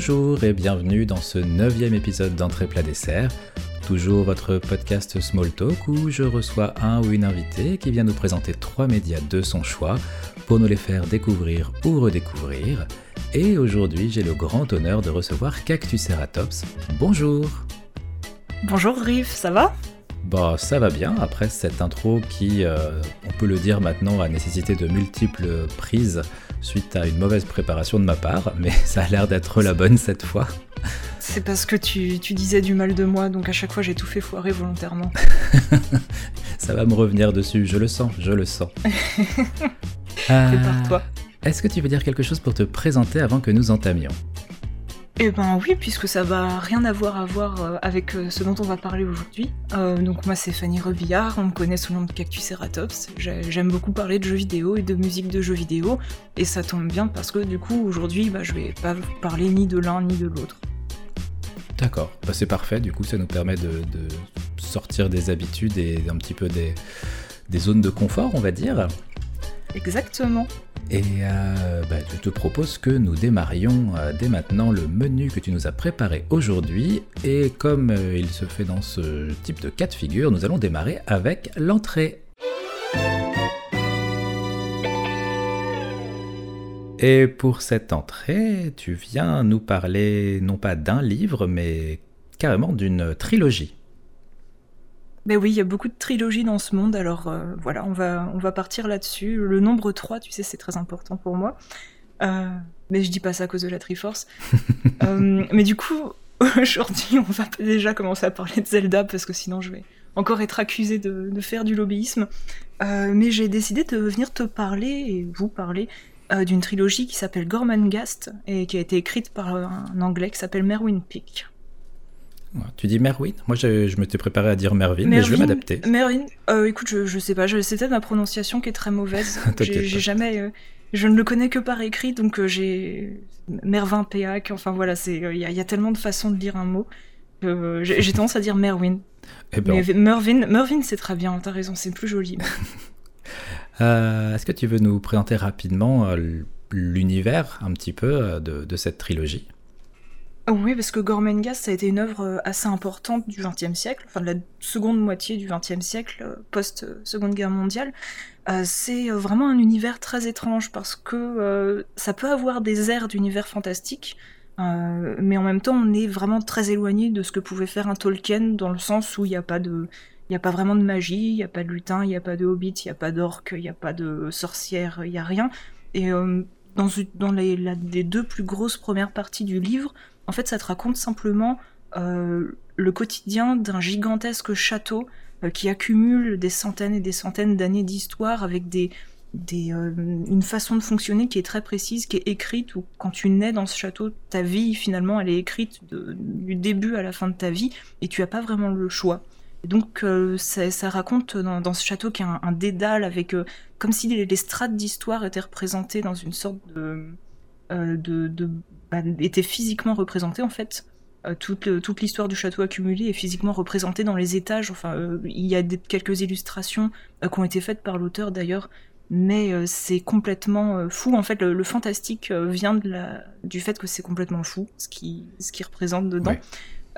Bonjour et bienvenue dans ce neuvième épisode d'Entrée plat dessert, toujours votre podcast Small Talk où je reçois un ou une invitée qui vient nous présenter trois médias de son choix pour nous les faire découvrir ou redécouvrir. Et aujourd'hui, j'ai le grand honneur de recevoir Cactuceratops. Bonjour Bonjour Riff, ça va? Bah ça va bien, après cette intro qui, euh, on peut le dire maintenant, a nécessité de multiples prises suite à une mauvaise préparation de ma part, mais ça a l'air d'être la bonne cette fois. C'est parce que tu, disais du mal de moi, donc à chaque fois j'ai tout fait foirer volontairement. ça va me revenir dessus, je le sens, je le sens. Prépare-toi. Euh, est-ce que tu veux dire quelque chose pour te présenter avant que nous entamions? Eh ben oui, puisque ça va rien avoir à voir euh, avec euh, ce dont on va parler aujourd'hui. Euh, donc moi c'est Fanny Rebillard, on me connaît sous le nom de Cactus Ceratops. J'aime beaucoup parler de jeux vidéo et de musique de jeux vidéo, et ça tombe bien parce que du coup aujourd'hui bah, je vais pas parler ni de l'un ni de l'autre. D'accord, bah, c'est parfait, du coup ça nous permet de, sortir des habitudes et un petit peu des, des zones de confort on va dire. Exactement. Et euh, bah, je te propose que nous démarrions euh, dès maintenant le menu que tu nous as préparé aujourd'hui. Et comme euh, il se fait dans ce type de cas de figure, nous allons démarrer avec l'entrée. Et pour cette entrée, tu viens nous parler non pas d'un livre, mais carrément d'une trilogie. Ben oui, il y a beaucoup de trilogies dans ce monde, alors euh, voilà, on va, on va partir là-dessus. Le nombre 3, tu sais, c'est très important pour moi. Euh, mais je dis pas ça à cause de la Triforce. Euh, mais du coup, aujourd'hui, on va déjà commencer à parler de Zelda, parce que sinon je vais encore être accusée de, faire du lobbyisme. mais j'ai décidé de venir te parler, et vous parler, d'une trilogie qui s'appelle Gormangast, et qui a été écrite par un anglais qui s'appelle Merwin Peake. Tu dis Merwin? Moi, je, je m'étais préparé à dire Mervyn, mais je vais m'adapter. Merwin? Euh, Écoute, je, je, sais pas, c'est peut-être ma prononciation qui est très mauvaise. j'ai jamais. Euh, je ne le connais que par écrit, donc euh, j'ai. Mervin Péac, enfin voilà, il y, y, a tellement de façons de lire un mot. j'ai tendance à dire Merwin. Eh ben, mais Mervyn c'est très bien, t'as raison, c'est plus joli. Est-ce que tu veux nous présenter rapidement l'univers un petit peu de, de cette trilogie? Oui, parce que Gormenghast, ça a été une œuvre euh, assez importante du XXe siècle, enfin de la seconde moitié du XXe siècle, euh, post-seconde guerre mondiale. Euh, c'est vraiment un univers très étrange parce que ça peut avoir des airs d'univers fantastique, mais en même temps, on est vraiment très éloigné de ce que pouvait faire un Tolkien dans le sens où il n'y a pas de. Il a pas vraiment de magie, il n'y a pas de lutin, il n'y a pas de hobbit, il n'y a pas d'orque, il n'y a pas de sorcière, il n'y a rien. Et dans, les, deux plus grosses premières parties du livre, en fait, ça te raconte simplement euh, le quotidien d'un gigantesque château euh, qui accumule des centaines et des centaines d'années d'histoire avec euh, une façon de fonctionner qui est très précise, qui est écrite, quand tu nais dans ce château, ta vie finalement elle est écrite du début à la fin de ta vie, et tu n'as pas vraiment le choix. donc ça, raconte dans, ce château qui a un, dédale avec comme si les, strates d'histoire étaient représentées dans une sorte de, de bah, était physiquement représenté en fait. Euh, toute, toute l'histoire du château accumulé est physiquement représentée dans les étages. Enfin, euh, il y a des, quelques illustrations euh, qui ont été faites par l'auteur d'ailleurs, mais c'est complètement fou. En fait, le, fantastique vient de la, du fait que c'est complètement fou ce qui, ce qui représente dedans.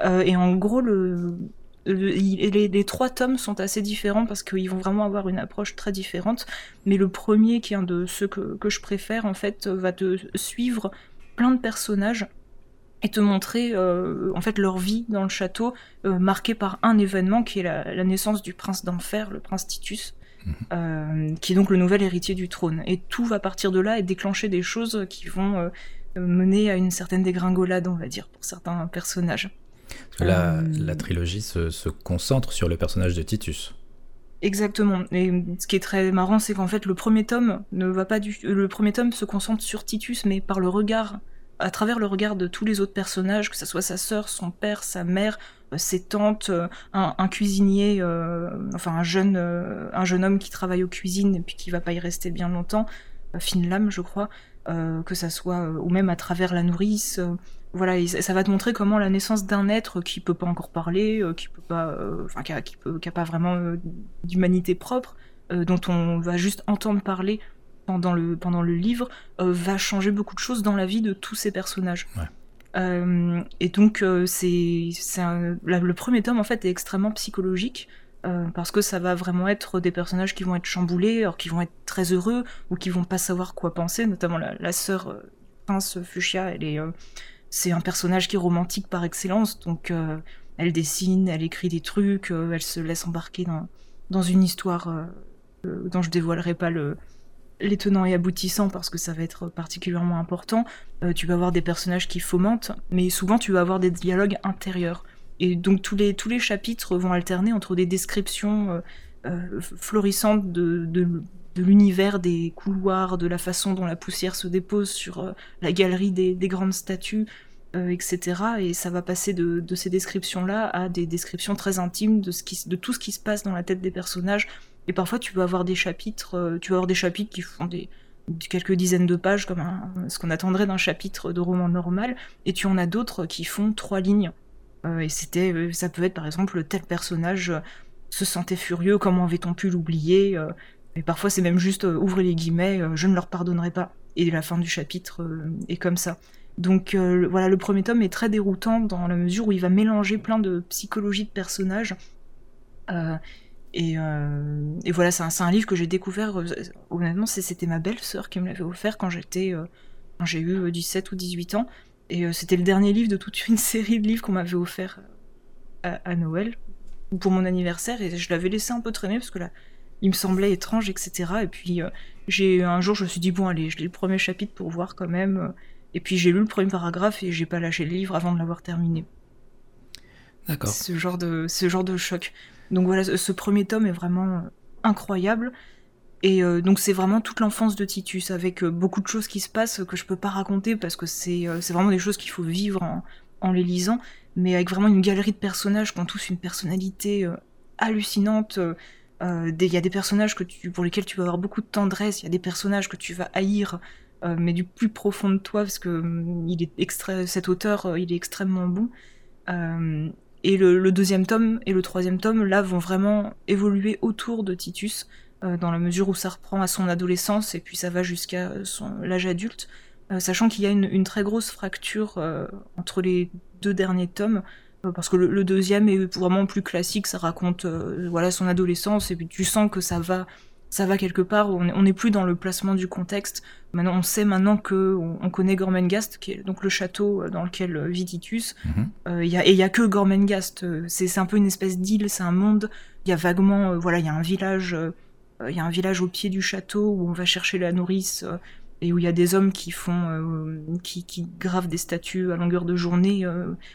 et en gros, le, les, les, trois tomes sont assez différents parce qu'ils vont vraiment avoir une approche très différente. Mais le premier, qui est un de ceux que, que je préfère, en fait, va te suivre plein de personnages et te montrer euh, en fait leur vie dans le château euh, marquée par un événement qui est la, naissance du prince d'enfer, le prince Titus, mhm. euh, qui est donc le nouvel héritier du trône. Et tout va partir de là et déclencher des choses qui vont mener à une certaine dégringolade, on va dire, pour certains personnages. La, la, trilogie se, se, concentre sur le personnage de Titus. Exactement. Et ce qui est très marrant, c'est qu'en fait, le premier tome ne va pas du. Le premier tome se concentre sur Titus, mais par le regard, à travers le regard de tous les autres personnages, que ce soit sa sœur, son père, sa mère, euh, ses tantes, euh, un, cuisinier, euh, enfin un jeune, un jeune homme qui travaille aux cuisines et puis qui va pas y rester bien longtemps, Finlam, je crois, que ça soit, ou même à travers la nourrice voilà, ça va te montrer comment la naissance d'un être qui peut pas encore parler, euh, qui peut pas, euh, enfin, qui, a, pas vraiment euh, d'humanité propre, dont on va juste entendre parler pendant le, pendant le livre, va changer beaucoup de choses dans la vie de tous ces personnages. et donc c'est le premier tome en fait est extrêmement psychologique. parce que ça va vraiment être des personnages qui vont être chamboulés, alors qui vont être très heureux ou qui vont pas savoir quoi penser, notamment la, la sœur Prince Fuchsia, elle est, c'est un personnage qui est romantique par excellence, donc elle dessine, elle écrit des trucs, elle se laisse embarquer dans, dans une histoire dont je dévoilerai pas le, les et aboutissants parce que ça va être particulièrement important. Euh, tu vas avoir des personnages qui fomentent, mais souvent tu vas avoir des dialogues intérieurs. Et donc tous les, tous chapitres vont alterner entre des descriptions euh, euh, florissantes de, l'univers des couloirs, de la façon dont la poussière se dépose sur la galerie des, des grandes statues, etc. Et ça va passer de, de ces descriptions-là à des descriptions très intimes de, ce qui, de tout ce qui se passe dans la tête des personnages, et parfois, tu peux avoir des chapitres, euh, tu vas avoir des chapitres qui font des, quelques dizaines de pages, comme ce qu'on attendrait d'un chapitre de roman normal, et tu en as d'autres qui font trois lignes. Euh, et c'était, euh, ça peut être par exemple tel personnage se sentait furieux, comment avait-on pu l'oublier Et parfois, c'est même juste ouvrez les guillemets, je ne leur pardonnerai pas. Et la fin du chapitre est comme ça. Donc voilà, le premier tome est très déroutant dans la mesure où il va mélanger plein de psychologie de personnages. Euh, et, voilà, c'est un, livre que j'ai découvert, euh, honnêtement, c'était ma belle-sœur qui me l'avait offert quand j'étais, euh, quand j'ai eu 17 ou 18 ans. Et c'était le dernier livre de toute une série de livres qu'on m'avait offert à, Noël, ou pour mon anniversaire, et je l'avais laissé un peu traîner parce que là, il me semblait étrange, etc. Et puis j'ai un jour, je me suis dit bon allez, je lis le premier chapitre pour voir quand même. Et puis j'ai lu le premier paragraphe et j'ai pas lâché le livre avant de l'avoir terminé. D'accord. Ce genre de, ce genre de choc. Donc voilà, ce premier tome est vraiment euh, incroyable. Et euh, donc c'est vraiment toute l'enfance de Titus, avec euh, beaucoup de choses qui se passent que je peux pas raconter parce que c'est vraiment des choses qu'il faut vivre en, les lisant, mais avec vraiment une galerie de personnages qui ont tous une personnalité hallucinante. Il y a des personnages que tu, pour lesquels tu vas avoir beaucoup de tendresse, il y a des personnages que tu vas haïr, mais du plus profond de toi, parce que est cet auteur, il est extrêmement bon. Et le, deuxième tome et le troisième tome, là, vont vraiment évoluer autour de Titus, euh, dans la mesure où ça reprend à son adolescence et puis ça va jusqu'à l'âge adulte, euh, sachant qu'il y a une, très grosse fracture euh, entre les deux derniers tomes, parce que le, deuxième est vraiment plus classique, ça raconte voilà son adolescence et puis tu sens que ça va ça va quelque part, on n'est plus dans le placement du contexte. Maintenant, on sait maintenant que on, connaît Gormenghast, qui est donc le château euh, dans lequel euh, vit Titus. Mhm. Euh, y a, et il y a que Gormenghast. C'est un peu une espèce d'île, c'est un monde. Il y a vaguement, voilà, il y a un village, il y a un village au pied du château où on va chercher la nourrice et où il y a des hommes qui font, qui, qui, gravent des statues à longueur de journée.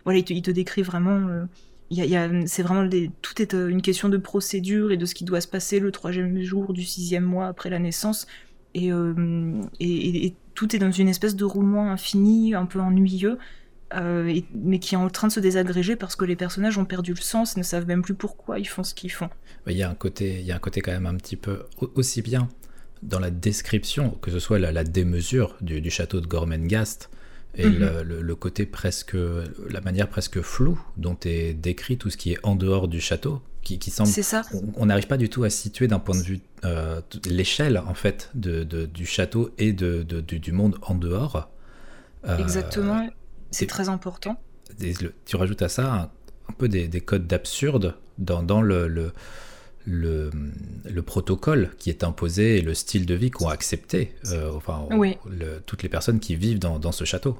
voilà, il te, il décrit vraiment c'est vraiment tout est euh, une question de procédure et de ce qui doit se passer le troisième jour du sixième mois après la naissance. Euh, et, tout est dans une espèce de roulement infini, un peu ennuyeux, euh, mais qui est en train de se désagréger parce que les personnages ont perdu le sens ne savent même plus pourquoi ils font ce qu'ils font. Il y, a un côté, il y a un côté quand même un petit peu aussi bien dans la description, que ce soit la, démesure du, du, château de Gormenghast, et mhm. le, côté presque, la manière presque floue dont est décrit tout ce qui est en dehors du château, qui, qui semble. C'est ça. On n'arrive pas du tout à situer d'un point de vue euh, l'échelle en fait de, du château et de, du monde en dehors. Euh, Exactement. C'est très important. tu rajoutes à ça un, peu des, des codes d'absurde dans, dans le, le le, le, protocole qui est imposé et le style de vie qu'ont accepté euh, enfin, toutes les personnes qui vivent dans, dans, ce château.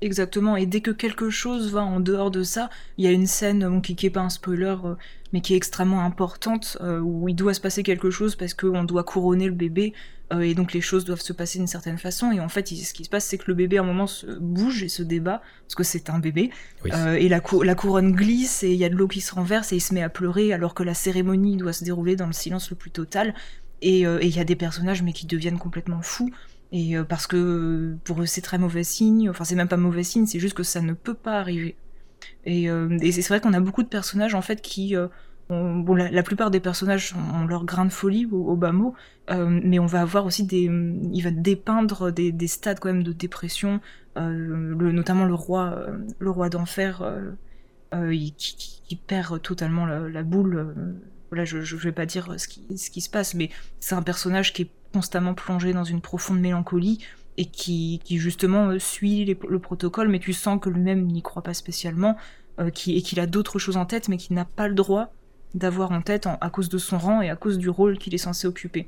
Exactement, et dès que quelque chose va en dehors de ça, il y a une scène qui n'est pas un spoiler, euh, mais qui est extrêmement importante, euh, où il doit se passer quelque chose parce qu'on doit couronner le bébé, et donc les choses doivent se passer d'une certaine façon, et en fait ce qui se passe c'est que le bébé à un moment se bouge et se débat, parce que c'est un bébé, et la, la, couronne glisse, et il y a de l'eau qui se renverse, et il se met à pleurer, alors que la cérémonie doit se dérouler dans le silence le plus total, et il y a des personnages mais qui deviennent complètement fous, et euh, parce que pour eux c'est très mauvais signe, enfin c'est même pas mauvais signe, c'est juste que ça ne peut pas arriver. Et, euh, c'est vrai qu'on a beaucoup de personnages en fait qui euh, bon, la, plupart des personnages ont leur grain de folie au, bas mot, mais on va avoir aussi des, il va dépeindre des, des stades quand même de dépression, notamment le roi, le roi d'enfer, qui, perd totalement la, boule. voilà, je, je vais pas dire ce qui se passe, mais c'est un personnage qui est constamment plongé dans une profonde mélancolie et qui, qui justement suit le protocole, mais tu sens que lui-même n'y croit pas spécialement, qui, et qu'il a d'autres choses en tête, mais qu'il n'a pas le droit d'avoir en tête à cause de son rang et à cause du rôle qu'il est censé occuper.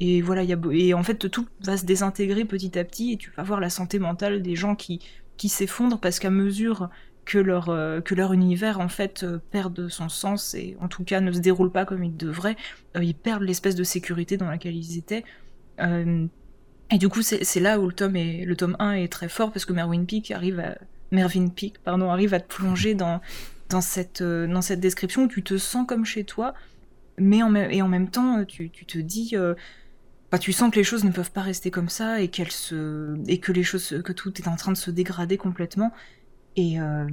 Et voilà, y a, et en fait, tout va se désintégrer petit à petit et tu vas voir la santé mentale des gens qui, qui s'effondrent parce qu'à mesure que leur, euh, que leur univers en fait euh, perd son sens et en tout cas ne se déroule pas comme il devrait, euh, ils perdent l'espèce de sécurité dans laquelle ils étaient. Et du coup, c'est là où le tome, est, le tome 1 est très fort parce que Merwin Peak arrive à, Mervyn Peak pardon, arrive à te plonger dans, dans, cette, dans cette description où tu te sens comme chez toi, mais en, et en même temps, tu, tu te dis tu sens que les choses ne peuvent pas rester comme ça et qu'elles se et que les choses que tout est en train de se dégrader complètement. Et euh,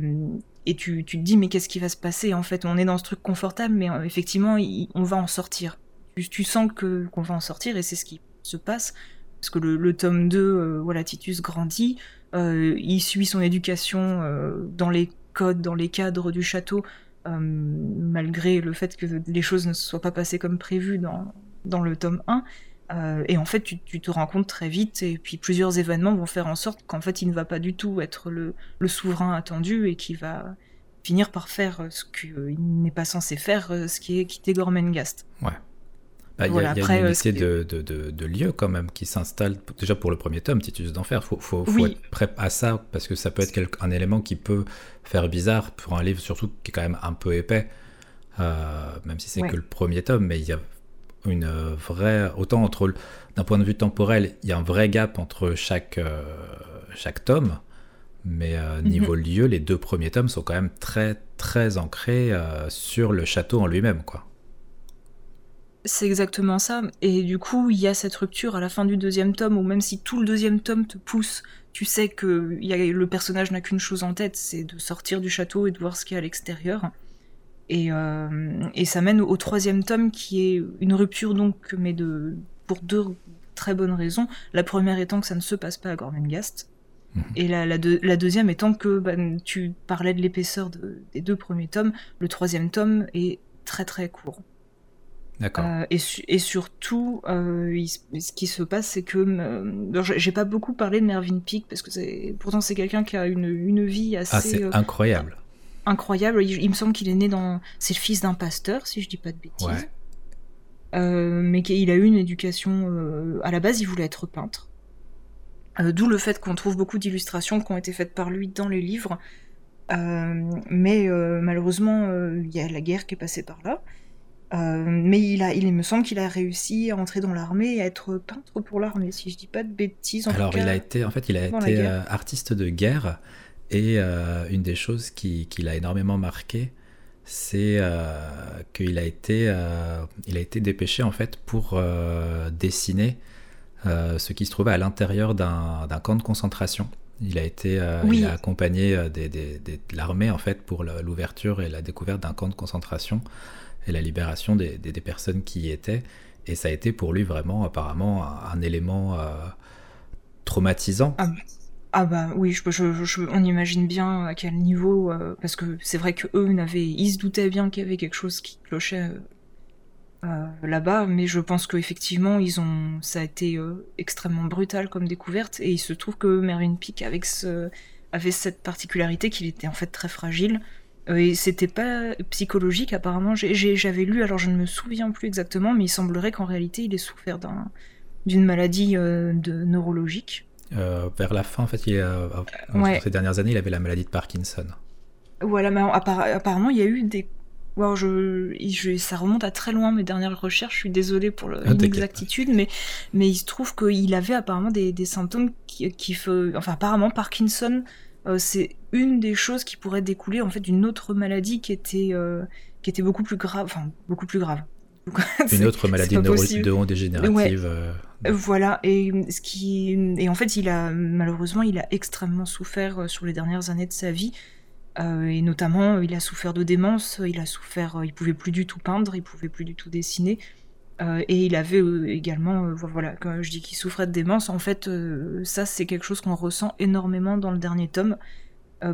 et tu, tu, te dis mais qu'est-ce qui va se passer en fait? On est dans ce truc confortable mais euh, effectivement on va en sortir. Tu, sens que qu'on va en sortir et c'est ce qui se passe parce que le, tome 2 euh, voilà Titus grandit il suit son éducation dans les codes dans les cadres du château malgré le fait que les choses ne se soient pas passées comme prévu dans dans le tome 1 euh, et en fait, tu, te rends compte très vite, et puis plusieurs événements vont faire en sorte qu'en fait, il ne va pas du tout être le, souverain attendu et qu'il va finir par faire ce qu'il n'est pas censé faire, euh, ce qui est quitter Gormenghast. Ouais. Bah, il y, a, une unité de, de, lieux quand même qui s'installe. Déjà pour le premier tome, Titus d'Enfer, il faut, faut, être prêt à ça parce que ça peut être un élément qui peut faire bizarre pour un livre surtout qui est quand même un peu épais, euh, même si c'est que le premier tome, mais il y a une vraie. Autant entre. D'un point de vue temporel, il y a un vrai gap entre chaque, euh, chaque tome. Mais euh, mhm. niveau lieu, les deux premiers tomes sont quand même très, très ancrés euh, sur le château en lui-même, quoi. C'est exactement ça. Et du coup, il y a cette rupture à la fin du deuxième tome où même si tout le deuxième tome te pousse, tu sais que y a, le personnage n'a qu'une chose en tête, c'est de sortir du château et de voir ce qu'il y a à l'extérieur. Euh, et, ça mène au troisième tome qui est une rupture donc, mais de, pour deux très bonnes raisons. La première étant que ça ne se passe pas à Gormenghast. Mhm. Et la, la, deuxième étant que bah, tu parlais de l'épaisseur des deux premiers tomes, le troisième tome est très très court. D'accord. Euh, et, surtout, euh, ce qui se passe, c'est que j'ai pas beaucoup parlé de Mervyn Peake parce que pourtant c'est quelqu'un qui a une, une vie assez. Ah, incroyable incroyable. Il, me semble qu'il est né dans. C'est le fils d'un pasteur, si je dis pas de bêtises. Euh, mais qu'il a eu une éducation. À la base, il voulait être peintre. D'où le fait qu'on trouve beaucoup d'illustrations qui ont été faites par lui dans les livres. mais malheureusement, il y a la guerre qui est passée par là. Mais il, a, il me semble qu'il a réussi à entrer dans l'armée et à être peintre pour l'armée, si je dis pas de bêtises. Alors, il a été, en fait, il a été artiste de guerre et euh, une des choses qui, qui l'a énormément marqué, c'est euh, qu'il a été, euh, il a été dépêché en fait pour dessiner ce qui se trouvait à l'intérieur d'un camp de concentration. Il a été, il a accompagné des, des, de l'armée en fait pour l'ouverture et la découverte d'un camp de concentration et la libération des, personnes qui y étaient. Et ça a été pour lui vraiment apparemment un, élément traumatisant. Ah, ah bah oui, je, on imagine bien à quel niveau, euh, parce que c'est vrai que eux n'avaient, ils se doutaient bien qu'il y avait quelque chose qui clochait euh, euh, là-bas, mais je pense qu'effectivement ils ont, ça a été extrêmement brutal comme découverte, et il se trouve que Mervyn Peak avec ce, avait cette particularité qu'il était en fait très fragile, et c'était pas psychologique apparemment. J'avais lu, alors je ne me souviens plus exactement, mais il semblerait qu'en réalité il ait souffert d'une maladie de neurologique. Euh, vers la fin, en fait, il, euh, ces dernières années, il avait la maladie de Parkinson. Voilà, mais apparemment, il y a eu des. je, ça remonte à très loin mes dernières recherches. Je suis désolée pour ah, l'inexactitude, mais, mais il se trouve qu'il avait apparemment des, symptômes qui, qui Enfin, apparemment, Parkinson, euh, c'est une des choses qui pourrait découler en fait d'une autre maladie qui était, qui était beaucoup plus grave. Enfin, beaucoup plus grave. Une autre maladie neurodégénérative. Euh, voilà, et ce qui et en fait, il a malheureusement, il a extrêmement souffert euh, sur les dernières années de sa vie, euh, et notamment, il a souffert de démence, il a souffert, il pouvait plus du tout peindre, il pouvait plus du tout dessiner, et il avait également, voilà, quand je dis qu'il souffrait de démence, en fait, ça c'est quelque chose qu'on ressent énormément dans le dernier tome.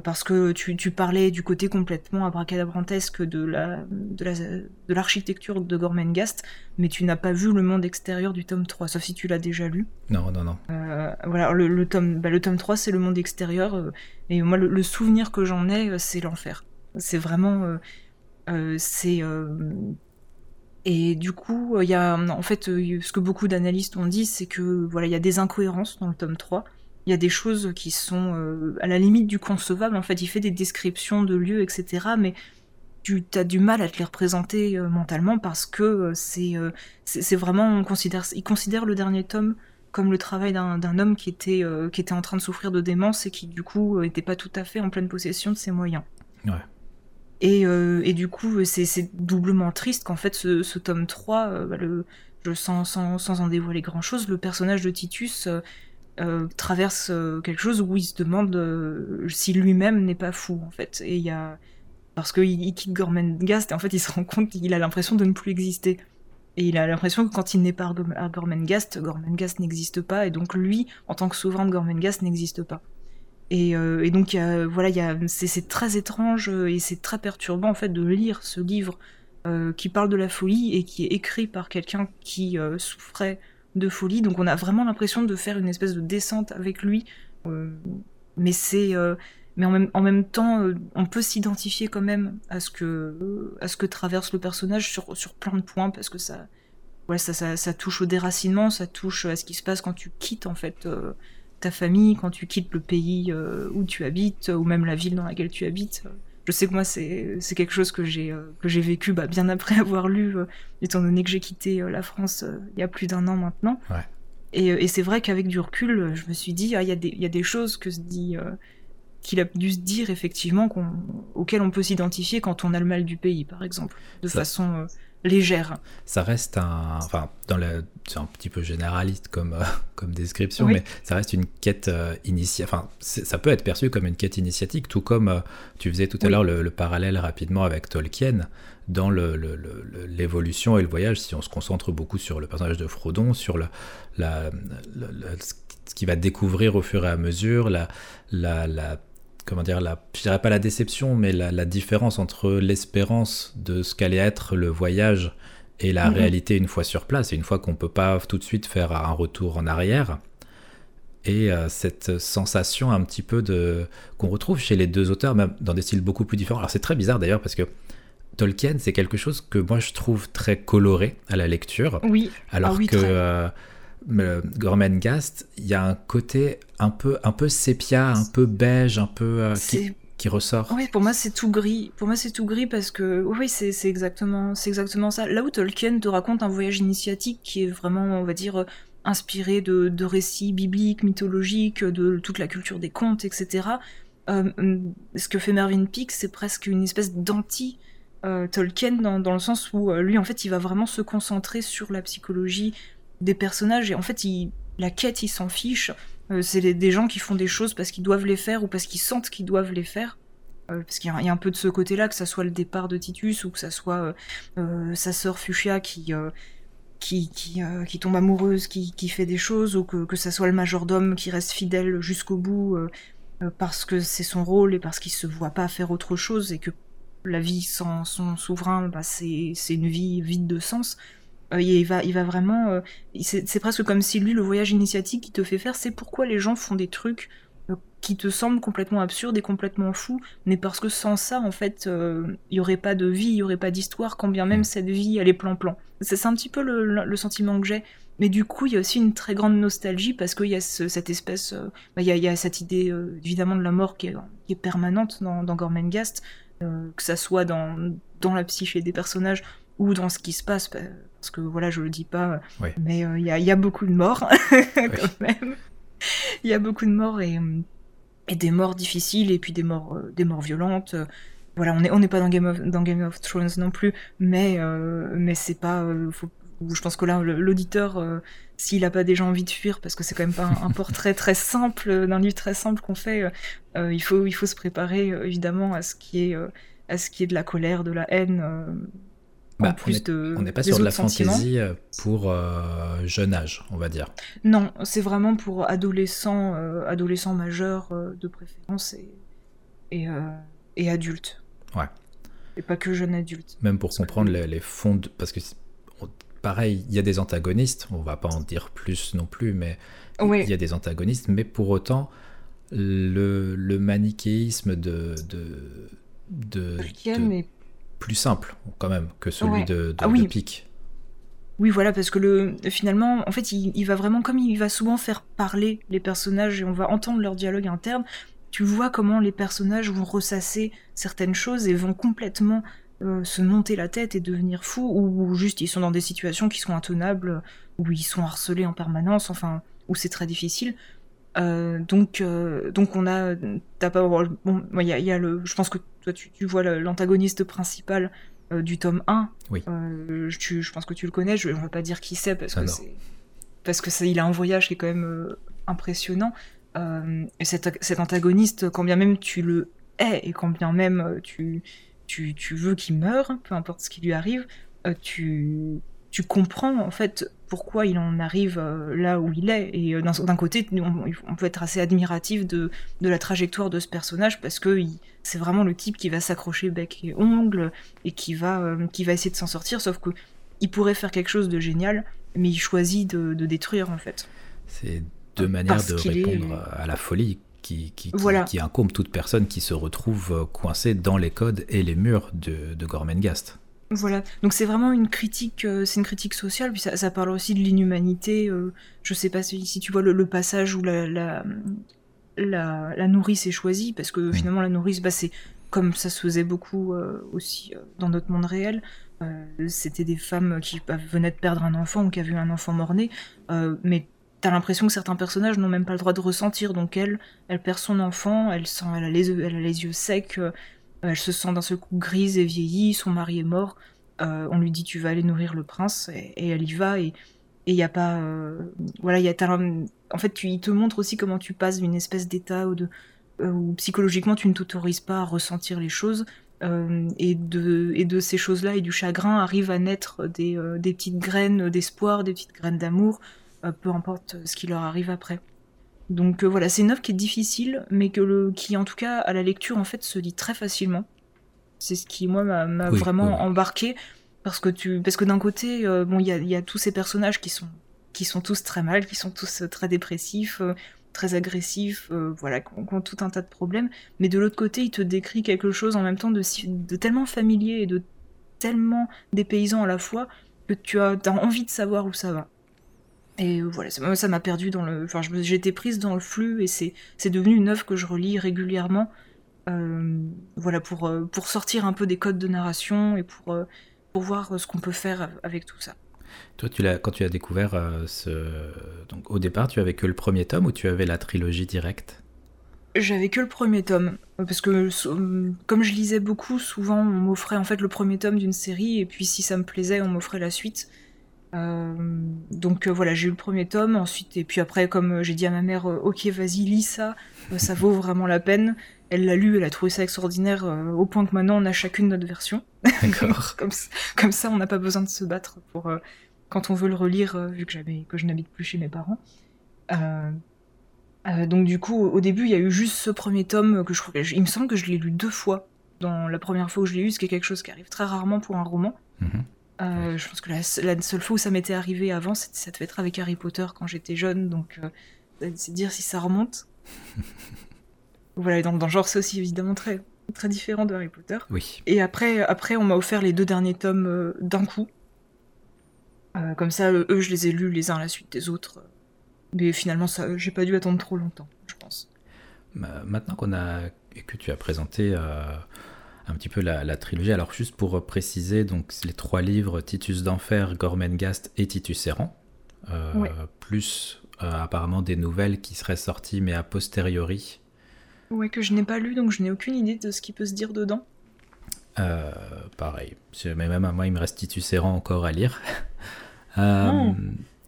Parce que tu, tu, parlais du côté complètement abracadabrantesque de la de la de l'architecture de Gormenghast, mais tu n'as pas vu le monde extérieur du tome 3, sauf si tu l'as déjà lu. Non, non, non. voilà, le, le, tome bah, le tome 3 c'est le monde extérieur, et moi le, le souvenir que j'en ai c'est l'enfer. C'est vraiment c'est et du coup, il y a en fait ce que beaucoup d'analystes ont dit, c'est que voilà, il y a des incohérences dans le tome 3. Il y a des choses qui sont euh, à la limite du concevable. En fait, il fait des descriptions de lieux, etc. Mais tu as du mal à te les représenter euh, mentalement parce que euh, c'est c'est vraiment on considère il considère le dernier tome comme le travail d'un homme qui était qui était en train de souffrir de démence et qui du coup n'était pas tout à fait en pleine possession de ses moyens. Ouais. Euh, et, du coup, c'est doublement triste qu'en fait, ce, tome 3, euh, bah, le, je, sans, sans, sans, en dévoiler grand-chose, le personnage de Titus euh, traverse quelque chose où il se demande si lui-même n'est pas fou, en fait. Et il y a... Parce qu'il il quitte Gormenghast, et en fait, il se rend compte qu'il a l'impression de ne plus exister. Et il a l'impression que quand il n'est pas à Gormenghast, Gormenghast n'existe pas, et donc lui, en tant que souverain de Gormenghast, n'existe pas. Euh, et, donc voilà, c'est très étrange euh, et c'est très perturbant en fait de lire ce livre euh, qui parle de la folie et qui est écrit par quelqu'un qui souffrait de folie. Donc on a vraiment l'impression de faire une espèce de descente avec lui, mais c'est mais en même, temps, on peut s'identifier quand même à ce que à ce que traverse le personnage sur plein de points parce que ça ouais ça, ça, touche au déracinement, ça touche à ce qui se passe quand tu quittes en fait ta famille, quand tu quittes le pays euh, où tu habites, ou même la ville dans laquelle tu habites. Je sais que moi, c'est quelque chose que j'ai euh, que j'ai vécu bah, bien après avoir lu, euh, étant donné que j'ai quitté la France il y a plus d'un an maintenant. Et, et c'est vrai qu'avec du recul, je me suis dit, ah, il y, y, a des choses que se dit qu'il a dû se dire effectivement auxquelles on peut s'identifier quand on a le mal du pays, par exemple, de façon légère. Ça reste un, enfin, dans le, c'est un petit peu généraliste comme euh, comme description, mais ça reste une quête euh, initiatique. Enfin, ça peut être perçu comme une quête initiatique, tout comme euh, tu faisais tout à l'heure le, parallèle rapidement avec Tolkien dans l'évolution et le voyage. Si on se concentre beaucoup sur le personnage de Frodon, sur la, la, ce qu'il va découvrir au fur et à mesure, la, la, la comment dire, la, je dirais pas la déception, mais la, différence entre l'espérance de ce qu'allait être le voyage et la mhm. réalité une fois sur place, et une fois qu'on peut pas tout de suite faire un retour en arrière. Et euh, cette sensation un petit peu de qu'on retrouve chez les deux auteurs, même dans des styles beaucoup plus différents. Alors c'est très bizarre d'ailleurs parce que Tolkien, c'est quelque chose que moi je trouve très coloré à la lecture. Oui. Alors ah que euh, Gormenghast, il y a un côté un peu, un peu sépia, un peu beige, un peu euh, qui, ressort. Oui, pour moi c'est tout gris. Pour moi c'est tout gris parce que oui, c'est exactement, c'est exactement ça. Là où Tolkien te raconte un voyage initiatique qui est vraiment, on va dire, inspiré de, de récits bibliques, mythologiques, de toute la culture des contes, etc. Euh, ce que fait Mervyn Peake, c'est presque une espèce d'anti euh, Tolkien dans, dans, le sens où lui en fait il va vraiment se concentrer sur la psychologie des personnages et en fait il, la quête il s'en fiche euh, c'est des gens qui font des choses parce qu'ils doivent les faire ou parce qu'ils sentent qu'ils doivent les faire euh, parce qu'il y, a un peu de ce côté là que ça soit le départ de Titus ou que ça soit euh, sa sœur Fuchsia qui qui, qui, qui, tombe amoureuse, qui, qui, fait des choses, ou que, que ça soit le majordome qui reste fidèle jusqu'au bout parce que c'est son rôle et parce qu'il se voit pas faire autre chose et que la vie sans son souverain, bah, c'est une vie vide de sens. Euh, il va, il va vraiment. Euh, c'est presque comme si lui, le voyage initiatique qui te fait faire, c'est pourquoi les gens font des trucs euh, qui te semblent complètement absurdes et complètement fous, mais parce que sans ça, en fait, il y aurait pas de vie, il y aurait pas d'histoire, quand bien même mm. cette vie, elle est plan-plan. C'est un petit peu le, sentiment que j'ai. Mais du coup, il y a aussi une très grande nostalgie parce qu'il y a cette espèce, bah, il, y a, cette idée évidemment de la mort qui est, qui est permanente dans, dans Gormenghast, que ça soit dans, dans la psyché des personnages ou dans ce qui se passe, bah, parce que voilà, je le dis pas, mais euh, il y, a, beaucoup de morts quand même. Il y a beaucoup de morts et, et, des morts difficiles et puis des morts, euh, des morts violentes. Voilà, on n'est on est pas dans Game, of, dans Game of Thrones non plus, mais, euh, mais c'est pas. je pense que là, l'auditeur, s'il a pas déjà envie de fuir, parce que c'est quand même pas un, portrait très simple, d'un livre très simple qu'on fait, il, faut, il faut se préparer évidemment à ce qui est, à ce qui est de la colère, de la haine bah, on n'est pas sur de la fantaisie euh, pour euh, jeune âge, on va dire. Non, c'est vraiment pour adolescents, euh, adolescents majeurs de préférence. Et, et, et adulte. Ouais. Et pas que jeune adulte. Même pour comprendre les, les, fonds. De... Parce que, pareil, il y a des antagonistes, on va pas en dire plus non plus, mais il y a des antagonistes, mais pour autant, le, le manichéisme de. de, de, de plus simple, quand même, que celui de, de, ah oui. Pic. Oui, voilà, parce que le, finalement, en fait, il, il, va vraiment, comme il va souvent faire parler les personnages et on va entendre leur dialogue interne, tu vois comment les personnages vont ressasser certaines choses et vont complètement euh, se monter la tête et devenir fous, ou, juste ils sont dans des situations qui sont intenables, où ils sont harcelés en permanence, enfin, où c'est très difficile. Euh, donc, euh, donc on a, t'as pas, bon, il y a, y a, le, je pense que toi tu, tu vois l'antagoniste principal euh, du tome 1. Oui. Tu, je pense que tu le connais, je ne vais pas dire qui c'est parce ah que c'est parce que il a un voyage qui est quand même impressionnant. et cet, cet, antagoniste, quand bien même tu le hais et quand bien même tu, tu, tu veux qu'il meure, peu importe ce qui lui arrive, tu, tu comprends en fait pourquoi il en arrive euh, là où il est. Et euh, d'un côté, on, peut être assez admiratif de, de, la trajectoire de ce personnage parce que c'est vraiment le type qui va s'accrocher bec et ongle et qui va, euh, qui va essayer de s'en sortir, sauf que il pourrait faire quelque chose de génial, mais il choisit de, de détruire en fait. C'est deux manières de répondre est... à la folie qui, qui, qui, voilà. qui, incombe toute personne qui se retrouve coincée dans les codes et les murs de, de Gormenghast. Voilà, donc c'est vraiment une critique, euh, c'est une critique sociale, puis ça, ça parle aussi de l'inhumanité. Euh, je sais pas si, si tu vois le, le, passage où la, la, la, la, nourrice est choisie, parce que finalement la nourrice, bah, c'est comme ça se faisait beaucoup euh, aussi dans notre monde réel. C'était des femmes qui bah, venaient de perdre un enfant ou qui avaient eu un enfant mort-né, mais t'as l'impression que certains personnages n'ont même pas le droit de ressentir, donc elle, elle perd son enfant, elle sent, elle a les, elle a les yeux secs elle se sent d'un seul coup grise et vieillie, son mari est mort, euh, on lui dit tu vas aller nourrir le prince, et, elle y va, et il n'y a pas... Euh, voilà, il y a En fait, tu, il te montre aussi comment tu passes d'une espèce d'état où, de, euh, où psychologiquement tu ne t'autorises pas à ressentir les choses, et, de, ces choses-là et du chagrin arrivent à naître des petites graines d'espoir, des petites graines d'amour, peu importe ce qui leur arrive après. Donc euh, voilà, c'est une œuvre qui est difficile, mais que le, qui en tout cas à la lecture en fait se lit très facilement. C'est ce qui moi m'a oui, vraiment oui. embarqué parce que tu, parce que d'un côté, euh, bon, il y a, y a, tous ces personnages qui sont, qui sont tous très mal, qui sont tous euh, très dépressifs, euh, très agressifs, euh, voilà, qui ont, tout un tas de problèmes. Mais de l'autre côté, il te décrit quelque chose en même temps de, de tellement familier et de tellement dépaysant à la fois que tu as, as envie de savoir où ça va. Et voilà, ça m'a perdu dans le. Enfin, j'ai été prise dans le flux et c'est devenu une œuvre que je relis régulièrement. Euh, voilà, pour, euh, pour sortir un peu des codes de narration et pour, euh, pour voir ce qu'on peut faire avec tout ça. Toi, tu quand tu as découvert euh, ce. Donc, au départ, tu avais que le premier tome ou tu avais la trilogie directe? J'avais que le premier tome. Parce que, comme je lisais beaucoup, souvent on m'offrait en fait le premier tome d'une série et puis si ça me plaisait, on m'offrait la suite. Euh, donc euh, voilà, j'ai eu le premier tome, ensuite, et puis après, comme euh, j'ai dit à ma mère, ok, vas-y, lis ça, ça vaut vraiment la peine. Elle l'a lu, elle a trouvé ça extraordinaire, au point que maintenant on a chacune notre version. comme, comme, ça, on n'a pas besoin de se battre pour quand on veut le relire, vu que, que je n'habite plus chez mes parents. Euh, euh, donc du coup, au début, il y a eu juste ce premier tome que je crois. Il me semble que je l'ai lu deux fois. Dans la première fois où je l'ai lu, ce qui est quelque chose qui arrive très rarement pour un roman. Mm -hmm. Euh, je pense que la, la, seule fois où ça m'était arrivé avant, ça devait être avec Harry Potter quand j'étais jeune, donc euh, c'est dire si ça remonte. voilà, donc dans le genre, c'est aussi évidemment très, très différent de Harry Potter. Oui. Et après, après on m'a offert les deux derniers tomes euh, d'un coup. Comme ça, eux, je les ai lus les uns à la suite des autres. Mais finalement, ça, j'ai pas dû attendre trop longtemps, je pense. Maintenant qu'on a que tu as présenté un petit peu la, la, trilogie. Alors juste pour préciser, donc les trois livres Titus d'enfer, Gormenghast et Titus errant, euh, plus euh, apparemment des nouvelles qui seraient sorties mais a posteriori. Ouais, que je n'ai pas lu, donc je n'ai aucune idée de ce qui peut se dire dedans. Euh, pareil, mais même à moi, il me reste Titus errant encore à lire. oh.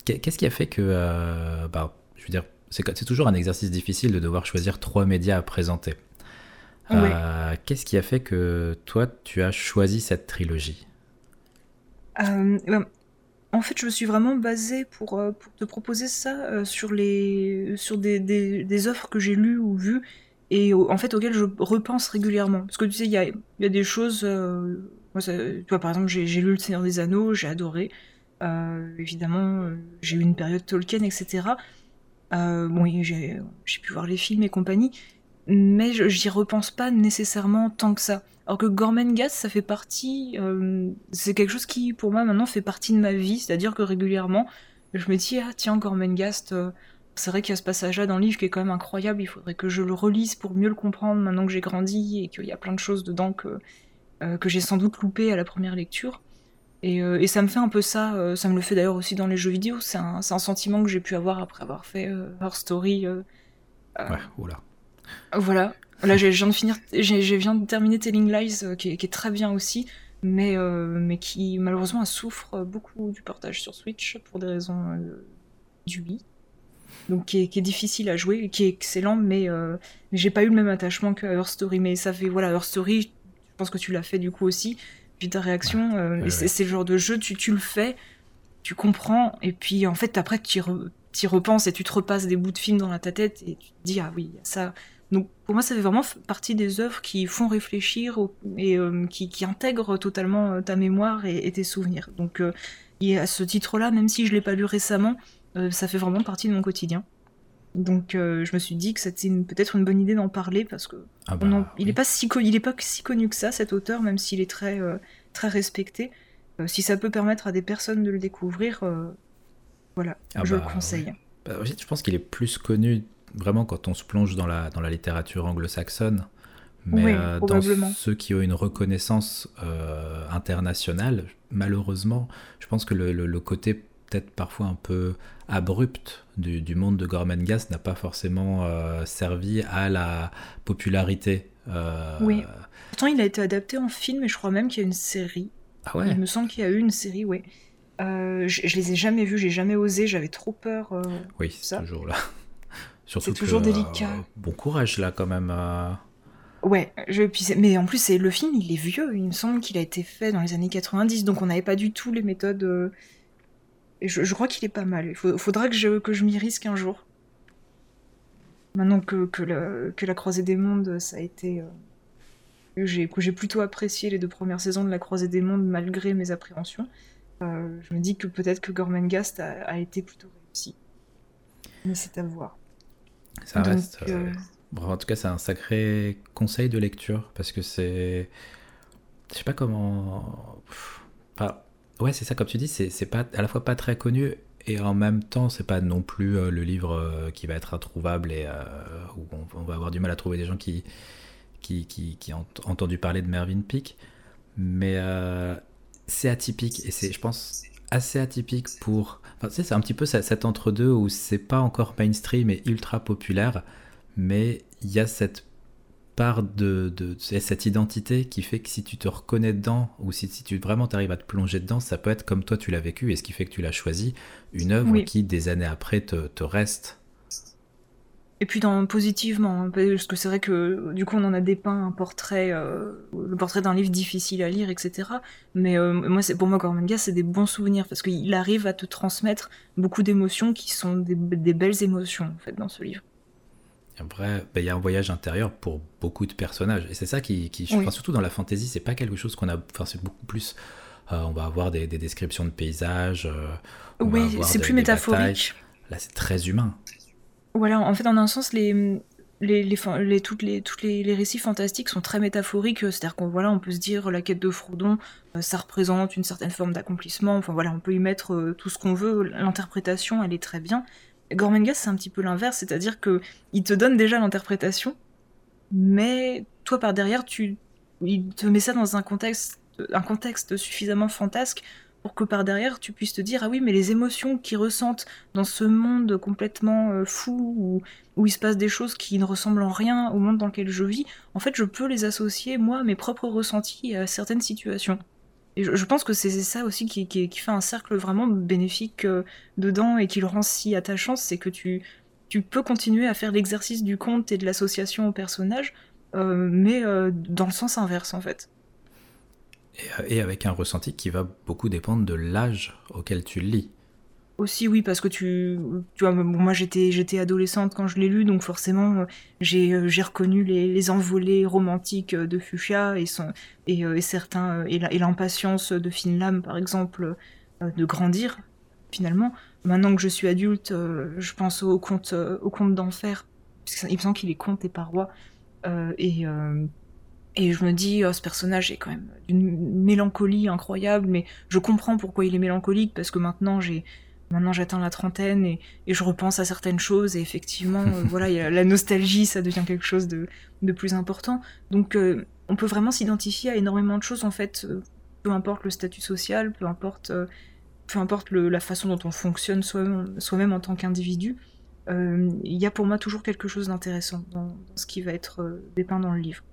Qu'est-ce qui a fait que, bah, je veux dire, c'est toujours un exercice difficile de devoir choisir trois médias à présenter. Ouais. Euh, Qu'est-ce qui a fait que toi, tu as choisi cette trilogie? Euh, ben, En fait, je me suis vraiment basée pour, euh, pour te proposer ça euh, sur, les, sur des, des, des offres que j'ai lues ou vues et en fait auxquelles je repense régulièrement. Parce que tu sais, il y a, y a, des choses. moi, tu vois, par exemple, j'ai lu Le Seigneur des Anneaux, j'ai adoré. évidemment, j'ai eu une période Tolkien, etc. bon, j'ai pu voir les films et compagnie, mais j'y repense pas nécessairement tant que ça. Alors que Gormenghast, ça fait partie, euh, c'est quelque chose qui, pour moi, maintenant fait partie de ma vie. C'est-à-dire que régulièrement, je me dis, ah tiens, Gormenghast, euh, c'est vrai qu'il y a ce passage-là dans le livre qui est quand même incroyable. Il faudrait que je le relise pour mieux le comprendre maintenant que j'ai grandi et qu'il y a plein de choses dedans que, euh, que j'ai sans doute loupé à la première lecture. Et, et, ça me fait un peu ça, ça me le fait d'ailleurs aussi dans les jeux vidéo. C'est un, un, sentiment que j'ai pu avoir après avoir fait Her Story. ouais, oula. Voilà, Là, je viens de finir, je viens de terminer Telling Lies, euh, qui, est, très bien aussi, mais, euh, mais qui malheureusement souffre beaucoup du portage sur Switch pour des raisons euh, du Wii. Donc qui est, difficile à jouer, qui est excellent, mais, mais j'ai pas eu le même attachement que Her Story. Mais ça fait, voilà, Her Story, je pense que tu l'as fait du coup aussi, puis ta réaction, c'est le genre de jeu, tu, tu le fais, tu comprends, et puis en fait après tu y, repenses et tu te repasses des bouts de film dans ta tête et tu te dis, ah oui, ça donc pour moi, ça fait vraiment partie des œuvres qui font réfléchir et euh, qui, intègrent totalement euh, ta mémoire et, tes souvenirs. Donc euh, et à ce titre-là, même si je l'ai pas lu récemment, ça fait vraiment partie de mon quotidien. Donc je me suis dit que c'était peut-être une bonne idée d'en parler parce que ah bah, il n'est pas si il est pas si connu que ça cet auteur, même s'il est très très respecté. si ça peut permettre à des personnes de le découvrir, voilà, ah je le bah, conseille. Bah, je pense qu'il est plus connu vraiment quand on se plonge dans la, dans la littérature anglo-saxonne, mais euh, dans ceux qui ont une reconnaissance euh, internationale, malheureusement, je pense que le, le, côté peut-être parfois un peu abrupt du, du monde de Gormenghast n'a pas forcément euh, servi à la popularité. Oui. Pourtant, il a été adapté en film et je crois même qu'il y a une série. Ah ouais? Il me semble qu'il y a eu une série, oui. je, je, les ai jamais vus, j'ai jamais osé, j'avais trop peur. oui, c'est toujours là. C'est toujours délicat. Euh, bon courage là quand même. Euh. Ouais, je, mais en plus c'est le film, il est vieux. Il me semble qu'il a été fait dans les années 90, donc on n'avait pas du tout les méthodes. Euh, je, je, crois qu'il est pas mal. Il faudra que je, que je m'y risque un jour. Maintenant que, que, que, la Croisée des Mondes, ça a été. que j'ai plutôt apprécié les deux premières saisons de la Croisée des Mondes malgré mes appréhensions. je me dis que peut-être que Gormenghast a, a été plutôt réussi. Mais c'est à voir. Ça reste. Euh, en tout cas, c'est un sacré conseil de lecture parce que c'est. Je sais pas comment. Ouais, c'est ça, comme tu dis, c'est pas à la fois pas très connu et en même temps, c'est pas non plus euh, le livre euh, qui va être introuvable et où on, va avoir du mal à trouver des gens qui, qui, qui, qui ont entendu parler de Mervyn Peake. Mais c'est atypique et c'est, je pense, assez atypique pour. Enfin, c'est un petit peu cet entre-deux où c'est pas encore mainstream et ultra populaire, mais il y a cette part de, de, cette identité qui fait que si tu te reconnais dedans ou si, si tu vraiment t'arrives à te plonger dedans, ça peut être comme toi tu l'as vécu et ce qui fait que tu l'as choisi, une œuvre qui des années après te, te reste et puis dans positivement, hein, parce que c'est vrai que du coup on en a dépeint un portrait, euh, le portrait d'un livre difficile à lire, etc. Mais euh, moi, c'est pour moi Gormenga, c'est des bons souvenirs parce qu'il arrive à te transmettre beaucoup d'émotions qui sont des, belles émotions en fait dans ce livre. Après, ben, il y a un voyage intérieur pour beaucoup de personnages et c'est ça qui, qui surtout dans la fantasy, c'est pas quelque chose qu'on a, enfin c'est beaucoup plus. Euh, on va avoir des, descriptions de paysages. oui, c'est plus métaphorique. Là, c'est très humain. Voilà, en fait, en un sens, les, récits fantastiques sont très métaphoriques. C'est-à-dire qu'on voilà, on peut se dire la quête de Frodon, euh, ça représente une certaine forme d'accomplissement. Enfin voilà, on peut y mettre euh, tout ce qu'on veut. L'interprétation, elle est très bien. Gormenghast, c'est un petit peu l'inverse, c'est-à-dire que il te donne déjà l'interprétation, mais toi par derrière, tu, il te met ça dans un contexte, un contexte suffisamment fantasque pour que par derrière tu puisses te dire ah oui mais les émotions qu'ils ressentent dans ce monde complètement euh, fou où, où, il se passe des choses qui ne ressemblent en rien au monde dans lequel je vis, en fait je peux les associer moi à mes propres ressentis à certaines situations. Et je, pense que c'est ça aussi qui, qui, fait un cercle vraiment bénéfique euh, dedans et qui le rend si attachant, c'est que tu, tu peux continuer à faire l'exercice du conte et de l'association au personnage, euh, mais dans le sens inverse en fait. Euh, et, avec un ressenti qui va beaucoup dépendre de l'âge auquel tu lis. Aussi, oui, parce que tu, moi j'étais, adolescente quand je l'ai lu, donc forcément j'ai, j'ai reconnu les, envolées romantiques de Fuchsia et et certains, et, l'impatience de Finlam, par exemple, de grandir, finalement. Maintenant que je suis adulte, je pense au conte, au conte d'enfer, il me semble qu'il est conte et parois, et, et je me dis, oh, ce personnage est quand même d'une mélancolie incroyable, mais je comprends pourquoi il est mélancolique, parce que maintenant j'ai Maintenant, j'atteins la trentaine et, je repense à certaines choses et effectivement, euh, voilà, y a la nostalgie, ça devient quelque chose de, plus important. Donc, euh, on peut vraiment s'identifier à énormément de choses en fait, euh, peu importe le statut social, peu importe, peu importe la façon dont on fonctionne soi-même en tant qu'individu. Il y a pour moi toujours quelque chose d'intéressant dans, ce qui va être dépeint dans le livre.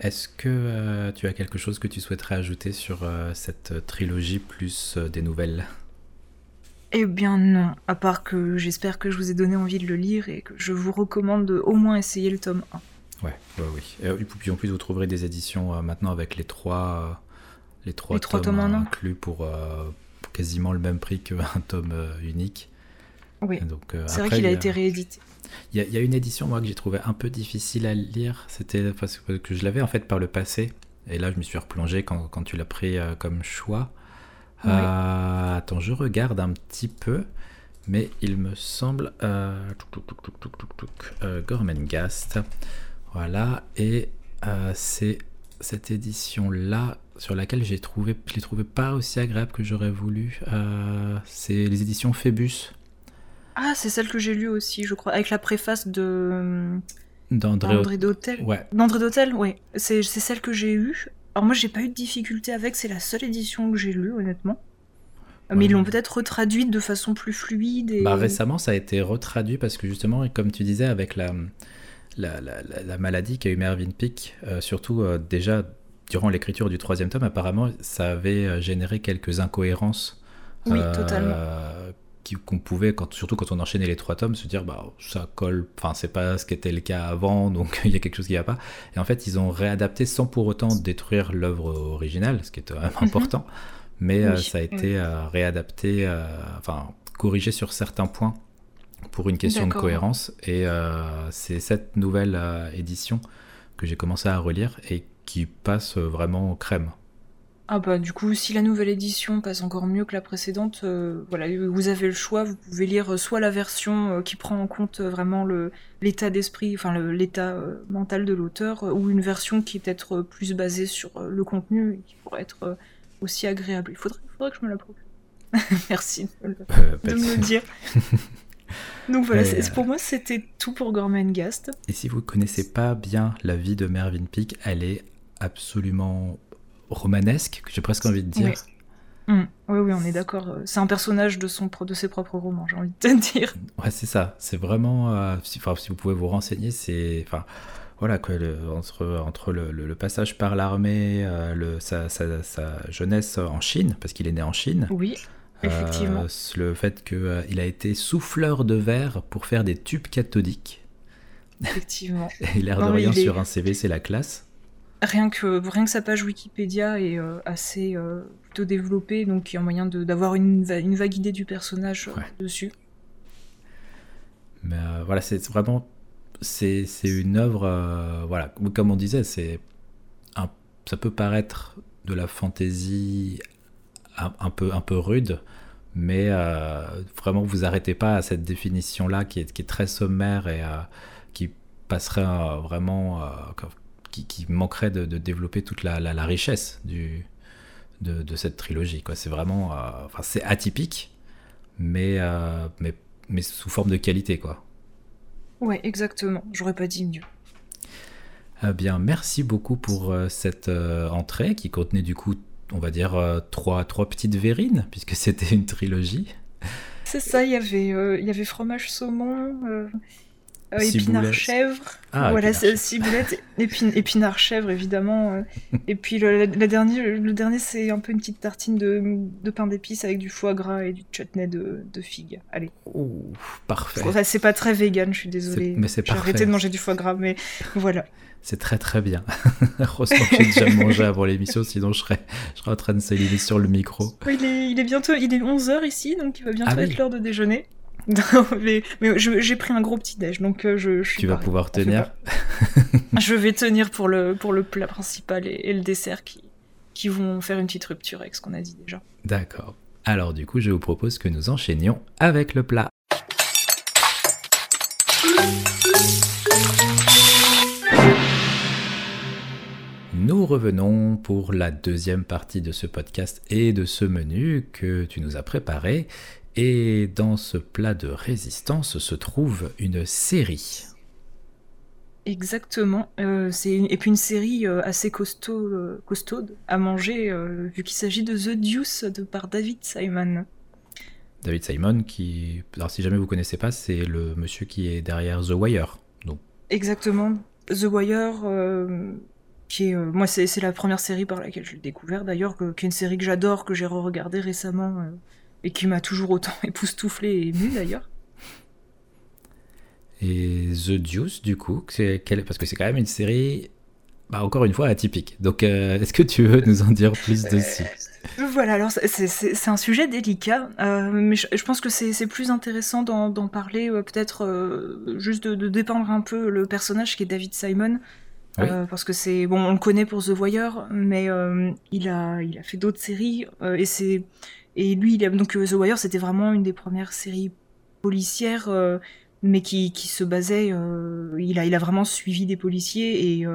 Est-ce que tu as quelque chose que tu souhaiterais ajouter sur cette trilogie plus des nouvelles? Eh bien non, à part que j'espère que je vous ai donné envie de le lire et que je vous recommande de au moins essayer le tome 1. Ouais, ouais oui. Et puis en plus vous trouverez des éditions euh, maintenant avec les trois, euh, les trois, tomes, inclus pour, euh, quasiment le même prix qu'un tome unique. Oui, c'est vrai qu'il a, été réédité. Il y, a une édition moi que j'ai trouvé un peu difficile à lire, c'était parce que je l'avais en fait par le passé, et là je me suis replongé quand, quand tu l'as pris comme choix. Euh, attends, je regarde un petit peu, mais il me semble. Euh, euh, Gormengast. Voilà, et c'est cette édition-là sur laquelle j'ai trouvé, je l'ai trouvé pas aussi agréable que j'aurais voulu. c'est les éditions Phébus. Ah, c'est celle que j'ai lue aussi, je crois, avec la préface de. D'André d'Hôtel. Ouais. D'André d'Hôtel, oui. C'est celle que j'ai eue. Alors moi, j'ai pas eu de difficulté avec, c'est la seule édition que j'ai lue, honnêtement. Mais ils l'ont peut-être retraduite de façon plus fluide. Bah, récemment, ça a été retraduit parce que justement, comme tu disais, avec la, la, maladie qu'a eu Mervyn Peake, euh, surtout euh, déjà durant l'écriture du troisième tome, apparemment, ça avait euh, généré quelques incohérences. Oui, totalement qu'on pouvait, quand, surtout quand on enchaînait les trois tomes, se dire bah ça colle, enfin c'est pas ce qui était le cas avant, donc il y a quelque chose qui va pas. Et en fait, ils ont réadapté sans pour autant détruire l'œuvre originale, ce qui est vraiment mhm. important, mais euh, ça a été euh, réadapté, euh, enfin corrigé sur certains points pour une question de cohérence. Et c'est cette nouvelle édition que j'ai commencé à relire et qui passe vraiment crème. Ah bah du coup, si la nouvelle édition passe encore mieux que la précédente, euh, voilà, vous avez le choix. Vous pouvez lire euh, soit la version euh, qui prend en compte vraiment le l'état d'esprit, enfin l'état mental de l'auteur, ou une version qui est peut-être plus basée sur le contenu et qui pourrait être aussi agréable. Il faudrait, faudrait que je me la procure. Merci de, me le dire. Donc voilà, pour moi c'était tout pour Gast. Et si vous connaissez pas bien la vie de Mervyn Peake, elle est absolument romanesque, que j'ai presque envie de dire. Mm. Oui. oui, on est d'accord. C'est un personnage de, son, de ses propres romans, j'ai envie de te dire. Ouais, c'est ça. C'est vraiment. Euh, si, si, vous pouvez vous renseigner, c'est. Enfin, voilà, quoi, entre, entre le, passage par l'armée, euh, sa, sa, jeunesse en Chine, parce qu'il est né en Chine. Oui. Effectivement. Euh, le fait qu'il a été souffleur de verre pour faire des tubes cathodiques. Effectivement. Et l'air de rien sur un CV, c'est la classe. Rien que, rien que sa page Wikipédia est euh, assez euh, plutôt développée, donc il y a moyen d'avoir une, une, vague idée du personnage euh, dessus. Mais voilà, c'est vraiment. C'est une œuvre. voilà, comme on disait, c'est ça peut paraître de la fantaisie un, peu, un peu rude, mais vraiment, vous arrêtez pas à cette définition-là qui est, qui est très sommaire et qui passerait vraiment qui, manquerait de, développer toute la, richesse du, de, cette trilogie. C'est vraiment, euh, enfin, c'est atypique, mais, euh, mais, mais sous forme de qualité, quoi. Ouais, exactement. J'aurais pas dit mieux. Eh bien, merci beaucoup pour euh, cette entrée qui contenait du coup, on va dire, trois, trois petites verrines, puisque c'était une trilogie. C'est ça, il y avait, il y avait fromage saumon, euh, épinard chèvre. Ah, voilà, ciboulette, épinard chèvre évidemment. Euh. et puis le, dernier, le dernier c'est un peu une petite tartine de, pain d'épices avec du foie gras et du chutney de, de figues. Allez. Parfait. c'est pas très vegan, je suis désolée. Mais c'est parfait. J'ai arrêté de manger du foie gras, mais voilà. C'est très très bien. Heureusement que j'ai déjà mangé avant l'émission, sinon je serais, je serais en train de s'éliminer sur le micro. Il est, il est bientôt, il est 11h ici, donc il va bientôt ah être l'heure de déjeuner. Mais, j'ai pris un gros petit déj, donc euh, je, Tu vas pouvoir tenir. je vais tenir pour le, pour le plat principal et, le dessert qui, qui vont faire une petite rupture avec ce qu'on a dit déjà. D'accord. Alors du coup, je vous propose que nous enchaînions avec le plat. Nous revenons pour la deuxième partie de ce podcast et de ce menu que tu nous as préparé. Et dans ce plat de résistance se trouve une série. Exactement. Euh, c'est et puis une série euh, assez costaud, euh, costaude à manger, vu qu'il s'agit de The Deuce de par David Simon. David Simon, qui, alors si jamais vous connaissez pas, c'est le monsieur qui est derrière The Wire. Donc. Exactement. The Wire, qui est, moi c'est la première série par laquelle je l'ai découvert d'ailleurs, qui est une série que j'adore, que j'ai re-regardée récemment et qui m'a toujours autant époustouflé et ému d'ailleurs. Et The Deuce, du coup, parce que c'est quand même une série, bah, encore une fois, atypique. Donc, euh, est-ce que tu veux nous en dire plus dessus? Voilà, alors c'est un sujet délicat, euh, mais je, pense que c'est plus intéressant d'en parler, euh, peut-être juste de, dépeindre un peu le personnage qui est David Simon. parce que c'est bon, on le connaît pour The Voyeur, mais il a il a fait d'autres séries et c'est et lui, il a, donc euh, The Wire, c'était vraiment une des premières séries policières, euh, mais qui, se basait. Euh, il, a, vraiment suivi des policiers et,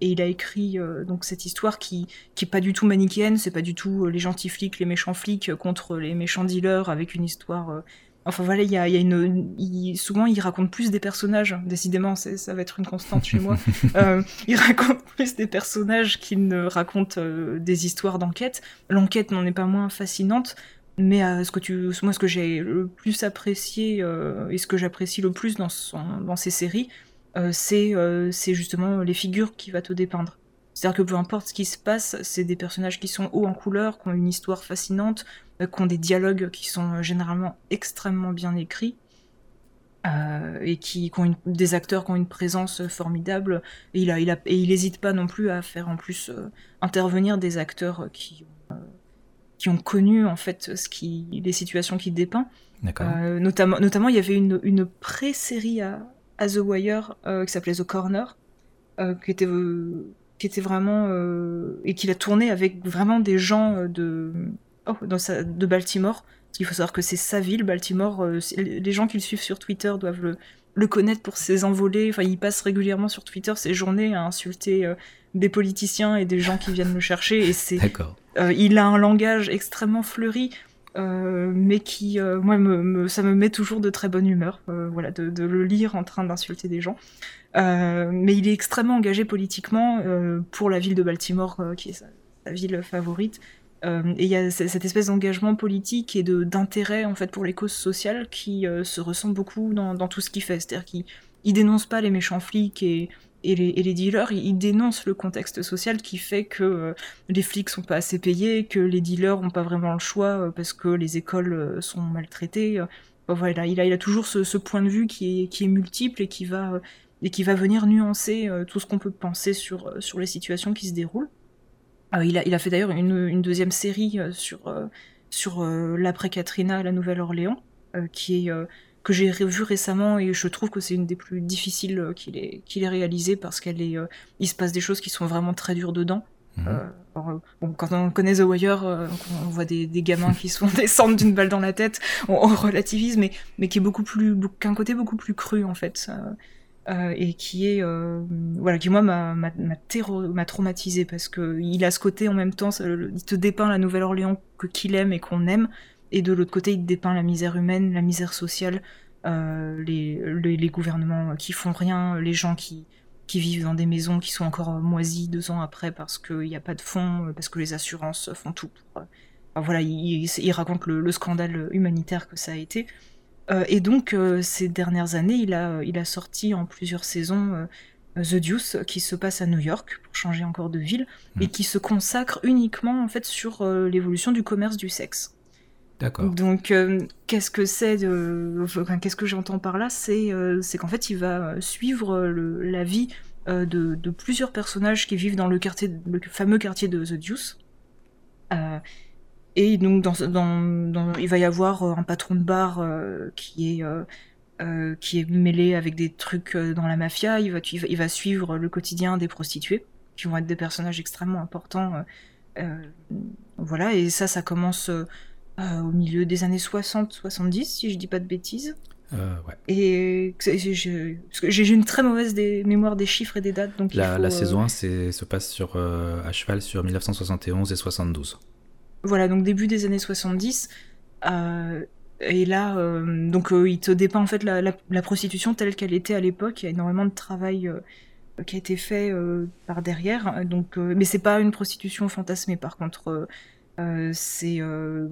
il a écrit donc cette histoire qui, qui pas du tout manichéenne. C'est pas du tout les gentils flics, les méchants flics contre les méchants dealers avec une histoire Enfin voilà, il y a, y a, une, souvent il raconte plus des personnages. Décidément, ça va être une constante chez moi. Euh, il raconte plus des personnages qu'il ne raconte euh, des histoires d'enquête. L'enquête n'en est pas moins fascinante, mais euh, ce que tu, moi ce que j'ai le plus apprécié et ce que j'apprécie le plus dans son, dans ces séries, c'est c'est justement les figures qu'il va te dépeindre. C'est-à-dire que peu importe ce qui se passe, c'est des personnages qui sont hauts en couleur, qui ont une histoire fascinante, euh, qui ont des dialogues qui sont euh, généralement extrêmement bien écrits. Euh, et qui, ont des acteurs qui ont une présence formidable et il a, il a, et il n'hésite pas non plus à faire en plus intervenir des acteurs qui qui ont connu en fait ce qui les situations qu'il dépeint notamment notamment il y avait une, une pré-série à, à, The Wire qui s'appelait The Corner qui était qui était vraiment et qu'il a tourné avec vraiment des gens de oh, dans sa, de Baltimore. Il faut savoir que c'est sa ville, Baltimore. Euh, les gens qui le suivent sur Twitter doivent le, le, connaître pour ses envolées. Enfin, il passe régulièrement sur Twitter ses journées à insulter euh, des politiciens et des gens qui viennent le chercher. Et c'est, euh, il a un langage extrêmement fleuri. Mais qui, moi, me, ça me met toujours de très bonne humeur, voilà, de, le lire en train d'insulter des gens. mais il est extrêmement engagé politiquement pour la ville de Baltimore, qui est sa ville favorite. Euh, et il y a cette espèce d'engagement politique et d'intérêt en fait pour les causes sociales qui euh, se ressent beaucoup dans, dans tout ce qu'il fait. C'est-à-dire qu'il il dénonce pas les méchants flics et, et, les, dealers, il, dénonce le contexte social qui fait que euh, les flics sont pas assez payés, que les dealers ont pas vraiment le choix parce que les écoles sont maltraitées. voilà, il a, toujours ce, point de vue qui est, multiple et qui va, venir nuancer tout ce qu'on peut penser sur, sur les situations qui se déroulent. Euh, il, a, fait d'ailleurs une, deuxième série euh, sur, euh, sur l'après Katrina à la Nouvelle-Orléans, qui est que j'ai revu récemment et je trouve que c'est une des plus difficiles qu'il ait, qu'il ait réalisé parce qu'elle est, il se passe des choses qui sont vraiment très dures dedans. Mhm. bon, quand on connaît The Wire, on voit des, des, gamins qui sont descendent d'une balle dans la tête, on, on relativise, mais, mais qui est beaucoup plus, qu'un côté beaucoup plus cru en fait. Euh, et qui est euh, voilà qui moi m'a m'a traumatisé parce que il a ce côté en même temps il te dépeint la Nouvelle-Orléans que qu'il aime et qu'on aime et de l'autre côté il dépeint la misère humaine la misère sociale euh, les, les, gouvernements qui font rien les gens qui qui vivent dans des maisons qui sont encore moisies deux ans après parce qu'il n'y a pas de fonds parce que les assurances font tout pour voilà il, il raconte le, le, scandale humanitaire que ça a été et donc, ces dernières années, il a, il a sorti en plusieurs saisons The Deuce, qui se passe à New York, pour changer encore de ville, et hmm. qui se consacre uniquement en fait sur l'évolution du commerce du sexe. Donc, qu'est-ce que c'est de... qu'est-ce que j'entends par là? C'est c'est qu'en fait, il va suivre la vie de, plusieurs personnages qui vivent dans le, quartier, le fameux quartier de The Deuce. Et donc, il va y avoir euh, un patron de bar euh, qui est euh, qui est mêlé avec des trucs dans la mafia. Il va, il va, suivre le quotidien des prostituées, qui vont être des personnages extrêmement importants. voilà, et ça, ça commence au milieu des années 60-70, si je dis pas de bêtises. ouais. Et j'ai une très mauvaise mémoire des chiffres et des dates. Donc la, la saison 1 se passe sur, à cheval sur 1971 et 72. Voilà, donc début des années 70. Euh, et là, euh, donc euh, il te dépeint en fait la, prostitution telle qu'elle était à l'époque. Il y a énormément de travail qui a été fait par derrière. Donc, mais c'est pas une prostitution fantasmée. Par contre, c'est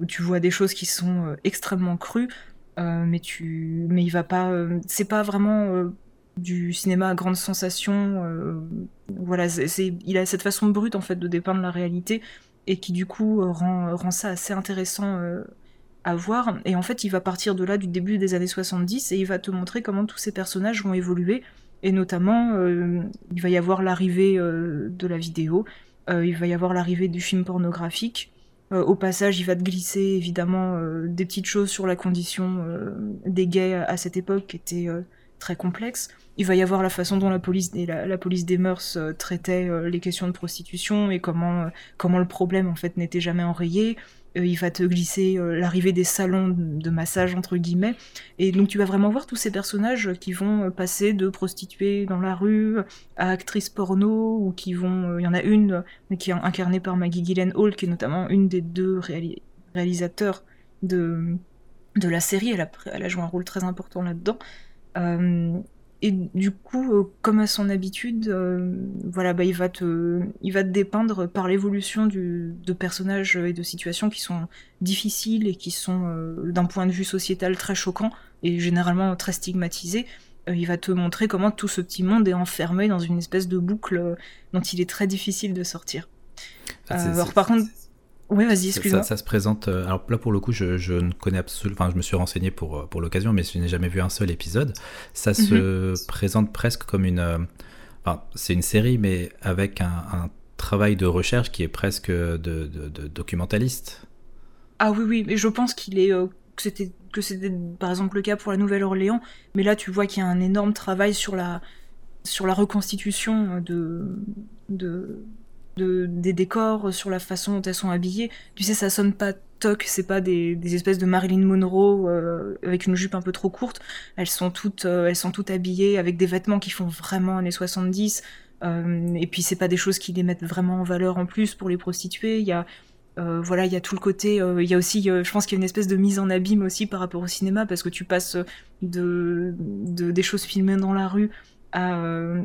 tu vois des choses qui sont extrêmement crues, mais tu, mais il va pas. c'est pas vraiment du cinéma à grande sensation. voilà, c'est, il a cette façon brute en fait de dépeindre la réalité et qui du coup euh, rend, rend ça assez intéressant euh, à voir. Et en fait, il va partir de là du début des années 70 et il va te montrer comment tous ces personnages vont évoluer. Et notamment, euh, il va y avoir l'arrivée de la vidéo, il va y avoir l'arrivée du film pornographique. Au passage, il va te glisser évidemment des petites choses sur la condition des gays à cette époque qui était très complexe. Il va y avoir la façon dont la police, la, police des mœurs euh, traitait euh, les questions de prostitution et comment, euh, comment le problème en fait n'était jamais enrayé. Il va te glisser l'arrivée des salons de massage entre guillemets. Et donc tu vas vraiment voir tous ces personnages qui vont passer de prostituées dans la rue à actrices porno ou qui vont. Il y en a une qui est incarnée par Maggie Gyllenhaal qui est notamment une des deux réalisateurs de de la série. Elle a, elle a joué un rôle très important là-dedans. Euh, et du coup, euh, comme à son habitude, euh, voilà, bah, il va te, il va te dépeindre par l'évolution de personnages et de situations qui sont difficiles et qui sont, d'un point de vue sociétal, très choquants et généralement très stigmatisés. il va te montrer comment tout ce petit monde est enfermé dans une espèce de boucle dont il est très difficile de sortir. alors par contre, oui, vas-y, excuse-moi. Ça, se présente. Euh, alors là, pour le coup, je, ne connais absolument. Enfin, je me suis renseigné pour, euh, pour l'occasion, mais je n'ai jamais vu un seul épisode. Ça se mhm. présente presque comme une. Euh, enfin, c'est une série, mais avec un, travail de recherche qui est presque de, de, documentaliste. Ah oui, oui, mais je pense qu'il est. que c'était que c'était par exemple le cas pour la Nouvelle-Orléans, mais là tu vois qu'il y a un énorme travail sur la sur la reconstitution de de des décors, sur la façon dont elles sont habillées. Tu sais, ça sonne pas toc, c'est pas des, espèces de Marilyn Monroe euh, avec une jupe un peu trop courte. Elles sont toutes, euh, elles sont toutes habillées avec des vêtements qui font vraiment années 70. Euh, et puis c'est pas des choses qui les mettent vraiment en valeur en plus pour les prostituées. Il y a voilà, il y a tout le côté. il y a aussi, je pense qu'il y a une espèce de mise en abîme aussi par rapport au cinéma parce que tu passes de, des choses filmées dans la rue à,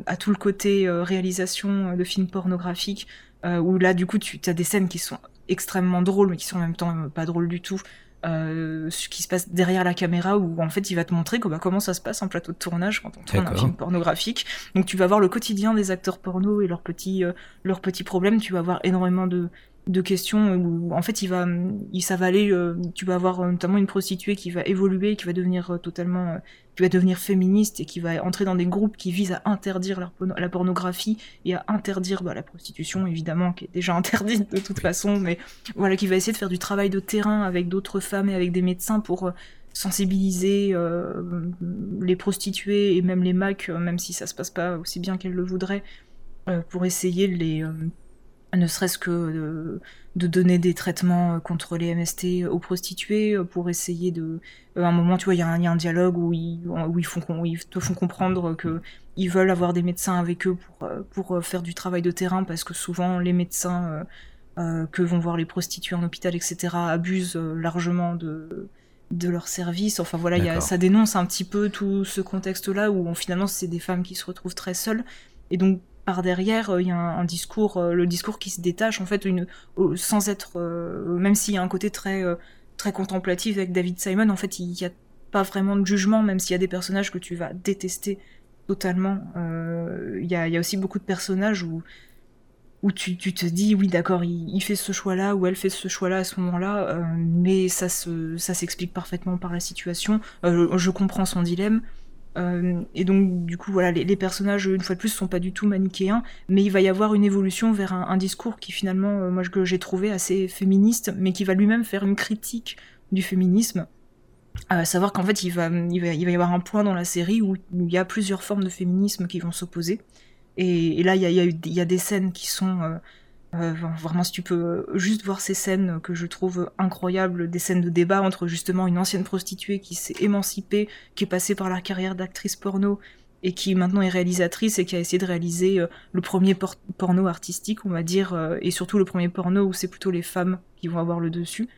à tout le côté réalisation de films pornographiques euh, où là, du coup, tu as des scènes qui sont extrêmement drôles, mais qui sont en même temps euh, pas drôles du tout. Euh, ce qui se passe derrière la caméra où en fait il va te montrer bah, comment ça se passe en plateau de tournage quand on tourne un film pornographique. Donc tu vas voir le quotidien des acteurs porno et leurs petits, leurs petits problèmes. Tu vas voir énormément de, de questions où en fait il va il euh, tu vas avoir euh, notamment une prostituée qui va évoluer qui va devenir euh, totalement qui va devenir féministe et qui va entrer dans des groupes qui visent à interdire la, pornographie et à interdire bah, la prostitution évidemment qui est déjà interdite de toute façon mais voilà qui va essayer de faire du travail de terrain avec d'autres femmes et avec des médecins pour sensibiliser les prostituées et même les macs même si ça se passe pas aussi bien qu'elles le voudraient pour essayer de les ne serait-ce que de, donner des traitements euh, contre les MST aux prostituées euh, pour essayer de à euh, un moment tu vois il y, a un dialogue où ils, où ils, font, ils te font comprendre que ils veulent avoir des médecins avec eux pour, pour faire du travail de terrain parce que souvent les médecins que vont voir les prostituées en hôpital etc abusent largement de de leurs services. Enfin voilà y a, ça dénonce un petit peu tout ce contexte là où finalement c'est des femmes qui se retrouvent très seules. Et donc par derrière, euh, il y a un, discours, euh, le discours qui se détache en fait, une, sans être, euh, même s'il y a un côté très contemplatif avec David Simon, en fait, il y a pas vraiment de jugement, même s'il y a des personnages que tu vas détester totalement. Il y, a, aussi beaucoup de personnages où, où tu, te dis, oui, d'accord, il, fait ce choix-là, ou elle fait ce choix-là à ce moment-là, mais ça s'explique parfaitement par la situation. je comprends son dilemme. Euh, et donc, du coup, voilà, les, personnages, une fois de plus, sont pas du tout manichéens, mais il va y avoir une évolution vers un, discours qui, finalement, euh, moi, que j'ai trouvé assez féministe, mais qui va lui-même faire une critique du féminisme. À savoir qu'en fait, il va, il, va, y avoir un point dans la série où il y a plusieurs formes de féminisme qui vont s'opposer. Et, là, il y a, il y a, des scènes qui sont euh, euh, vraiment, si tu peux juste voir ces scènes que je trouve incroyables, des scènes de débat entre justement une ancienne prostituée qui s'est émancipée, qui est passée par la carrière d'actrice porno et qui maintenant est réalisatrice et qui a essayé de réaliser euh, le premier porno artistique, on va dire, euh, et surtout le premier porno où c'est plutôt les femmes qui vont avoir le dessus,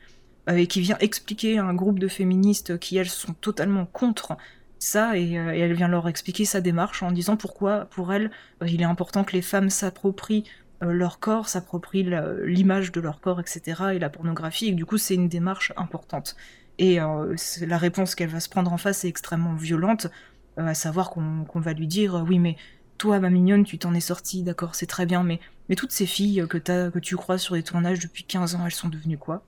et qui vient expliquer à un groupe de féministes qui, elles, sont totalement contre ça, et, et elle vient leur expliquer sa démarche en disant pourquoi, pour elle, il est important que les femmes s'approprient euh, leur corps, s'approprient l'image de leur corps, etc., et la pornographie, et du coup c'est une démarche importante. Et euh, la réponse qu'elle va se prendre en face est extrêmement violente, euh, à savoir qu'on va lui dire oui mais toi ma mignonne tu t'en es sortie, d'accord c'est très bien, mais, mais toutes ces filles que, que tu crois sur les tournages depuis 15 ans, elles sont devenues quoi?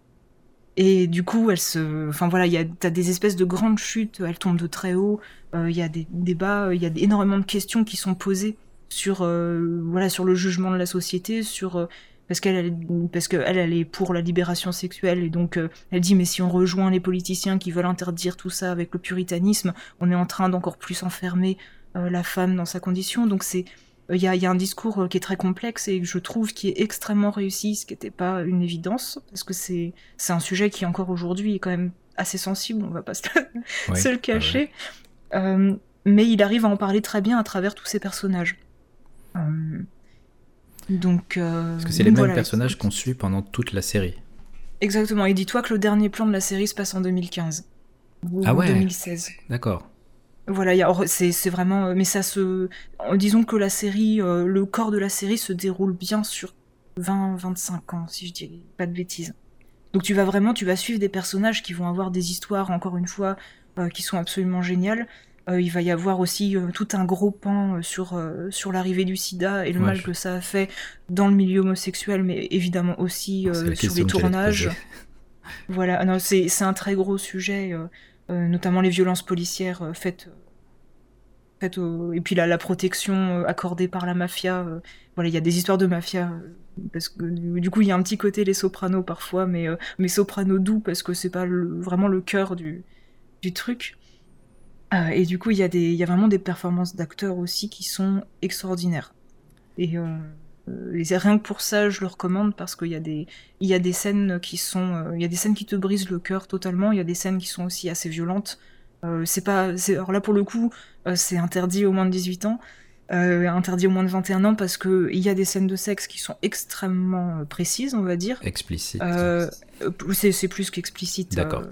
Et du coup, elles se, enfin voilà, il y a, t'as des espèces de grandes chutes, elles tombent de très haut. Il y a des débats, il y a énormément de questions qui sont posées sur euh, voilà sur le jugement de la société, sur euh, parce qu'elle parce que elle, elle est pour la libération sexuelle et donc euh, elle dit mais si on rejoint les politiciens qui veulent interdire tout ça avec le puritanisme, on est en train d'encore plus enfermer la femme dans sa condition. Donc c'est il y a, y a, un discours qui est très complexe et que je trouve qui est extrêmement réussi, ce qui n'était pas une évidence parce que c'est c'est un sujet qui encore aujourd'hui est quand même assez sensible, on va pas se, le cacher. mais il arrive à en parler très bien à travers tous ces personnages. Euh, donc, euh, Parce que c'est les mêmes personnages qu'on suit pendant toute la série. Exactement. Et dis-toi que le dernier plan de la série se passe en 2015. Ou ah ouais 2016. D'accord. Voilà, c'est vraiment. Euh, mais ça se. Disons que la série, le corps de la série se déroule bien sur 20-25 ans, si je dis pas de bêtises. Donc tu vas vraiment, tu vas suivre des personnages qui vont avoir des histoires, encore une fois, qui sont absolument géniales. Euh, il va y avoir aussi euh, tout un gros pan euh, sur, sur l'arrivée du sida et le mal que ça a fait dans le milieu homosexuel, mais évidemment aussi sur les tournages. Voilà, non, c'est un très gros sujet, notamment les violences policières faites et puis la, la protection accordée par la mafia. voilà, il y a des histoires de mafia parce que du coup il y a un petit côté les sopranos parfois, mais mais sopranos doux parce que c'est pas vraiment le cœur du, du truc. Euh, et du coup, il y, a des, y a vraiment des performances d'acteurs aussi qui sont extraordinaires. Et, euh, rien que pour ça, je le recommande parce qu'il y, a des, y a des scènes qui sont, euh, il y a des scènes qui te brisent le cœur totalement. Il y a des scènes qui sont aussi assez violentes. Euh, c'est pas, alors là pour le coup, c'est interdit au moins de 18 ans. interdit au moins de 21 ans parce que il y a des scènes de sexe qui sont extrêmement précises, on va dire. Explicite. c'est plus qu'explicite. D'accord.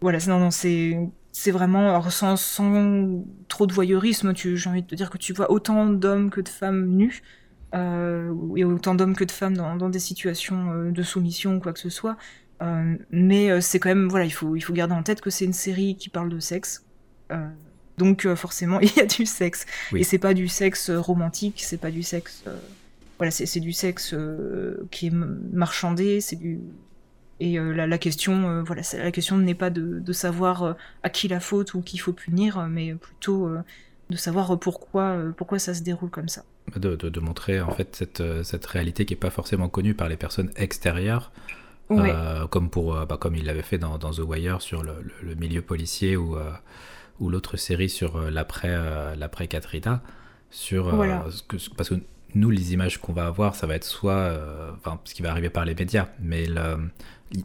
voilà, non, non, c'est c'est vraiment, sans, trop de voyeurisme, j'ai envie de te dire que tu vois autant d'hommes que de femmes nus, euh, et autant d'hommes que de femmes dans, des situations euh, de soumission ou quoi que ce soit. Euh, mais c'est quand même, voilà, il faut, il faut garder en tête que c'est une série qui parle de sexe. donc forcément, il y a du sexe. Et c'est pas du sexe romantique, c'est pas du sexe... voilà, c'est du sexe qui est marchandé, c'est du et euh, la, question, euh, voilà, la question n'est pas de, savoir euh, à qui la faute ou qu'il faut punir, mais plutôt de savoir pourquoi, pourquoi ça se déroule comme ça. De, montrer en fait cette, cette réalité qui n'est pas forcément connue par les personnes extérieures, comme, pour, bah, comme il l'avait fait dans, The Wire sur le, milieu policier ou, ou l'autre série sur l'après l'après Katrina, sur, parce que nous, les images qu'on va avoir, ça va être soit, enfin, ce qui va arriver par les médias, mais le,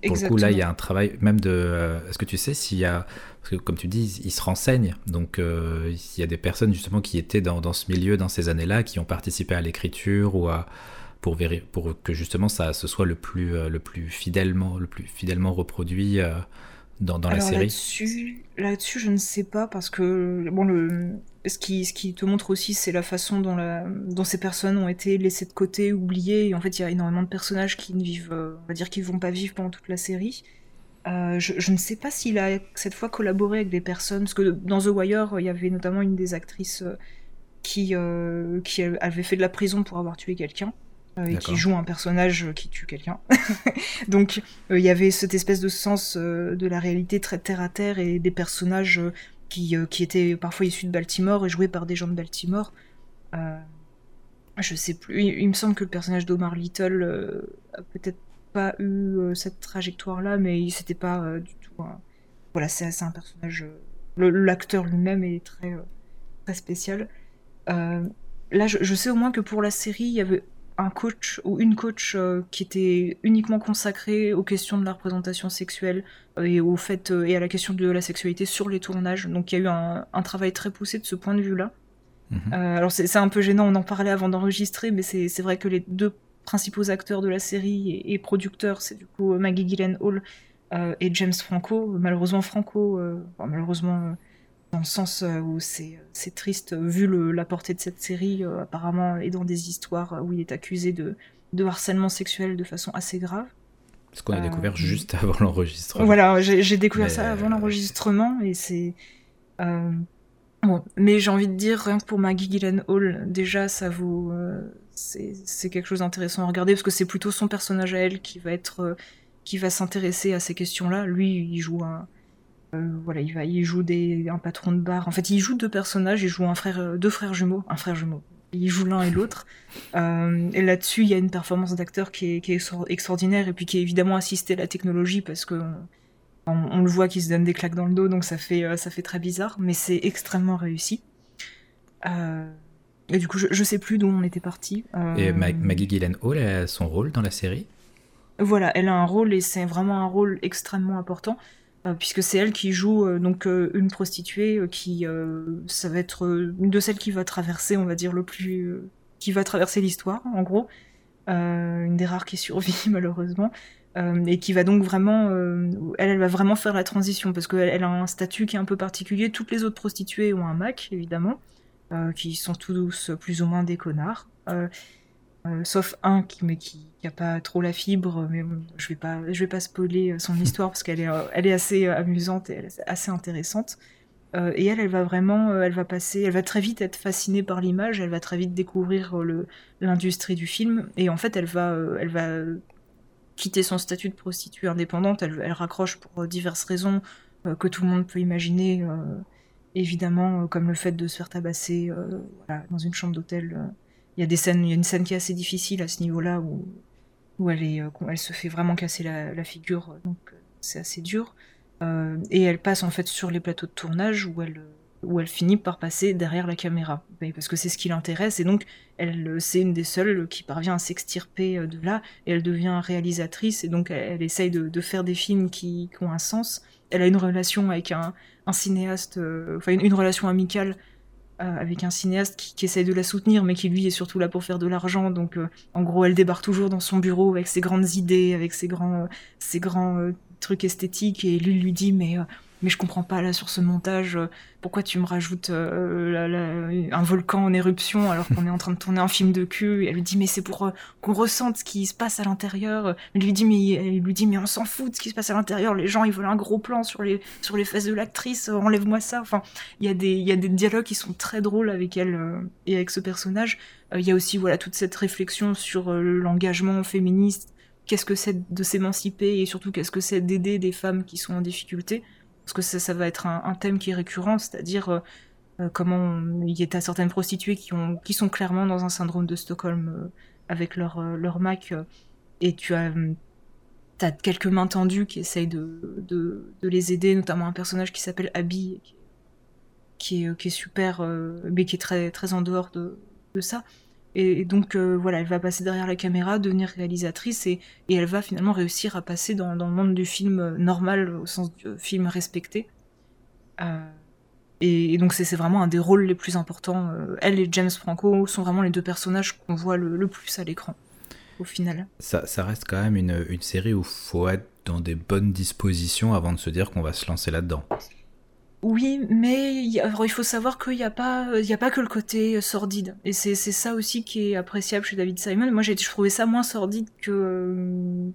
pour le coup, là, il y a un travail même de. Euh, est-ce que tu sais s'il y a. Parce que, comme tu dis, ils se renseignent. Donc, euh, il y a des personnes, justement, qui étaient dans, dans ce milieu, dans ces années-là, qui ont participé à l'écriture ou à. Pour, pour que justement ça ce soit le plus, euh, le plus fidèlement le plus fidèlement reproduit dans, dans la série là-dessus, là-dessus, je ne sais pas parce que bon, le, ce qui, ce qui te montre aussi, c'est la façon dont, la, dont ces personnes ont été laissées de côté, oubliées. Et en fait, il y a énormément de personnages qui ne vivent, euh, on va dire, qui vont pas vivre pendant toute la série. je, ne sais pas s'il a cette fois collaboré avec des personnes, parce que dans The Wire, il y avait notamment une des actrices qui, qui avait fait de la prison pour avoir tué quelqu'un. Et qui joue un personnage qui tue quelqu'un. Donc il y avait cette espèce de sens de la réalité très terre à terre et des personnages qui, qui étaient parfois issus de Baltimore et joués par des gens de Baltimore. je sais plus, il, me semble que le personnage d'Omar Little a peut-être pas eu euh, cette trajectoire-là, mais c'était pas euh, du tout. Voilà, c'est un personnage. Euh, l'acteur lui-même est très, très spécial. là, je, sais au moins que pour la série, il y avait un coach ou une coach qui était uniquement consacrée aux questions de la représentation sexuelle et au fait et à la question de la sexualité sur les tournages. Donc il y a eu un, travail très poussé de ce point de vue-là. Mhm. alors c'est un peu gênant, on en parlait avant d'enregistrer, mais c'est vrai que les deux principaux acteurs de la série et, producteurs, c'est du coup Maggie Gyllenhaal euh, et James Franco. Malheureusement, Franco, euh, malheureusement, euh, dans le sens où c'est triste, vu le, la portée de cette série, apparemment, est dans des histoires où il est accusé de, de harcèlement sexuel de façon assez grave. Ce qu'on a découvert juste avant l'enregistrement. Voilà, j'ai découvert ça avant l'enregistrement et c'est. Bon, mais j'ai envie de dire, rien que pour Maggie Gyllenhaal, déjà, ça vaut, c'est quelque chose d'intéressant à regarder parce que c'est plutôt son personnage à elle qui va être euh, qui va s'intéresser à ces questions-là. Lui, il joue un euh, voilà, il va il joue des un patron de bar. En fait, il joue deux personnages, il joue un frère euh, deux frères jumeaux, un frère jumeau. Il joue l'un et l'autre. et là-dessus, il y a une performance d'acteur qui est, qui est extraordinaire et puis qui est évidemment assistée à la technologie parce que on, le voit qu'il se donne des claques dans le dos, donc ça fait ça fait très bizarre, mais c'est extrêmement réussi. Euh, et du coup, je, je sais plus d'où on était parti. Euh, et Maggie Gyllenhaal a son rôle dans la série? Voilà, elle a un rôle et c'est vraiment un rôle extrêmement important. Euh, puisque c'est elle qui joue euh, donc une prostituée qui ça va être une de celles qui va traverser on va dire le plus qui va traverser l'histoire en gros. Une des rares qui survit malheureusement. Et qui va donc vraiment elle va vraiment faire la transition parce qu'elle elle a un statut qui est un peu particulier. Toutes les autres prostituées ont un Mac évidemment euh, qui sont tous plus ou moins des connards. Euh, euh, sauf un qui mais qui, qui a pas trop la fibre mais je vais pas je vais pas spoiler son histoire parce qu'elle est elle est assez amusante et assez intéressante et elle elle va vraiment elle va passer elle va très vite être fascinée par l'image elle va très vite découvrir le l'industrie du film et en fait elle va elle va quitter son statut de prostituée indépendante elle, elle raccroche pour diverses raisons que tout le monde peut imaginer évidemment, euh, comme le fait de se faire tabasser euh, dans une chambre d'hôtel. Euh, il y a des scènes, il y a une scène qui est assez difficile à ce niveau-là où, où elle, elle se fait vraiment casser la, figure, donc c'est assez dur. et elle passe en fait sur les plateaux de tournage où elle, où elle finit par passer derrière la caméra, parce que c'est ce qui l'intéresse, et donc elle, c'est une des seules qui parvient à s'extirper de là, et elle devient réalisatrice, et donc elle, essaye de, faire des films qui, ont un sens. Elle a une relation avec un, cinéaste, euh, enfin une, relation amicale euh, avec un cinéaste qui, essaie de la soutenir, mais qui lui est surtout là pour faire de l'argent. Donc, euh, en gros, elle débarque toujours dans son bureau avec ses grandes idées, avec ses grands, ses grands trucs esthétiques, et lui lui dit mais mais je comprends pas là sur ce montage, euh, pourquoi tu me rajoutes euh, un volcan en éruption alors qu'on est en train de tourner un film de cul. Et elle lui dit mais c'est pour euh, qu'on ressente ce qui se passe à l'intérieur. Il lui dit mais il lui dit mais on s'en fout de ce qui se passe à l'intérieur. Les gens ils veulent un gros plan sur les sur les fesses de l'actrice. Enlève-moi ça. Enfin il y a des il y a des dialogues qui sont très drôles avec elle et avec ce personnage. Il y a aussi voilà toute cette réflexion sur l'engagement féministe. Qu'est-ce que c'est de s'émanciper et surtout qu'est-ce que c'est d'aider des femmes qui sont en difficulté? Parce que ça, va être un, thème qui est récurrent, c'est-à-dire euh, euh, comment il y a certaines prostituées qui, ont, qui sont clairement dans un syndrome de Stockholm euh, avec leur, leur Mac, et tu as, as quelques mains tendues qui essayent de, les aider, notamment un personnage qui s'appelle Abby, qui, est, super, mais qui est très, très en dehors de, de ça. Et, donc euh, voilà, elle va passer derrière la caméra, devenir réalisatrice et, elle va finalement réussir à passer dans, le monde du film euh, normal au sens du euh, film respecté. Et, donc c'est vraiment un des rôles les plus importants. elle et James Franco sont vraiment les deux personnages qu'on voit le, plus à l'écran au final. Ça, ça, reste quand même une, une série où il faut être dans des bonnes dispositions avant de se dire qu'on va se lancer là-dedans. Oui, mais il faut savoir qu'il n'y a pas, il y a pas que le côté sordide. Et c'est ça aussi qui est appréciable chez David Simon. Moi, j'ai trouvé ça moins sordide que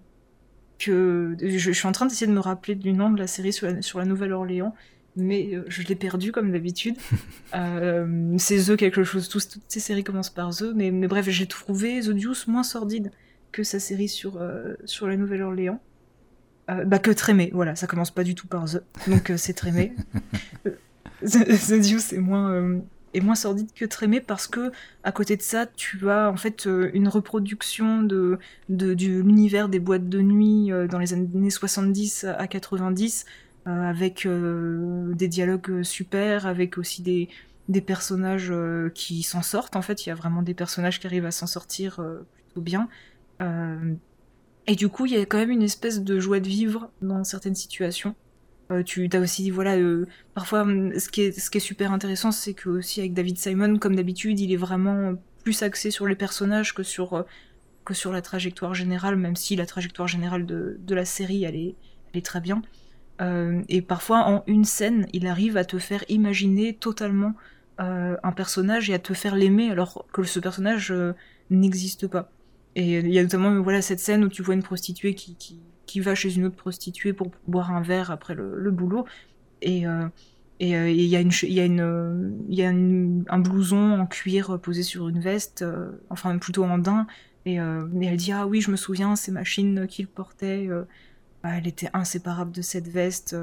que je, suis en train d'essayer de me rappeler du nom de la série sur la, sur la Nouvelle-Orléans, mais euh, je l'ai perdu comme d'habitude. euh, c'est The quelque chose, toutes ces séries commencent par The, mais, mais bref, j'ai trouvé The Deuce moins sordide que sa série sur, euh, sur la Nouvelle-Orléans. Euh, bah que Trémé, voilà, ça commence pas du tout par The, donc c'est Trémé. The, The Deuce est moins est moins sordide que Trémé parce que à côté de ça, tu as en fait euh, une reproduction de, de, de l'univers des boîtes de nuit euh, dans les années 70 à 90 euh, avec des dialogues super, avec aussi des, des personnages qui s'en sortent. En fait, il y a vraiment des personnages qui arrivent à s'en sortir plutôt bien. Et du coup, il y a quand même une espèce de joie de vivre dans certaines situations. Euh, tu as aussi, voilà, euh, parfois, hum, ce qui est, super intéressant, c'est que aussi avec David Simon, comme d'habitude, il est vraiment plus axé sur les personnages que sur, euh, la trajectoire générale, même si la trajectoire générale de, la série, elle est très bien. et parfois, en une scène, il arrive à te faire imaginer totalement un personnage et à te faire l'aimer alors que ce personnage n'existe pas. Et il y a notamment voilà, cette scène où tu vois une prostituée qui, qui va chez une autre prostituée pour boire un verre après le, boulot. Et euh, et euh, il y a une y a une y a un blouson en cuir posé sur une veste, euh, enfin plutôt en daim. Et, elle dit ah oui je me souviens c'est machine qu'il portait. Bah, elle était inséparable de cette veste.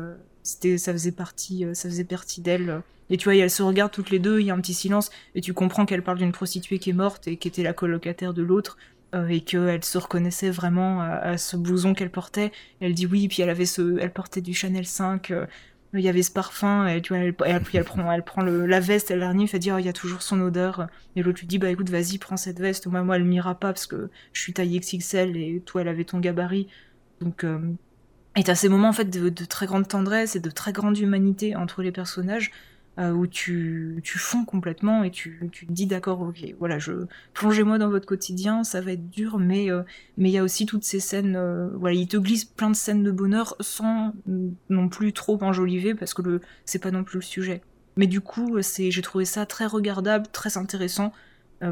c'était ça faisait partie ça faisait partie d'elle. Et tu vois, elles se regardent toutes les deux, il y a un petit silence, et tu comprends qu'elle parle d'une prostituée qui est morte et qui était la colocataire de l'autre, euh, et qu'elle se reconnaissait vraiment à, ce blouson qu'elle portait. elle dit oui, puis elle avait ce, elle portait du Chanel 5. Euh, il y avait ce parfum, et tu elle, puis elle prend, elle prend la veste, elle l'arnive, elle dit oh, il y a toujours son odeur. Et l'autre lui dit bah écoute, vas-y, prends cette veste. Moi, moi, elle m'ira pas parce que je suis taillée XXL et toi, elle avait ton gabarit. Donc, euh, et t'as ces moments en fait de, très grande tendresse et de très grande humanité entre les personnages euh, où tu, tu fonds complètement et tu, tu te dis d'accord, ok, voilà, je plongez-moi dans votre quotidien, ça va être dur, mais euh, mais il y a aussi toutes ces scènes, euh, voilà, il te glisse plein de scènes de bonheur sans non plus trop enjoliver parce que le c'est pas non plus le sujet. Mais du coup, c'est j'ai trouvé ça très regardable, très intéressant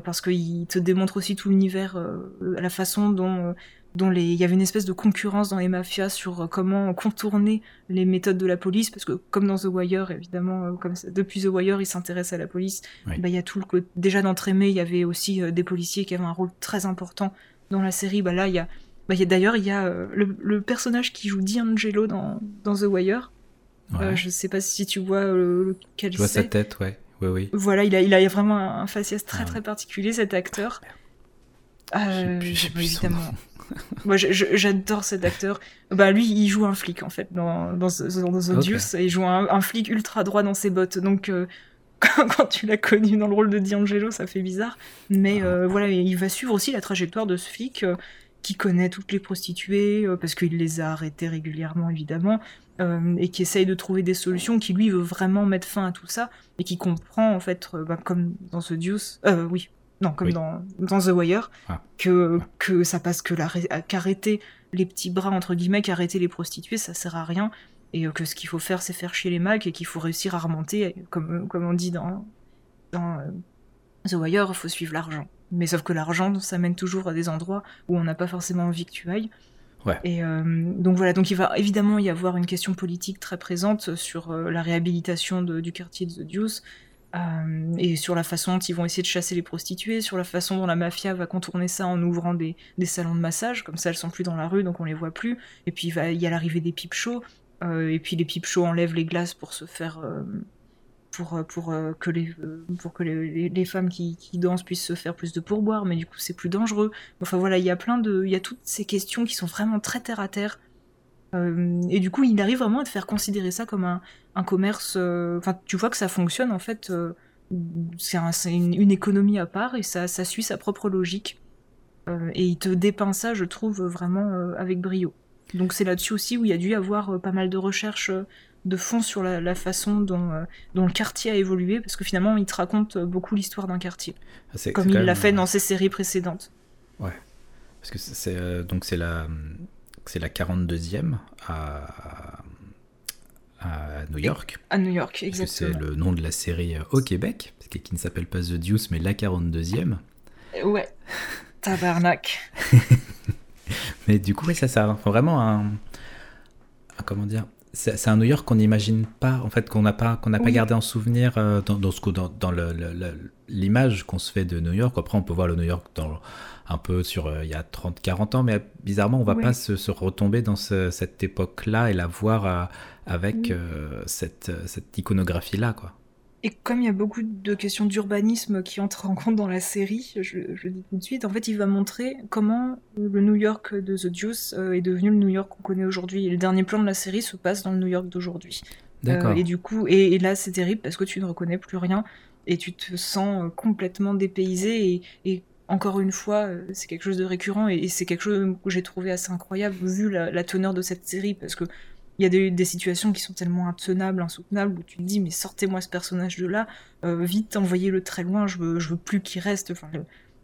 parce qu'il te démontre aussi tout l'univers, la façon dont dont les... il y avait une espèce de concurrence dans les mafias sur euh, comment contourner les méthodes de la police, parce que comme dans The Wire, évidemment, euh, depuis The Wire, ils s'intéressent à la police. Bah, il y a tout le déjà d'entraîner, il y avait aussi euh, des policiers qui avaient un rôle très important dans la série. Bah là, il y a, bah, d'ailleurs il y a le, personnage qui joue D'Angelo dans, dans The Wire. je sais pas si tu vois lequel Je vois sa tête, ouais. Oui, oui. Voilà, il a, il a vraiment un, faciès très ah très particulier, cet acteur. Euh, évidemment. Moi, j'adore cet acteur. Bah, lui, il joue un flic, en fait, dans, dans, dans The Il joue un, flic ultra droit dans ses bottes. Donc, euh, quand, tu l'as connu dans le rôle de D'Angelo, ça fait bizarre. Mais ah. euh, voilà, il va suivre aussi la trajectoire de ce flic euh, qui connaît toutes les prostituées, parce qu'il les a arrêtées régulièrement, évidemment. Et qui essaye de trouver des solutions, qui lui veut vraiment mettre fin à tout ça, et qui comprend, en fait, bah, comme dans ce Deuce, oui, non, comme dans, dans, The Wire, ah. que, que ça passe que qu'arrêter les petits bras, entre guillemets, qu'arrêter les prostituées, ça sert à rien. Et que ce qu'il faut faire, c'est faire chier les mecs et qu'il faut réussir à remonter, comme, comme on dit dans, dans euh, The Wire, il faut suivre l'argent. Mais sauf que l'argent, ça mène toujours à des endroits où on n'a pas forcément envie que tu ailles. Et euh, donc voilà, donc il va évidemment y avoir une question politique très présente sur euh, la réhabilitation du quartier de The Deuce, euh, et sur la façon dont ils vont essayer de chasser les prostituées, sur la façon dont la mafia va contourner ça en ouvrant des, salons de massage, comme ça elles sont plus dans la rue, donc on les voit plus. Et puis il, y a l'arrivée des pipe shows, et puis les pipe shows enlèvent les glaces pour se faire... Euh, pour, pour, que, les, pour que les, les femmes qui, dansent puissent se faire plus de pourboire, mais du coup c'est plus dangereux. Enfin voilà, il y a plein de... Il y a toutes ces questions qui sont vraiment très terre à terre, euh, et du coup, il arrive vraiment à te faire considérer ça comme un, un commerce. Euh, enfin, tu vois que ça fonctionne en fait. Euh, c'est une, une, économie à part et ça, ça suit sa propre logique. et il te dépeint ça, je trouve, vraiment avec brio. Donc c'est là-dessus aussi où il y a dû y avoir pas mal de recherches de fond sur la, la façon dont, dont, le quartier a évolué, parce que finalement, il te raconte beaucoup l'histoire d'un quartier, ah, comme il l'a fait dans ses séries précédentes. Ouais, parce que c'est donc c'est la c'est la 42e à, à New York. À New York, exactement. C'est le nom de la série au Québec, qui ne s'appelle pas The Deuce, mais la 42e. Ouais, tabarnak. Mais du coup, oui, ça, ça vraiment un, comment dire, c'est un New York qu'on n'imagine pas, en fait, qu'on n'a pas, qu'on n'a pas gardé en souvenir euh, dans, dans, ce, dans, dans l'image qu'on se fait de New York. Après, on peut voir le New York dans, un peu sur euh, il y a 30-40 ans, mais bizarrement, on va pas se, se, retomber dans cette époque-là et la voir euh, avec cette, cette iconographie-là, quoi. Et comme il y a beaucoup de questions d'urbanisme qui entrent en compte dans la série, je, je, dis tout de suite, en fait, il va montrer comment le New York de The Deuce euh, est devenu le New York qu'on connaît aujourd'hui. Et le dernier plan de la série se passe dans le New York d'aujourd'hui. D'accord. Euh, et du coup, et, là, c'est terrible parce que tu ne reconnais plus rien et tu te sens euh, complètement dépaysé. Et, et encore une fois, c'est quelque chose de récurrent et, c'est quelque chose que j'ai trouvé assez incroyable vu la, la teneur de cette série parce que il y a des, situations qui sont tellement intenables, insoutenables, où tu te dis, mais sortez-moi ce personnage de là, euh, vite, envoyez-le très loin, je veux, veux plus qu'il reste, enfin,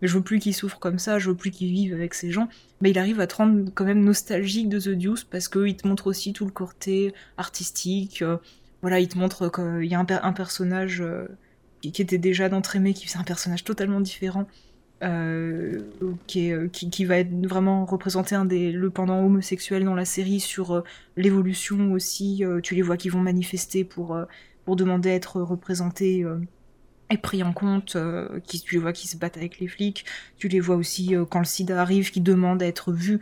je veux plus qu'il souffre comme ça, je veux plus qu'il vive avec ces gens. Mais il arrive à te rendre quand même nostalgique de The Deuce, parce qu'il te montre aussi tout le côté artistique, euh, voilà, il te montre qu'il y a un, personnage euh, qui, était déjà d'entraîner, qui faisait un personnage totalement différent, euh, qui, est, qui, qui, va être vraiment représenter un des, le pendant homosexuel dans la série sur euh, l'évolution aussi. Euh, tu les vois qui vont manifester pour, pour demander à être représentés et pris en compte. qui, tu les vois qui se battent avec les flics. Tu les vois aussi quand le sida arrive, qui demandent à être vus.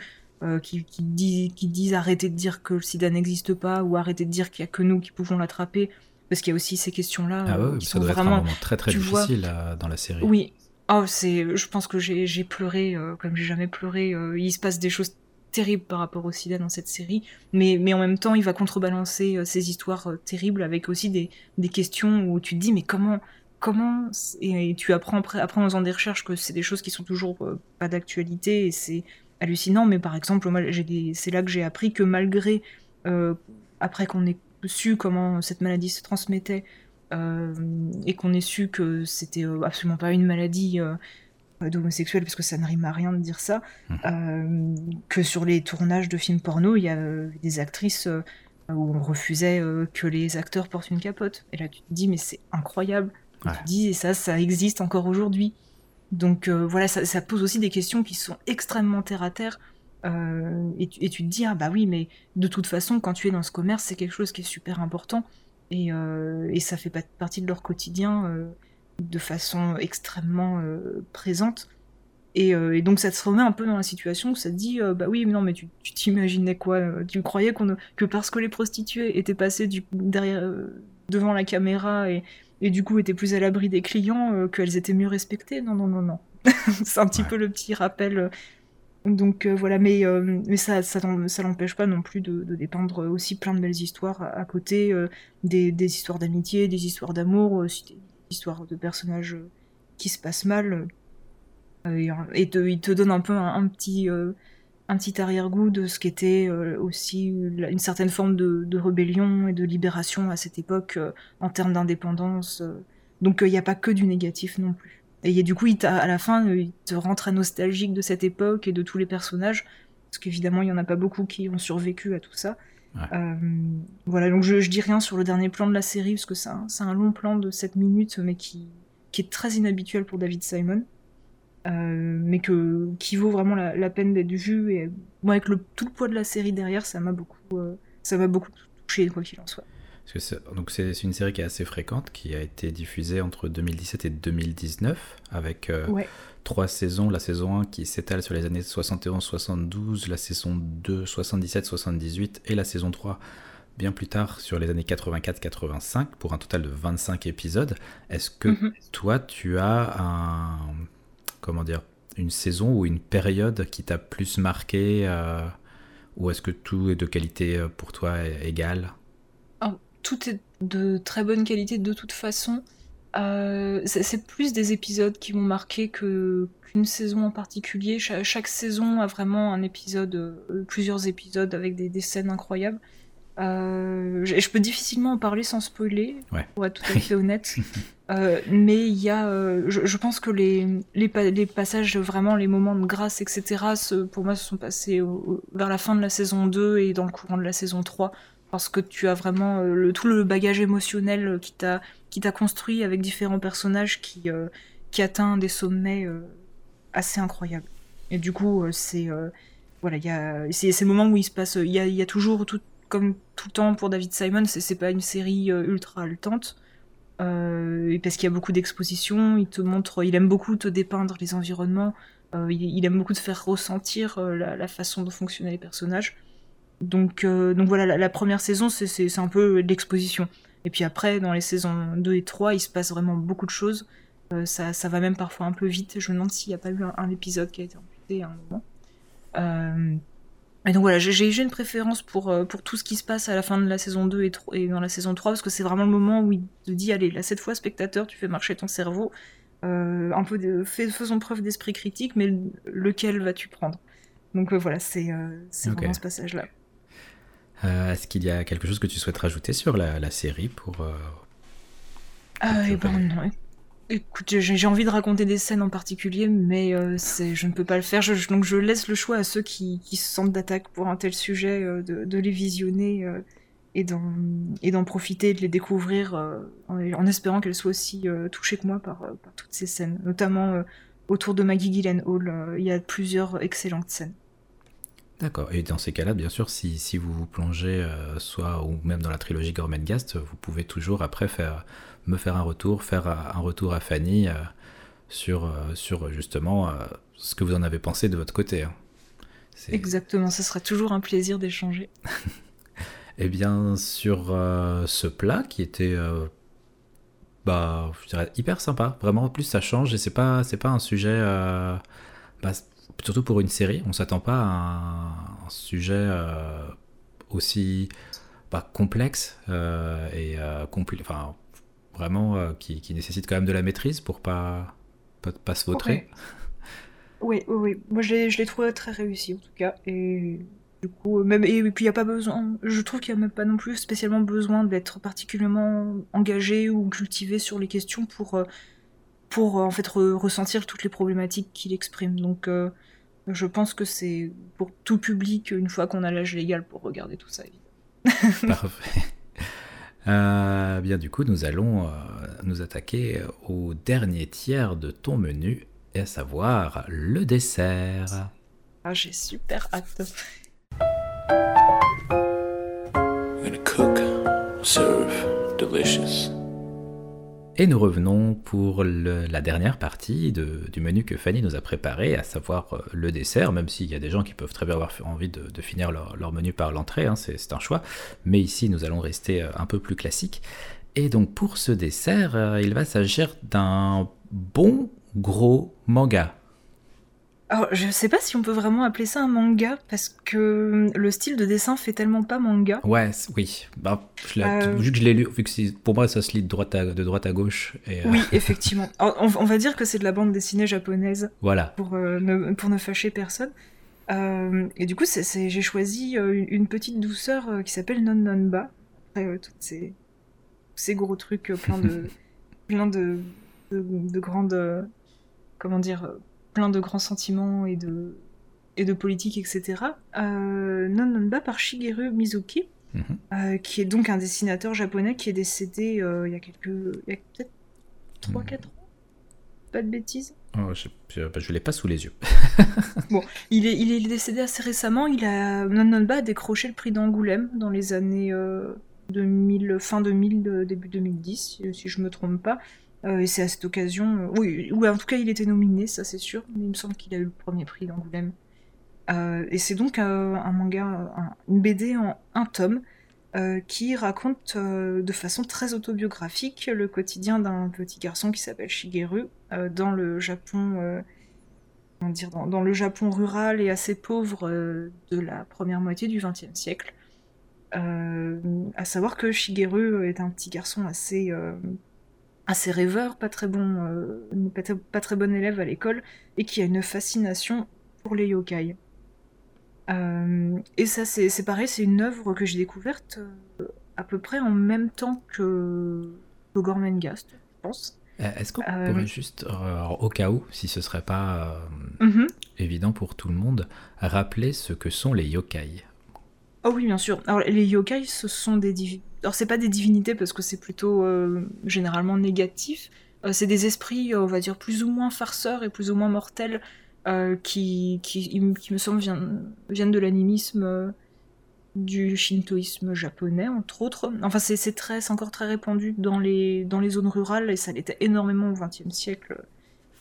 qui, qui, disent, qui disent arrêtez de dire que le sida n'existe pas ou arrêtez de dire qu'il n'y a que nous qui pouvons l'attraper parce qu'il y a aussi ces questions-là ah ouais, qui ça sont doit vraiment être un moment très très difficile dans la série. Oui, Oh, c'est, je pense que j'ai pleuré euh, comme j'ai jamais pleuré. Euh, il se passe des choses terribles par rapport au sida dans cette série, mais, en même temps, il va contrebalancer euh, ces histoires terribles avec aussi des, questions où tu te dis, mais comment, comment, et, tu apprends après, après en faisant des recherches que c'est des choses qui sont toujours pas d'actualité et c'est hallucinant, mais par exemple, c'est là que j'ai appris que malgré, après qu'on ait su comment cette maladie se transmettait, et qu'on ait su que c'était euh, absolument pas une maladie euh, d'homosexuel, parce que ça ne rime à rien de dire ça, mmh. que sur les tournages de films porno, il y a des actrices où on refusait que les acteurs portent une capote. Et là, tu te dis, mais c'est incroyable. Tu te dis, et ça, ça existe encore aujourd'hui. Donc voilà, ça, ça, pose aussi des questions qui sont extrêmement terre à terre. et, tu, et, tu, te dis, ah bah oui, mais de toute façon, quand tu es dans ce commerce, c'est quelque chose qui est super important. Et, euh, et ça fait partie de leur quotidien euh, de façon extrêmement euh, présente. Et, et, donc ça te remet un peu dans la situation où ça te dit bah oui mais non mais tu t'imaginais quoi tu croyais qu'on que parce que les prostituées étaient passées du, derrière devant la caméra et, et du coup étaient plus à l'abri des clients qu'elles étaient mieux respectées. Non non non non. C'est un petit peu le petit rappel donc euh, voilà, mais, euh, mais ça, ça, ça l'empêche pas non plus de, de, dépeindre aussi plein de belles histoires à, côté, euh, des, histoires d'amitié, des histoires d'amour, des histoires de personnages qui se passent mal. et il te donne un peu un, petit, arrière-goût de ce qu'était aussi une certaine forme de, rébellion et de libération à cette époque en termes d'indépendance. donc il n'y a pas que du négatif non plus. Et du coup, il à la fin, il te rend très nostalgique de cette époque et de tous les personnages, parce qu'évidemment, il n'y en a pas beaucoup qui ont survécu à tout ça. Euh, voilà, donc je, je, dis rien sur le dernier plan de la série, parce que c'est un, un, long plan de 7 minutes, mais qui, qui est très inhabituel pour David Simon. Euh, mais que, qui vaut vraiment la, la peine d'être vu. Et moi, avec le, tout le poids de la série derrière, ça m'a beaucoup, euh, ça m'a beaucoup touché, quoi qu'il en soit. Donc c'est une série qui est assez fréquente, qui a été diffusée entre 2017 et 2019, avec euh, trois saisons. La saison 1 qui s'étale sur les années 71-72, la saison 2 77-78 et la saison 3 bien plus tard sur les années 84-85 pour un total de 25 épisodes. Est-ce que mhm. toi tu as un comment dire une saison ou une période qui t'a plus marqué euh, ou est-ce que tout est de qualité euh, pour toi égale tout est de très bonne qualité de toute façon. Euh, c'est plus des épisodes qui m'ont marqué que qu'une saison en particulier. chaque saison a vraiment un épisode, euh, plusieurs épisodes avec des, scènes incroyables. Euh, je, peux difficilement en parler sans spoiler, pour être tout à fait honnête. mais il y a, je, pense que les, les, passages, vraiment les moments de grâce, etc., pour moi, se sont passés vers la fin de la saison 2 et dans le courant de la saison 3 parce que tu as vraiment euh, le, tout le bagage émotionnel euh, qui t'a construit avec différents personnages qui euh, atteint des sommets assez incroyables. Et du coup, c'est voilà, il y a c'est ces moments où il se passe, il y a, toujours comme tout le temps pour David Simon, c'est pas une série ultra haletante. et parce qu'il y a beaucoup d'expositions, il te montre, il aime beaucoup te dépeindre les environnements, il, aime beaucoup te faire ressentir la, la, façon dont fonctionnaient les personnages. Donc, donc voilà, la, première saison, c'est un peu l'exposition. Et puis après, dans les saisons 2 et 3, il se passe vraiment beaucoup de choses. ça, ça, va même parfois un peu vite. Je me demande s'il n'y a pas eu un, épisode qui a été amputé à un moment. Euh, et donc voilà, j'ai une préférence pour, euh, pour tout ce qui se passe à la fin de la saison 2 et, et dans la saison 3, parce que c'est vraiment le moment où il te dit, allez, là, cette fois, spectateur, tu fais marcher ton cerveau, euh, un peu de, faisons preuve d'esprit critique, mais lequel vas-tu prendre? Donc voilà, c'est vraiment ce passage-là. Est-ce qu'il y a quelque chose que tu souhaites rajouter sur la, série pour... ah, et ben non, Écoute, j'ai envie de raconter des scènes en particulier, mais euh, je ne peux pas le faire. donc je laisse le choix à ceux qui, se sentent d'attaque pour un tel sujet euh, de, les visionner euh, et d'en profiter, de les découvrir en, espérant qu'elles soient aussi touchées que moi par, toutes ces scènes. Notamment autour de Maggie Gyllenhaal, il y a plusieurs excellentes scènes. D'accord. Et dans ces cas-là, bien sûr, si, si, vous vous plongez soit ou même dans la trilogie Gormenghast, vous pouvez toujours après faire me faire un retour, faire un retour à Fanny euh, sur, euh, sur justement euh, ce que vous en avez pensé de votre côté. Hein. Exactement, ce sera toujours un plaisir d'échanger. Eh bien, sur ce plat qui était bah, je dirais hyper sympa. Vraiment, en plus, ça change et c'est pas, pas un sujet, bah, surtout pour une série, on s'attend pas à un, sujet aussi pas bah, complexe et compliqué. Enfin, vraiment euh, qui, nécessite quand même de la maîtrise pour pas, pas, se vautrer. Oui, oui, oui. Moi, je l'ai trouvé très réussi en tout cas. Et du coup, même puis il y a pas besoin. Je trouve qu'il n'y a même pas non plus spécialement besoin d'être particulièrement engagé ou cultivé sur les questions pour euh, pour en fait ressentir toutes les problématiques qu'il exprime. Donc, euh, je pense que c'est pour tout public une fois qu'on a l'âge légal pour regarder tout ça. Évidemment. Parfait. Euh, bien du coup, nous allons euh, nous attaquer au dernier tiers de ton menu, et à savoir le dessert. Ah, j'ai super hâte. cook, serve, delicious. Et nous revenons pour la dernière partie du menu que Fanny nous a préparé, à savoir euh, le dessert, même s'il y a des gens qui peuvent très bien avoir envie de, finir leur, menu par l'entrée, hein, c'est un choix. Mais ici, nous allons rester euh, un peu plus classique. Et donc pour ce dessert, euh, il va s'agir d'un bon gros manga. Alors, je sais pas si on peut vraiment appeler ça un manga, parce que le style de dessin fait tellement pas manga. Ouais, oui. Bah, euh, Vu que je l'ai lu, vu que pour moi ça se lit de droite à, de droite à gauche. Et, euh, Oui, effectivement. on, va dire que c'est de la bande dessinée japonaise. Voilà. Pour, euh, ne, pour ne fâcher personne. et du coup, j'ai choisi une petite douceur qui s'appelle Non Non Ba. Après, tous ces, ces gros trucs plein de, plein de, de, de grandes. comment dire plein de grands sentiments et de, et de politique, etc. Euh, non Nonba par Shigeru Mizuki, mhm. euh, qui est donc un dessinateur japonais qui est décédé euh, il y a quelques. Il y a peut-être 3-4 mhm. ans Pas de bêtises oh, Je ne l'ai pas sous les yeux. bon, il est, il est décédé assez récemment. Il a, Non a décroché le prix d'Angoulême dans les années 2000, fin 2000, début 2010, si je me trompe pas. Euh, et c'est à cette occasion, euh, oui, ou en tout cas il était nominé, ça c'est sûr, mais il me semble qu'il a eu le premier prix d'Angoulême. Euh, et c'est donc un manga, une BD en un tome, qui raconte de façon très autobiographique le quotidien d'un petit garçon qui s'appelle Shigeru dans le Japon, comment dire, dans, le Japon rural et assez pauvre de la première moitié du XXe siècle. à savoir que Shigeru est un petit garçon assez assez rêveur, pas très bon, euh, pas, très bon élève à l'école, et qui a une fascination pour les yokai. Euh, et ça, c'est pareil, c'est une œuvre que j'ai découverte euh, à peu près en même temps que, que Gormenghast, je pense. Est-ce qu'on pourrait juste, au cas où, si ce serait pas mhm. évident pour tout le monde, rappeler ce que sont les yokai? Oh oui, bien sûr. Alors, les yokai, ce sont des, alors c'est pas des divinités parce que c'est plutôt euh, généralement négatif. Euh, c'est des esprits, euh, on va dire, plus ou moins farceurs et plus ou moins mortels qui, qui, me semble, viennent de l'animisme du shintoïsme japonais, entre autres. Enfin, c'est très, encore très répandu dans les, dans les zones rurales, et ça l'était énormément au XXe siècle,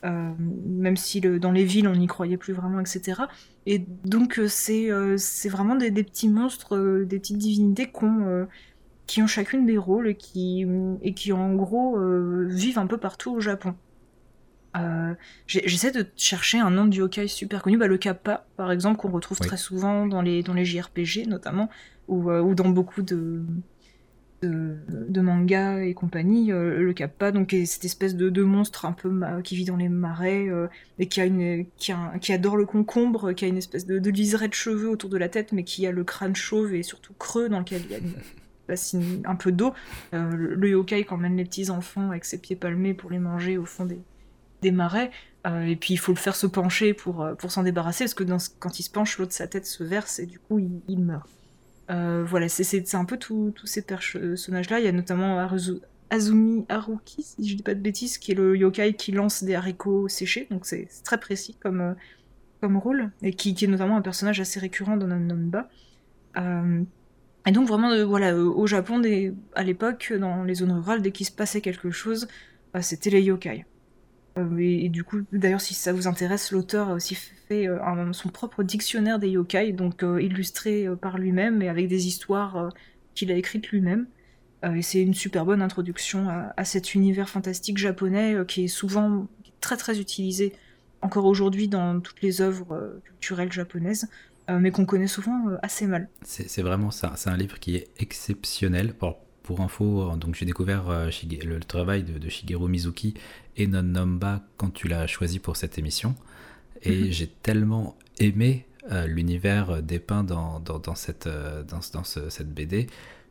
même si dans les villes, on n'y croyait plus vraiment, etc. Et donc, c'est euh, vraiment des, petits monstres, des petites divinités qui ont, qui ont chacune des rôles et qui, et qui en gros, vivent un peu partout au Japon. Euh, j'essaie de chercher un nom de yokai super connu, bah, le kappa par exemple qu'on retrouve très souvent dans les, dans les JRPG notamment, ou, euh, ou dans beaucoup de, de, mangas et compagnie. Euh, le kappa, donc est cette espèce de, de monstre un peu qui vit dans les marais et qui a une qui, qui, adore le concombre, qui a une espèce de, de liseré de cheveux autour de la tête, mais qui a le crâne chauve et surtout creux dans lequel il y a une un peu d'eau. le yokai qui emmène les petits enfants avec ses pieds palmés pour les manger au fond des marais, euh, et puis il faut le faire se pencher pour, euh, pour s'en débarrasser, parce que quand il se penche, l'eau de sa tête se verse et du coup il, meurt. Euh, voilà, c'est un peu tous ces personnages-là. Il y a notamment Azumi Haruki, si je dis pas de bêtises, qui est le yokai qui lance des haricots séchés, donc c'est très précis comme, comme rôle, et qui, est notamment un personnage assez récurrent dans Nanamba. Et donc vraiment, voilà, au Japon, à l'époque, dans les zones rurales, dès qu'il se passait quelque chose, c'était les yokai. Euh, et, du coup, d'ailleurs, si ça vous intéresse, l'auteur a aussi fait euh, son propre dictionnaire des yokai, donc euh, illustré par lui-même et avec des histoires qu'il a écrites lui-même. et c'est une super bonne introduction à, cet univers fantastique japonais qui est souvent très très utilisé encore aujourd'hui dans toutes les œuvres culturelles japonaises, mais qu'on connaît souvent assez mal. C'est vraiment ça, c'est un livre qui est exceptionnel. Pour, pour info, donc j'ai découvert le travail de, de, Shigeru Mizuki et Non Nomba quand tu l'as choisi pour cette émission. Et mhm. j'ai tellement aimé euh, l'univers dépeint dans, dans, cette, euh, dans, dans cette BD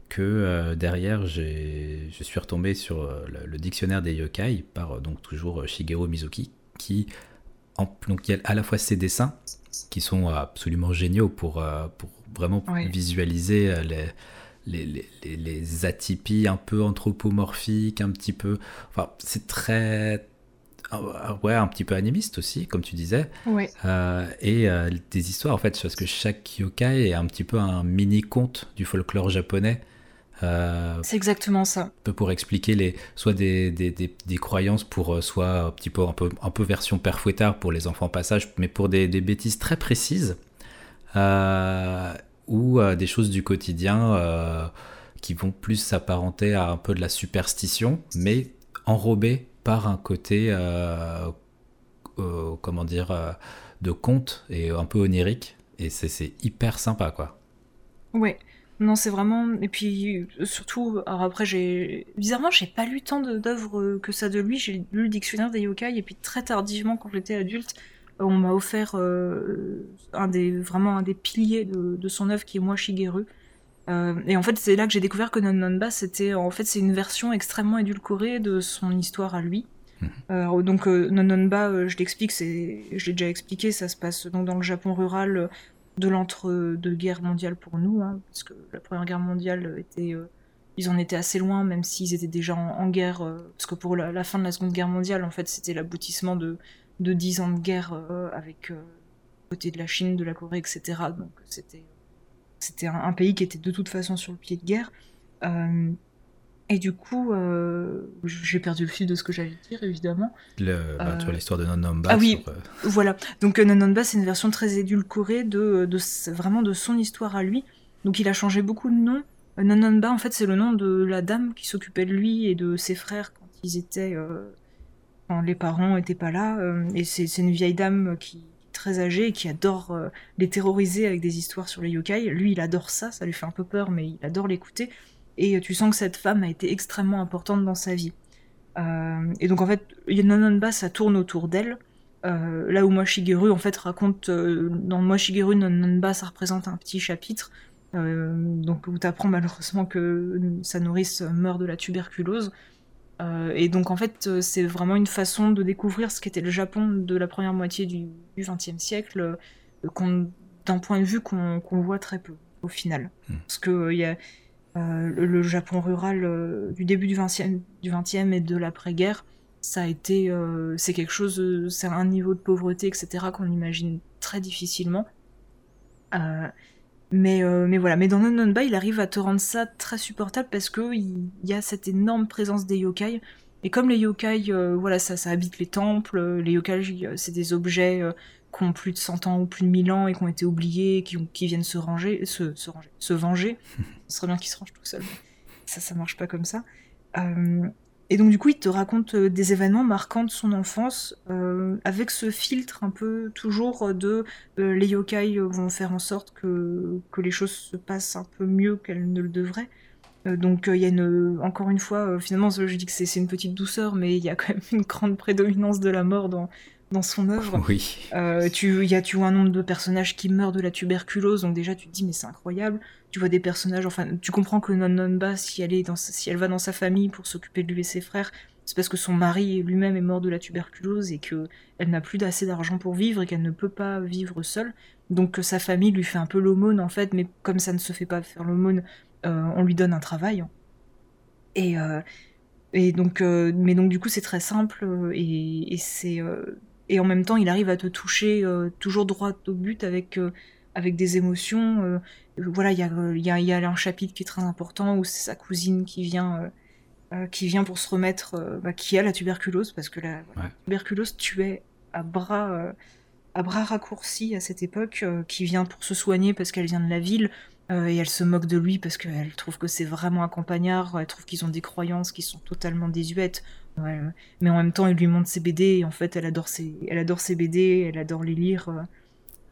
que euh, derrière je suis retombé sur le, dictionnaire des yokai par donc toujours Shigeru Mizuki qui donc il y a à la fois ses dessins qui sont absolument géniaux pour, pour vraiment visualiser les, les, les, atypies un peu anthropomorphiques, un petit peu. Enfin, c'est très. Ah, ouais, un petit peu animiste aussi, comme tu disais. Euh, et euh, des histoires, en fait, parce que chaque yokai est un petit peu un mini-conte du folklore japonais. Euh, c'est exactement ça. peu Pour expliquer les, soit des, des, des, croyances pour soit un petit peu un peu, un peu version père fouettard pour les enfants passage, mais pour des, bêtises très précises. Euh, ou euh, des choses du quotidien euh, qui vont plus s'apparenter à un peu de la superstition, mais enrobées par un côté, euh, comment dire, de conte et un peu onirique. Et c'est hyper sympa, quoi. Ouais. Non, c'est vraiment. Et puis, surtout, alors après, j'ai. Bizarrement, j'ai pas lu tant d'œuvres que ça de lui. J'ai lu le dictionnaire des yokai, et puis très tardivement, quand j'étais adulte, on m'a offert euh, un des, vraiment un des piliers de, son œuvre qui est Moi Shigeru. Euh, et en fait, c'est là que j'ai découvert que Non Nonba, c'était en fait c'est une version extrêmement édulcorée de son histoire à lui. Mhm. donc Non Nonba, je l'explique, c'est, je l'ai déjà expliqué, ça se passe donc dans le Japon rural de l'entre-deux-guerres mondiales pour nous, hein, parce que la Première Guerre mondiale était, ils en étaient assez loin, même s'ils étaient déjà en, guerre, parce que pour la, fin de la Seconde Guerre mondiale, en fait, c'était l'aboutissement de de 10 ans de guerre euh, avec euh, côté de la Chine, de la Corée, etc. Donc c'était c'était un, pays qui était de toute façon sur le pied de guerre. Euh, et du coup, j'ai perdu le fil de ce que j'allais dire, évidemment. Le, bah, sur l'histoire de Nononba. Ah oui, voilà. Donc Nononba, c'est une version très édulcorée de, de, vraiment de son histoire à lui. Donc il a changé beaucoup de noms. Nononba, en fait, c'est le nom de la dame qui s'occupait de lui et de ses frères quand ils étaient les parents n'étaient pas là. Euh, et c'est une vieille dame qui est très âgée et qui adore euh, les terroriser avec des histoires sur les yokai. Lui, il adore ça, ça lui fait un peu peur, mais il adore l'écouter. Et tu sens que cette femme a été extrêmement importante dans sa vie. Euh, et donc en fait, Nononba, ça tourne autour d'elle. là où Moi Shigeru en fait raconte dans Moi Shigeru Nononba ça représente un petit chapitre donc où tu apprends malheureusement que sa nourrice meurt de la tuberculose euh, et donc en fait, euh, c'est vraiment une façon de découvrir ce qu'était le Japon de la première moitié du XXe siècle, euh, d'un point de vue qu'on voit très peu au final. Hmm. Parce que il y a le, Japon rural du début du XXe du 20e et de l'après-guerre, ça a été, c'est quelque chose, c'est un niveau de pauvreté, etc. qu'on imagine très difficilement. mais, mais voilà, mais dans Nononba, il arrive à te rendre ça très supportable parce que il y a cette énorme présence des yokai. Et comme les yokai, voilà, ça, ça habite les temples, les yokai, c'est des objets qui ont plus de 100 ans ou plus de 1000 ans et qui ont été oubliés, qui, qui viennent se ranger, se, se, ranger, se venger. Ce serait bien qu'ils se rangent tout seuls. Ça, ça marche pas comme ça. Euh, et donc du coup, il te raconte euh, des événements marquants de son enfance, euh, avec ce filtre un peu toujours de les yokai vont faire en sorte que, que les choses se passent un peu mieux qu'elles ne le devraient. donc il y a une, encore une fois, finalement, je dis que c'est une petite douceur, mais il y a quand même une grande prédominance de la mort dans, dans son œuvre. Oui. Euh, tu, y a, tu vois un nombre de personnages qui meurent de la tuberculose, donc déjà tu te dis mais c'est incroyable. Tu vois des personnages, enfin tu comprends que Non Nonba, si elle, est dans, si elle va dans sa famille pour s'occuper de lui et ses frères, c'est parce que son mari lui-même est mort de la tuberculose et que elle n'a plus assez d'argent pour vivre et qu'elle ne peut pas vivre seule. Donc sa famille lui fait un peu l'aumône en fait, mais comme ça ne se fait pas faire l'aumône, euh, on lui donne un travail. Et, euh, et donc, mais donc du coup c'est très simple et, et c'est et en même temps il arrive à te toucher euh, toujours droit au but avec euh, avec des émotions euh, voilà il y a, y, a, y a un chapitre qui est très important où c'est sa cousine qui vient qui vient pour se remettre bah, qui a la tuberculose parce que la, tuberculose tuait à bras à bras raccourcis à cette époque qui vient pour se soigner parce qu'elle vient de la ville et elle se moque de lui parce qu'elle trouve que c'est vraiment un campagnard, elle trouve qu'ils ont des croyances qui sont totalement désuètes. Mais en même temps, il lui montre ses BD, et en fait, elle adore ses, elle adore ses BD, elle adore les lire. Euh.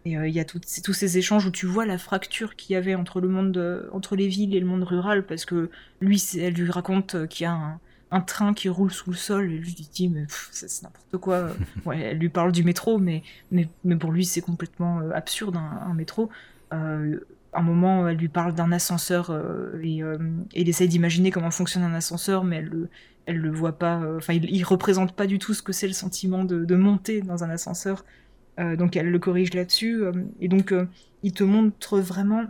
et euh, il y a tous ces échanges où tu vois la fracture qu'il y avait entre le monde, entre les villes et le monde rural, parce que lui, elle lui raconte euh, qu'il y a un, train qui roule sous le sol, et lui dit, mais c'est n'importe quoi. ouais, elle lui parle du métro, mais, mais, mais pour lui, c'est complètement absurde, un, métro. Euh, un moment, elle lui parle d'un ascenseur et, et, il essaye d'imaginer comment fonctionne un ascenseur, mais elle le, elle le voit pas. Euh, enfin, il, représente pas du tout ce que c'est le sentiment de, monter dans un ascenseur. Euh, donc elle le corrige là-dessus. Euh, et donc il te montre vraiment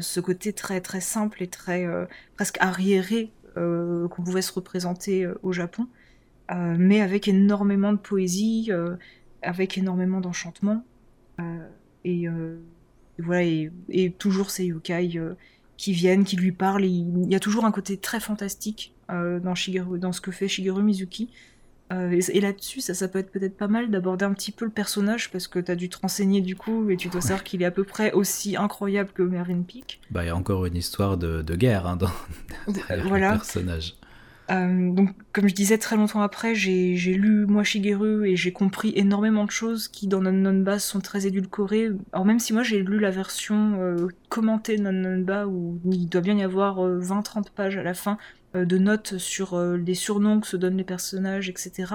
ce côté très très simple et très presque arriéré qu'on pouvait se représenter au Japon, mais avec énormément de poésie, avec énormément d'enchantement. et voilà, et, toujours ces yokai qui viennent, qui lui parlent. il, y a toujours un côté très fantastique euh, dans, Shigeru, dans ce que fait Shigeru Mizuki. Euh, et, là-dessus, ça, ça peut être peut-être pas mal d'aborder un petit peu le personnage parce que tu as dû te renseigner du coup et tu dois savoir qu'il est à peu près aussi incroyable que Mervyn Peak. Bah, il y a encore une histoire de, guerre hein, dans voilà. le personnage. Euh, donc, comme je disais, très longtemps après, j'ai lu moi Shigeru et j'ai compris énormément de choses qui, dans Non Non sont très édulcorées. Alors, même si moi j'ai lu la version commentée de Non Non où il doit bien y avoir 20-30 pages à la fin euh, de notes sur euh, les surnoms que se donnent les personnages, etc.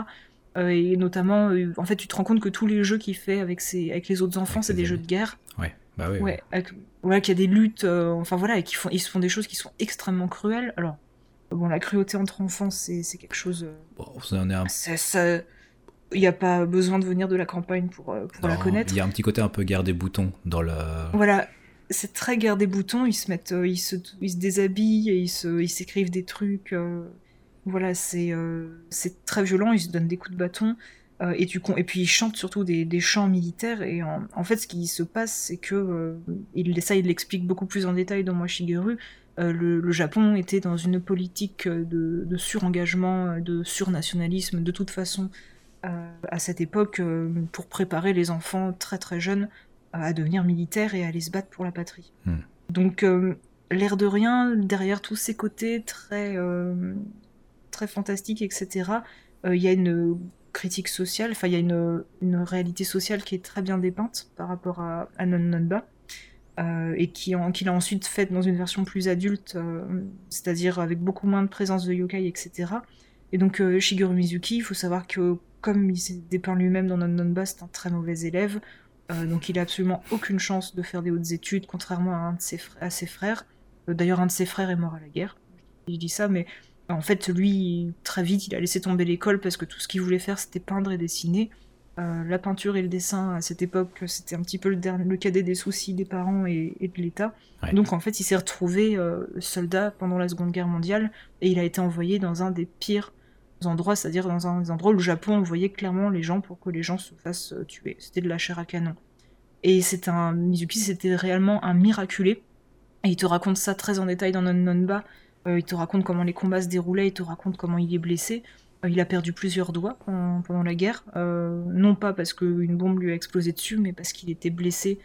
Euh, et notamment, en fait, tu te rends compte que tous les jeux qu'il fait avec, ses, avec les autres enfants, c'est des jeux de guerre. Ouais, bah oui. Ouais, ouais. qu'il y a des luttes, enfin voilà, et qu'ils font, ils se font des choses qui sont extrêmement cruelles. Alors, bon, la cruauté entre enfants, c'est, quelque chose. Bon, ça en un... ça, il n'y a pas besoin de venir de la campagne pour, pour la connaître. Il y a un petit côté un peu guerre des boutons dans la. Voilà, c'est très guerre des boutons, ils se mettent, euh, ils, se, ils se déshabillent et ils, s'écrivent des trucs. Euh, voilà, c'est, euh, c'est très violent, ils se donnent des coups de bâton. et, tu, et puis ils chantent surtout des, des chants militaires. Et en, fait, ce qui se passe, c'est que, il, ça, il l'explique beaucoup plus en détail dans Moi Shigeru. Le, le, Japon était dans une politique de, de surengagement, de surnationalisme, de toute façon, à cette époque, pour préparer les enfants très très jeunes à devenir militaire et à aller se battre pour la patrie. Hmm. Donc, euh, l'air de rien, derrière tous ces côtés très, euh, très fantastiques, etc., euh, il y a une critique sociale, enfin, il y a une, une, réalité sociale qui est très bien dépeinte par rapport à, à Non Nonba. Et qui qu'il a ensuite faite dans une version plus adulte, c'est-à-dire avec beaucoup moins de présence de yokai, etc. Et donc Shigeru Mizuki, il faut savoir que comme il s'est dépeint lui-même dans Non Nonba, c'est un très mauvais élève. Euh, donc il a absolument aucune chance de faire des hautes études, contrairement à, un de ses, à ses frères. Euh, d'ailleurs, un de ses frères est mort à la guerre. Je dis ça, mais en fait, lui, très vite, il a laissé tomber l'école parce que tout ce qu'il voulait faire, c'était peindre et dessiner. Euh, la peinture et le dessin, à cette époque, c'était un petit peu le, le, cadet des soucis des parents et, de l'État. Donc, en fait, il s'est retrouvé soldat pendant la Seconde Guerre mondiale et il a été envoyé dans un des pires endroits, c'est-à-dire dans un des endroits où le Japon envoyait clairement les gens pour que les gens se fassent tuer. C'était de la chair à canon. Et c'est un Mizuki, c'était réellement un miraculé. Et il te raconte ça très en détail dans Non Non il te raconte comment les combats se déroulaient, il te raconte comment il est blessé. Il a perdu plusieurs doigts pendant, la guerre, non pas parce qu'une bombe lui a explosé dessus, mais parce qu'il était blessé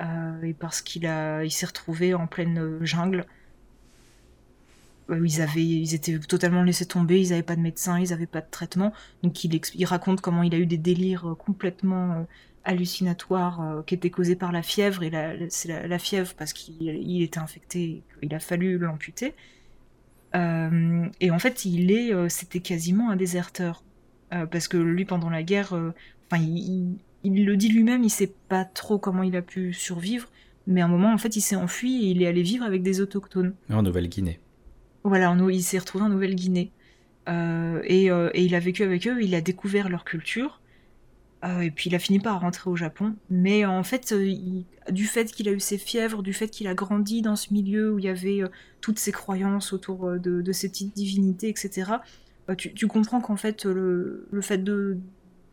et parce qu'il il s'est retrouvé en pleine jungle. Ils, avaient, ils étaient totalement laissés tomber, ils n'avaient pas de médecin, ils n'avaient pas de traitement. Donc il, raconte comment il a eu des délires complètement hallucinatoires qui étaient causés par la fièvre. Et c'est la, fièvre parce qu'il était infecté, il a fallu l'amputer. Euh, et en fait, il est, euh, c'était quasiment un déserteur. Euh, parce que lui, pendant la guerre, enfin, il, le dit lui-même, il sait pas trop comment il a pu survivre. Mais à un moment, en fait, il s'est enfui et il est allé vivre avec des autochtones. En Nouvelle-Guinée. Voilà, il s'est retrouvé en Nouvelle-Guinée. et, et, il a vécu avec eux, il a découvert leur culture. Euh, et puis il a fini par rentrer au Japon. Mais en fait, euh, du fait qu'il a eu ses fièvres, du fait qu'il a grandi dans ce milieu où il y avait euh, toutes ces croyances autour de, ces petites divinités, etc., tu, comprends qu'en fait, le, fait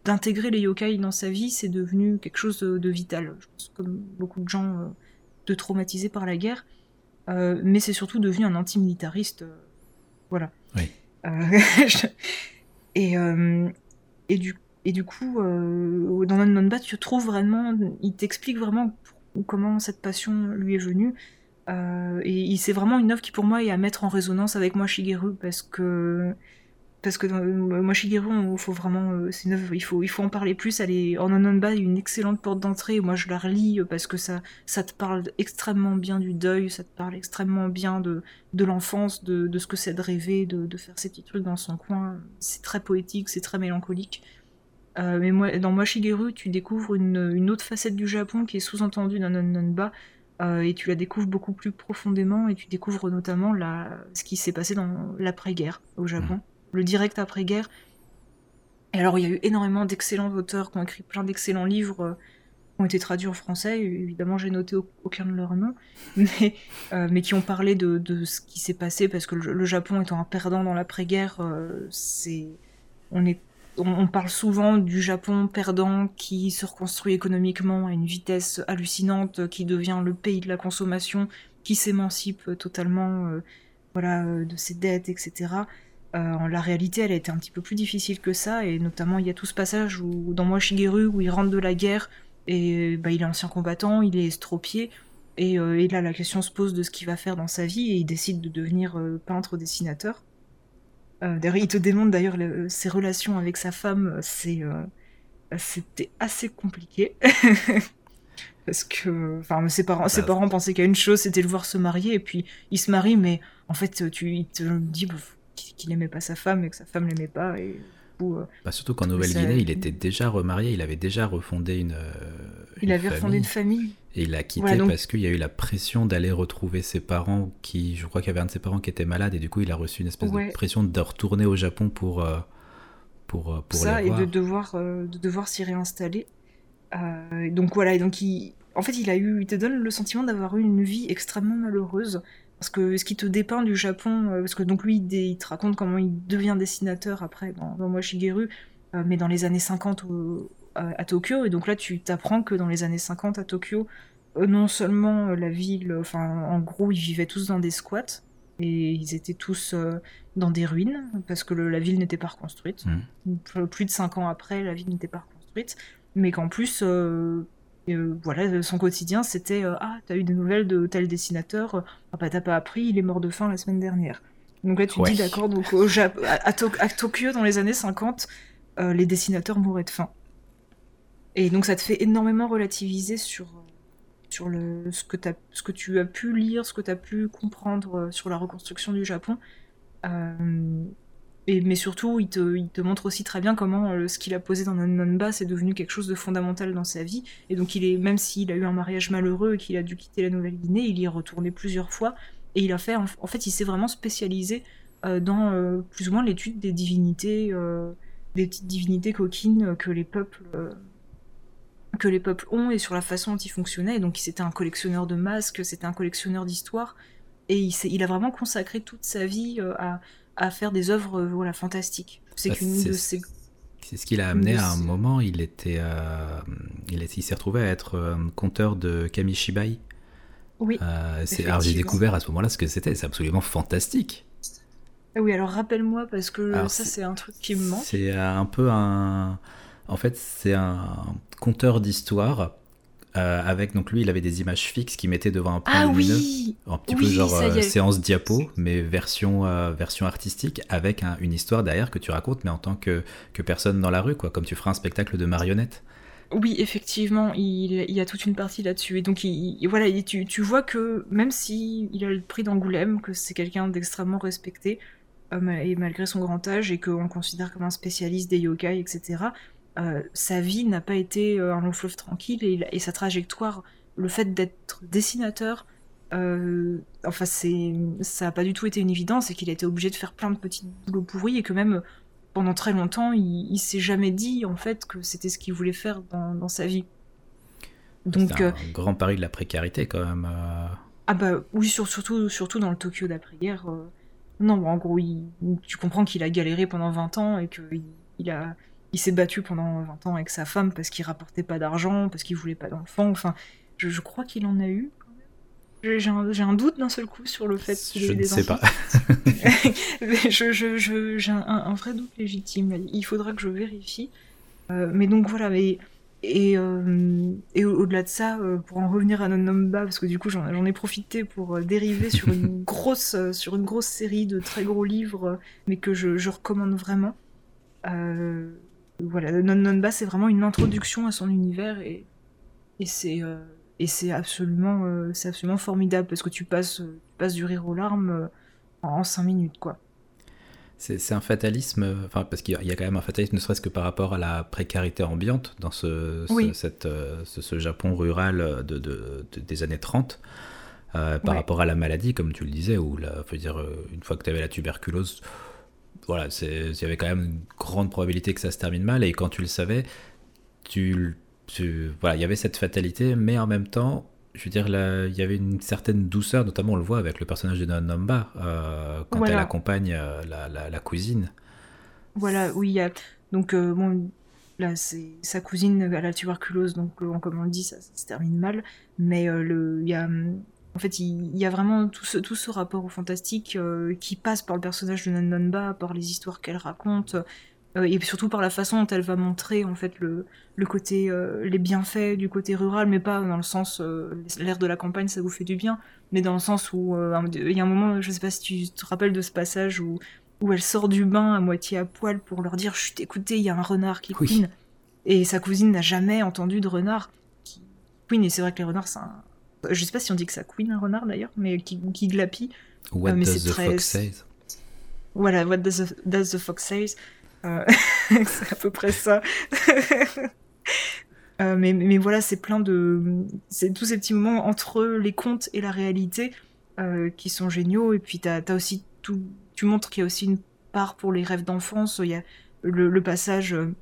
d'intégrer les yokai dans sa vie, c'est devenu quelque chose de, vital. Je pense comme beaucoup de gens de traumatisés par la guerre. mais c'est surtout devenu un antimilitariste. voilà. Oui. et, et du et du coup, euh, dans Non Bat, tu trouves vraiment, il t'explique vraiment comment cette passion lui est venue. Euh, et c'est vraiment une œuvre qui pour moi est à mettre en résonance avec moi Shigeru parce que parce que dans, moi Shigeru, faut vraiment, euh, c'est une œuvre, il faut il faut en parler plus. Elle est en Nononba, une excellente porte d'entrée. Moi, je la relis parce que ça ça te parle extrêmement bien du deuil, ça te parle extrêmement bien de de l'enfance, de, de ce que c'est de rêver, de, de faire ces petits trucs dans son coin. C'est très poétique, c'est très mélancolique. Euh, mais moi, dans Moi Shigeru, tu découvres une, autre facette du Japon qui est sous-entendue dans Nonba, euh, et tu la découvres beaucoup plus profondément, et tu découvres notamment la, ce qui s'est passé dans l'après-guerre au Japon, mmh. le direct après-guerre. Et alors, il y a eu énormément d'excellents auteurs qui ont écrit plein d'excellents livres euh, qui ont été traduits en français. Évidemment, j'ai noté aucun de leurs noms, mais, mais qui ont parlé de, ce qui s'est passé, parce que le, le, Japon étant un perdant dans l'après-guerre, c'est on est on, parle souvent du Japon perdant qui se reconstruit économiquement à une vitesse hallucinante, qui devient le pays de la consommation, qui s'émancipe totalement euh, voilà, euh, de ses dettes, etc. Euh, la réalité, elle a été un petit peu plus difficile que ça, et notamment il y a tout ce passage où, dans Moi Shigeru où il rentre de la guerre et bah, il est ancien combattant, il est estropié, et, et, là la question se pose de ce qu'il va faire dans sa vie, et il décide de devenir peintre Euh, il te démontre d'ailleurs ses relations avec sa femme, c'est, euh, c'était assez compliqué. Parce que enfin, ses, parents, ses bah, parents pensaient qu'à une chose, c'était le voir se marier, et puis il se marie, mais en fait, tu, il te dit bah, qu'il n'aimait pas sa femme et que sa femme l'aimait pas. Et, euh, bah, surtout qu'en Nouvelle-Guinée, il était déjà remarié, il avait déjà refondé une. Il avait refondé une famille. Et il l'a quitté parce qu'il y a eu la pression d'aller retrouver ses parents, qui, je crois qu'il y avait un de ses parents qui était malade, et du coup il a reçu une espèce de pression de retourner au Japon pour, euh, pour, euh, pour ça, et de devoir, euh, de devoir s'y réinstaller. donc voilà, et donc il, en fait il a eu, il te donne le sentiment d'avoir eu une vie extrêmement malheureuse. Parce que ce qui te dépeint du Japon, parce que donc lui il, te raconte comment il devient dessinateur après dans, dans mais dans les années 50 à, Tokyo. Et donc là, tu t'apprends que dans les années 50 à Tokyo, euh, non seulement euh, la ville, enfin, en gros, ils vivaient tous dans des squats et ils étaient tous euh, dans des ruines parce que la ville n'était pas reconstruite. Mmh. Plus de 5 ans après, la ville n'était pas reconstruite, mais qu'en plus, voilà, son quotidien c'était ah, t'as eu des nouvelles de tel dessinateur, ah bah t'as pas appris, il est mort de faim la semaine dernière. Donc là, tu te dis d'accord, donc au à, Tokyo dans les années 50, les dessinateurs mouraient de faim. Et donc ça te fait énormément relativiser sur, sur le, ce, que ce que tu as pu lire, ce que tu as pu comprendre euh, sur la reconstruction du Japon. Euh, mais surtout, il te, il te, montre aussi très bien comment euh, ce qu'il a posé dans Nonba, c'est devenu quelque chose de fondamental dans sa vie. Et donc, il est, même s'il a eu un mariage malheureux et qu'il a dû quitter la Nouvelle-Guinée, il y est retourné plusieurs fois. Et il a fait, en, fait, il s'est vraiment spécialisé dans plus ou moins l'étude des divinités, des petites divinités coquines que les peuples que les peuples ont et sur la façon dont ils fonctionnaient. donc c'était un collectionneur de masques, c'était un collectionneur d'histoire. Et il, il, a vraiment consacré toute sa vie euh, à, à faire des œuvres voilà, fantastiques. C'est Bah, qu'une c'est- de ses... C'est ce qui l'a amené à un moment, il était, euh, il, il s'est retrouvé à être euh, conteur de Kamishibai. Oui. Euh, c'est- alors j'ai découvert à ce moment-là ce que c'était, c'est absolument fantastique. Oui, alors rappelle-moi, parce que Alors, ça, c'est- c'est un truc qui me manque. C'est un peu un. En fait, c'est un conteur d'histoire. euh, avec donc lui, il avait des images fixes qu'il mettait devant un point Ah lumineux, oui un petit Oui, peu genre euh, est. séance diapo, mais version euh, version artistique, avec un- une histoire derrière que tu racontes, mais en tant que, que personne dans la rue, quoi, comme tu ferais un spectacle de marionnettes. Oui, effectivement, il, il y a toute une partie là-dessus. Et donc, il, il- voilà, tu, tu vois que même si il a le prix d'Angoulême, que c'est quelqu'un d'extrêmement respecté, et malgré son grand âge, et qu'on le considère comme un spécialiste des yokai, etc., euh, sa vie n'a pas été euh, un long fleuve tranquille, et, sa trajectoire, le fait d'être dessinateur, euh, enfin, c'est, ça n'a pas du tout été une évidence, et qu'il a été obligé de faire plein de petits boulots pourris, et que même pendant très longtemps, il, il s'est jamais dit en fait que c'était ce qu'il voulait faire dans, dans sa vie. Donc, c'est un euh, grand pari de la précarité quand même. ah bah oui, sur- surtout, surtout dans le Tokyo d'après-guerre. non, bon, en gros, il- tu comprends qu'il a galéré pendant 20 ans et qu'il il a, il s'est battu pendant 20 ans avec sa femme parce qu'il rapportait pas d'argent, parce qu'il voulait pas d'enfants. Enfin, je, je crois qu'il en a eu. J'ai j'ai un, j'ai un doute d'un seul coup sur le fait qu'il Je ait ne des sais pas. Mais je, je, j'ai un, un vrai doute légitime. Il faudra que je vérifie. Euh, mais donc voilà, mais, et, euh, et au- au-delà de ça, euh, pour en revenir à Nonnomba, parce que du coup j'en ai profité pour dériver sur une grosse, sur une grosse série de très gros livres, mais que je, je recommande vraiment. Euh, voilà, Nonnomba, c'est vraiment une introduction à son univers et, et c'est euh, et c'est absolument, euh, c'est absolument formidable parce que tu passes, euh, tu passes du rire aux larmes en 5 minutes, quoi. C'est c'est un fatalisme, enfin parce qu'il y a- quand même un fatalisme, ne serait-ce que par rapport à la précarité ambiante dans ce, ce- Oui. cette, ce, ce Japon rural de, de- de- des années 30, euh, par Ouais. rapport à la maladie, comme tu le disais, où la, faut dire, une fois que tu avais la tuberculose, voilà, il y avait quand même une grande probabilité que ça se termine mal, et quand tu le savais, tu, tu- voilà, il y avait cette fatalité, mais en même temps, je veux dire, là, il y avait une certaine douceur, notamment on le voit avec le personnage de Nonnomba, euh, quand Voilà. elle accompagne euh, la, la- la cousine. Voilà, oui, a... Donc, euh, bon, là, c'est sa cousine a la tuberculose, donc, euh, comme on le dit, ça, ça se termine mal. Mais le, il y a... En fait, il, y a vraiment tout ce, tout ce rapport au fantastique euh, qui passe par le personnage de Nanonba, par les histoires qu'elle raconte, euh, et surtout par la façon dont elle va montrer, en fait, le, le côté... euh, les bienfaits du côté rural, mais pas dans le sens... euh, l'air de la campagne, ça vous fait du bien, mais dans le sens où... euh, il y a un moment, je sais pas si tu te rappelles de ce passage où où elle sort du bain à moitié à poil pour leur dire Chut, écoutez, il y a un renard qui Oui. couine. Et sa cousine n'a jamais entendu de renard qui couine. Et c'est vrai que les renards, c'est un. Je sais pas si on dit que ça couine un renard d'ailleurs, mais qui, qui glapit. What Ah, mais does the très- fox say? Voilà, what does the, does the fox say? Euh, C'est à peu près ça. Euh, mais, mais voilà, c'est plein de. C'est tous ces petits moments entre les contes et la réalité euh, qui sont géniaux. Et puis, t'as as aussi tout. Tu montres qu'il y a aussi une part pour les rêves d'enfance. Il y a le, le passage euh,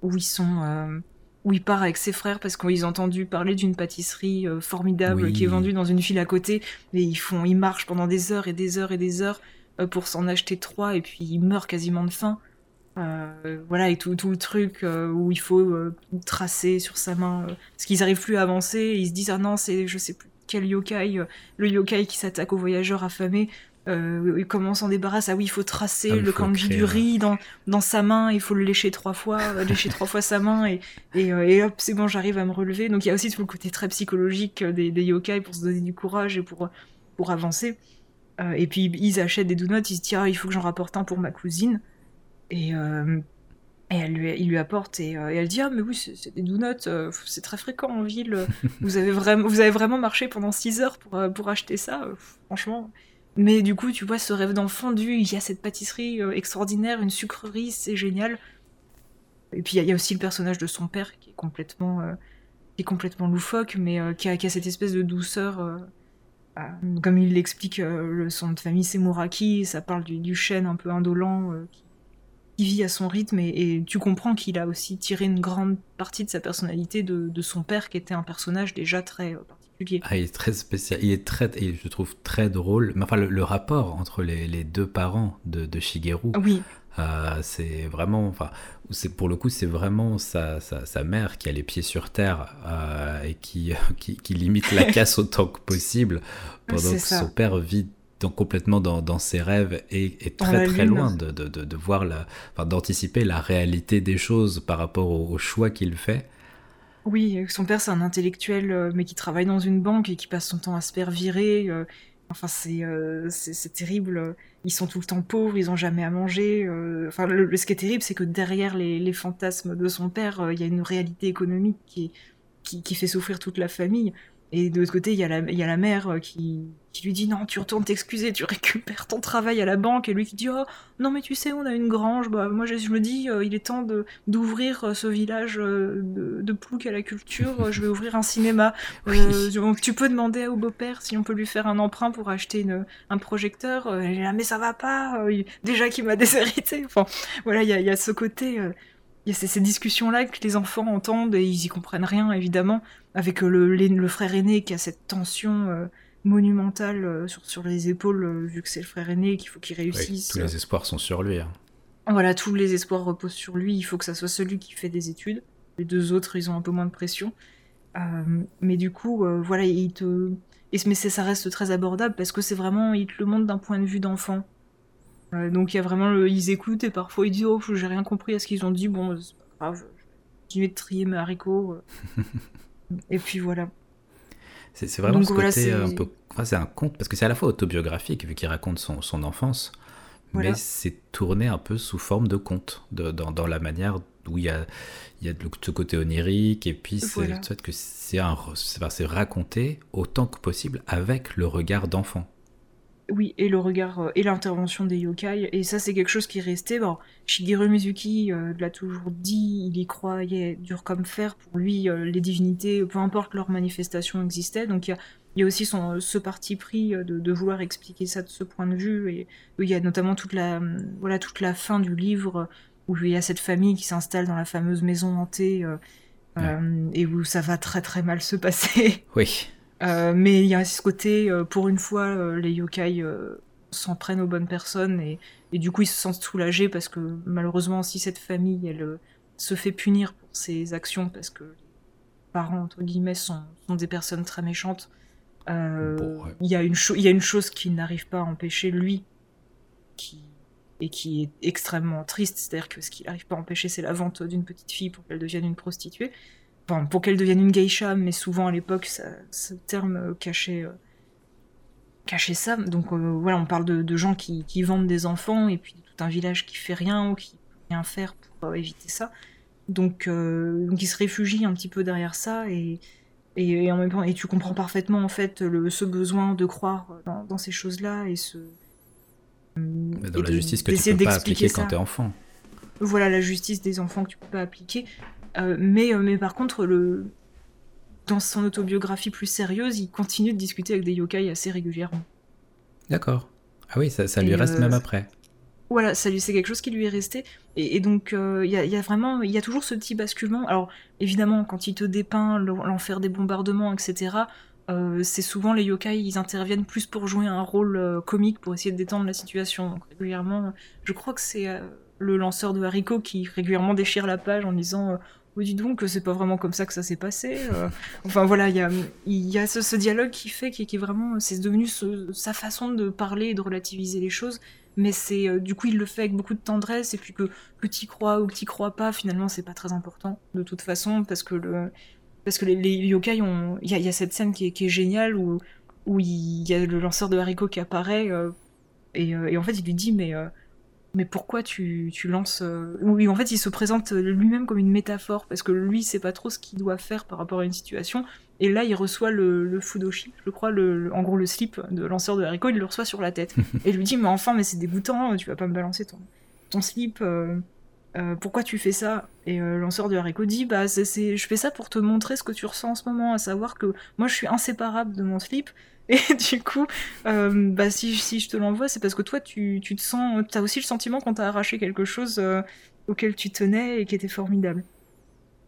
où ils sont. Où il part avec ses frères parce qu'ils ont entendu parler d'une pâtisserie euh, formidable Oui. qui est vendue dans une ville à côté. Et ils font, ils marchent pendant des heures et des heures et des heures euh, pour s'en acheter trois et puis ils meurent quasiment de faim. Euh, voilà, et tout, tout le truc euh, où il faut euh, tracer sur sa main, parce qu'ils arrivent plus à avancer, et ils se disent ah non c'est je sais plus quel yokai, le yokai qui s'attaque aux voyageurs affamés, euh, comment on s'en débarrasse? Ah oui, il faut tracer Ah, il le kanji du riz dans, dans sa main, il faut le lécher trois fois, euh, lécher trois fois sa main, et, et, euh, et hop, c'est bon, j'arrive à me relever. Donc il y a aussi tout le côté très psychologique euh, des, des yokai pour se donner du courage et pour, pour avancer. Euh, et puis ils achètent des donuts, ils se disent ah, il faut que j'en rapporte un pour ma cousine. Et, euh, et elle lui, il lui apporte et, euh, et elle dit ah mais oui c'est des donuts, c'est très fréquent en ville. Vous avez vraiment, vous avez vraiment marché pendant 6 heures pour, pour acheter ça, franchement. Mais du coup tu vois ce rêve d'enfant du il y a cette pâtisserie euh, extraordinaire, une sucrerie, c'est génial. Et puis il y a- aussi le personnage de son père qui est complètement, euh, qui est complètement loufoque, mais euh, qui, a, cette espèce de douceur. comme il l'explique, le- son de famille c'est Muraki, ça parle du, chêne un peu indolent qui, vit à son rythme, et, tu comprends qu'il a aussi tiré une grande partie de sa personnalité de, son père, qui était un personnage déjà très particulier. Ah, il est très spécial. Il est très, je trouve très drôle. Enfin, le, rapport entre les, les, deux parents de, de Shigeru. Oui. Euh, c'est vraiment, enfin, c'est pour le coup, c'est vraiment sa, sa, sa, mère qui a les pieds sur terre euh, et qui, qui, qui, limite la casse autant que possible pendant que son père vit donc complètement dans, dans, ses rêves et est très très loin de, de, de, voir la, d'anticiper la réalité des choses par rapport au, choix qu'il fait. Oui, son père c'est un intellectuel euh, mais qui travaille dans une banque et qui passe son temps à se faire virer. Enfin, c'est c'est terrible ils sont tout le temps pauvres, ils ont jamais à manger. Euh, enfin, le, ce qui est terrible, c'est que derrière les, fantasmes de son père, euh, il y a une réalité économique qui, qui, fait souffrir toute la famille. Et de l'autre côté, il y, a la, y a la mère euh, qui, qui lui dit non, tu retournes t'excuser, tu récupères ton travail à la banque. Et lui qui dit oh non, mais tu sais, on a une grange. Bah, moi, je, me dis, il est temps d'ouvrir ce village de, de plouc à la culture. je vais ouvrir un cinéma. tu peux demander au beau-père si on peut lui faire un emprunt pour acheter une, un projecteur. Et là, mais ça va pas. déjà qu'il m'a déshérité. Enfin, voilà, il y a, y a, ce côté il y a ces, discussions-là que les enfants entendent et ils y comprennent rien, évidemment, avec euh, le, le frère aîné qui a cette tension euh, monumentale euh, sur, sur les épaules, vu que c'est le frère aîné qu'il faut qu'il réussisse. tous les espoirs sont sur lui. Hein. Voilà, tous les espoirs reposent sur lui, il faut que ça soit celui qui fait des études. Les deux autres, ils ont un peu moins de pression. mais du coup, voilà, il te... Et, mais ça reste très abordable parce que c'est vraiment, il te le montre d'un point de vue d'enfant. Euh, donc il y a vraiment le, ils écoutent et parfois ils disent oh j'ai rien compris à ce qu'ils ont dit. Bon c'est pas grave je vais de trier mes haricots euh. et puis voilà. C'est vraiment ce côté un peu c'est un conte parce que c'est à la fois autobiographique vu qu'il raconte son, son enfance mais c'est tourné un peu sous forme de conte de, dans, dans, la manière où il y a il y a ce côté onirique et puis c'est fait que c'est c'est raconté autant que possible avec le regard d'enfant oui, et le regard euh, et l'intervention des yokai, et ça c'est quelque chose qui est resté. Bon, Shigeru Mizuki euh, l'a toujours dit, il y croyait dur comme fer. Pour lui, euh, les divinités, peu importe leur manifestation, existaient. Donc il y a, aussi son, ce parti pris de, vouloir expliquer ça de ce point de vue. Et il y a notamment toute la, voilà, toute la fin du livre où il y a cette famille qui s'installe dans la fameuse maison hantée et où ça va très très mal se passer. Oui. Euh, mais il y a ce côté, euh, pour une fois, euh, les yokai s'en prennent aux bonnes personnes et, et, du coup ils se sentent soulagés parce que malheureusement si cette famille elle se fait punir pour ses actions parce que les parents entre guillemets sont, sont des personnes très méchantes, il y, a une il y a une chose qui n'arrive pas à empêcher lui qui et qui est extrêmement triste, c'est-à-dire que ce qui n'arrive pas à empêcher c'est la vente d'une petite fille pour qu'elle devienne une prostituée pour qu'elle devienne une geisha, mais souvent à l'époque, ce terme euh, cachait, euh, cachait ça. Donc euh, voilà, on parle de, gens qui, vendent des enfants et puis tout un village qui fait rien ou qui peut rien faire pour éviter ça. Donc, donc ils se réfugient un petit peu derrière ça et, et, en même temps, et tu comprends parfaitement en fait le, ce besoin de croire dans, ces choses-là et ce dans la justice que tu peux pas appliquer quand tu es enfant. Voilà la justice des enfants que tu peux pas appliquer. Euh, mais, euh, mais par contre, le... dans son autobiographie plus sérieuse, il continue de discuter avec des yokai assez régulièrement. D'accord. Ah oui, ça, ça lui reste euh, même après. Voilà, ça lui c'est quelque chose qui lui est resté. Et, donc il y, a, y, a, vraiment, il y a toujours ce petit basculement. Alors évidemment, quand il te dépeint l'enfer des bombardements, etc. c'est souvent les yokai, ils interviennent plus pour jouer un rôle comique, pour essayer de détendre la situation. Donc, régulièrement, je crois que c'est le lanceur de haricots qui régulièrement déchire la page en disant oh, dis donc, c'est pas vraiment comme ça que ça s'est passé. Euh. enfin voilà, il y a, ce, dialogue qui fait, qui, est vraiment, c'est devenu sa façon de parler et de relativiser les choses. Mais c'est euh, du coup, il le fait avec beaucoup de tendresse et puis que que t'y crois ou que t'y crois pas, finalement, c'est pas très important de toute façon parce que le parce que les, yokai ont, il y, a, cette scène qui est, géniale où où il y a le lanceur de haricots qui apparaît euh, et, en fait il lui dit mais mais pourquoi tu, tu lances euh, Oui, en fait, il se présente lui-même comme une métaphore parce que lui, sait pas trop ce qu'il doit faire par rapport à une situation. Et là, il reçoit le, le fudoshi, je crois, le, en gros le slip de lanceur de haricot, il le reçoit sur la tête. et il lui dit, mais enfin, mais c'est dégoûtant, tu vas pas me balancer ton, ton slip. Euh, euh, pourquoi tu fais ça? Et lanceur de haricot dit, bah, c'est, je fais ça pour te montrer ce que tu ressens en ce moment, à savoir que moi, je suis inséparable de mon slip Et du coup, euh, bah, si, si je te l'envoie, c'est parce que toi, tu, tu te sens. T'as aussi le sentiment qu'on t'a arraché quelque chose euh, auquel tu tenais et qui était formidable.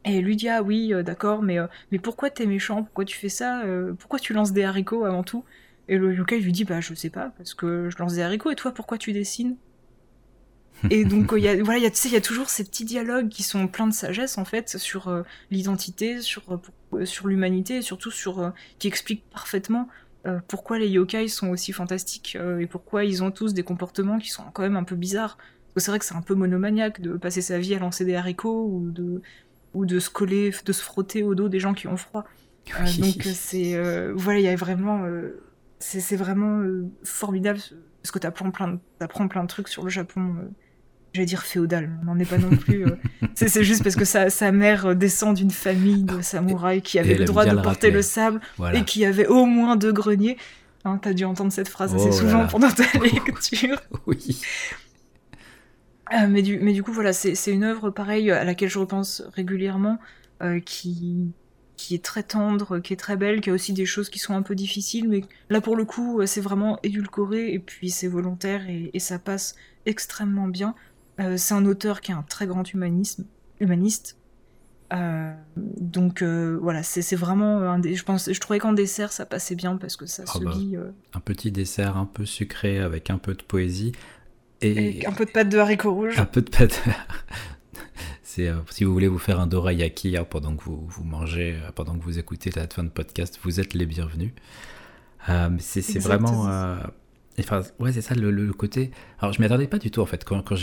Et lui dit ah oui d'accord mais mais pourquoi t'es méchant? Pourquoi tu fais ça? Pourquoi tu lances des haricots avant tout? Et le yokai lui dit bah je sais pas parce que je lance des haricots et toi pourquoi tu dessines? Et donc il y a voilà il y a il y a toujours ces petits dialogues qui sont pleins de sagesse en fait sur l'identité sur sur l'humanité et surtout sur qui expliquent parfaitement pourquoi les yokai sont aussi fantastiques et pourquoi ils ont tous des comportements qui sont quand même un peu bizarres c'est vrai que c'est un peu monomaniaque de passer sa vie à lancer des haricots ou de, ou de se coller, de se frotter au dos des gens qui ont froid. Euh, donc c'est euh, voilà, il y a vraiment, euh, c'est vraiment formidable parce que tu apprends plein, de, apprends plein de trucs sur le Japon. J'allais dire féodal, on n'en est pas non plus. c'est juste parce que sa, sa mère descend d'une famille de samouraïs qui avait le droit de porter le sable et qui avait au moins deux greniers. Hein, T'as dû entendre cette phrase assez oh souvent pendant ta lecture. oui. Euh, mais, du, mais du coup, voilà, c'est une œuvre pareille à laquelle je repense régulièrement, euh, qui, qui est très tendre, qui est très belle, qui a aussi des choses qui sont un peu difficiles, mais là pour le coup, euh, c'est vraiment édulcoré et puis c'est volontaire et, ça passe extrêmement bien. C'est un auteur qui a un très grand humanisme, humaniste. donc voilà, c'est vraiment un des, je pense, je trouvais qu'en dessert ça passait bien parce que ça ah se bah, lit. Un petit dessert un peu sucré avec un peu de poésie. Et, un peu de pâte de haricots rouges. Un peu de pâte. C'est euh, si vous voulez vous faire un dorayaki hein, pendant que vous, vous mangez, euh, pendant que vous écoutez la fin de podcast, vous êtes les bienvenus. Euh, c'est vraiment. Enfin, ouais, c'est ça le, côté. Alors, je m'y attendais pas du tout en fait. Quand, quand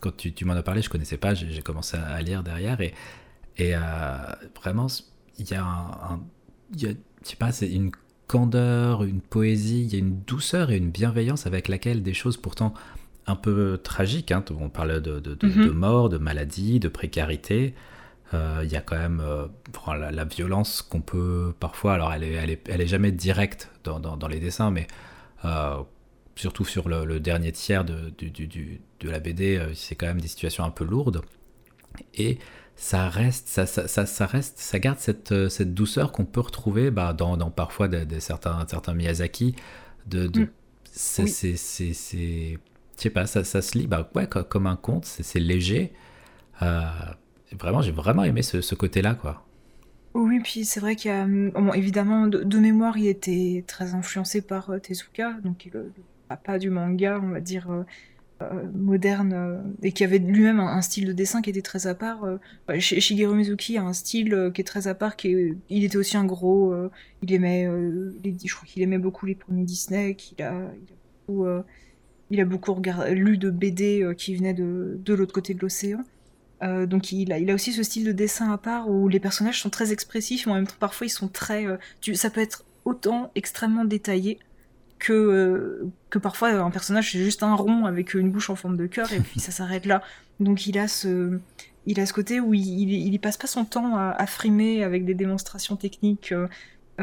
quand tu, tu m'en as parlé, je connaissais pas. J'ai commencé à, lire derrière et, et vraiment, il y a un, y a, je sais pas, c'est une candeur, une poésie, il y a une douceur et une bienveillance avec laquelle des choses pourtant un peu tragique. Hein. On parle de, de, de, mhm. mort, de maladie, de précarité. Euh, il y a quand même euh, la, violence qu'on peut parfois. Alors, elle est, elle est, elle est jamais directe dans, dans, les dessins, mais euh, surtout sur le, dernier tiers de, du, du, de la BD, c'est quand même des situations un peu lourdes. Et ça reste, ça, ça, ça, reste, ça garde cette, cette douceur qu'on peut retrouver bah, dans, dans, parfois des, certains, certains Miyazaki. De, de mm. c'est je sais pas, ça, ça, se lit bah, ouais, comme un conte, c'est léger. Euh, vraiment, j'ai vraiment aimé ce, côté-là, quoi. Oui, puis c'est vrai qu'il y a, bon, évidemment, de, mémoire, il était très influencé par euh, Tezuka, donc le, papa du manga, on va dire, euh, moderne, et qui avait lui-même un, style de dessin qui était très à part. Shigeru Mizuki a un style qui est très à part, qui il était aussi un gros, il aimait, je crois qu'il aimait beaucoup les premiers Disney, qu'il a, il a beaucoup lu de BD euh, qui venaient de, de l'autre côté de l'océan. Euh, donc il a, il a aussi ce style de dessin à part où les personnages sont très expressifs, mais en même temps parfois ils sont très... Euh, ça peut être autant extrêmement détaillé que, que parfois un personnage c'est juste un rond avec une bouche en forme de cœur et puis ça s'arrête là. Donc il a ce, il a ce côté où il, il, passe pas son temps à, à, frimer avec des démonstrations techniques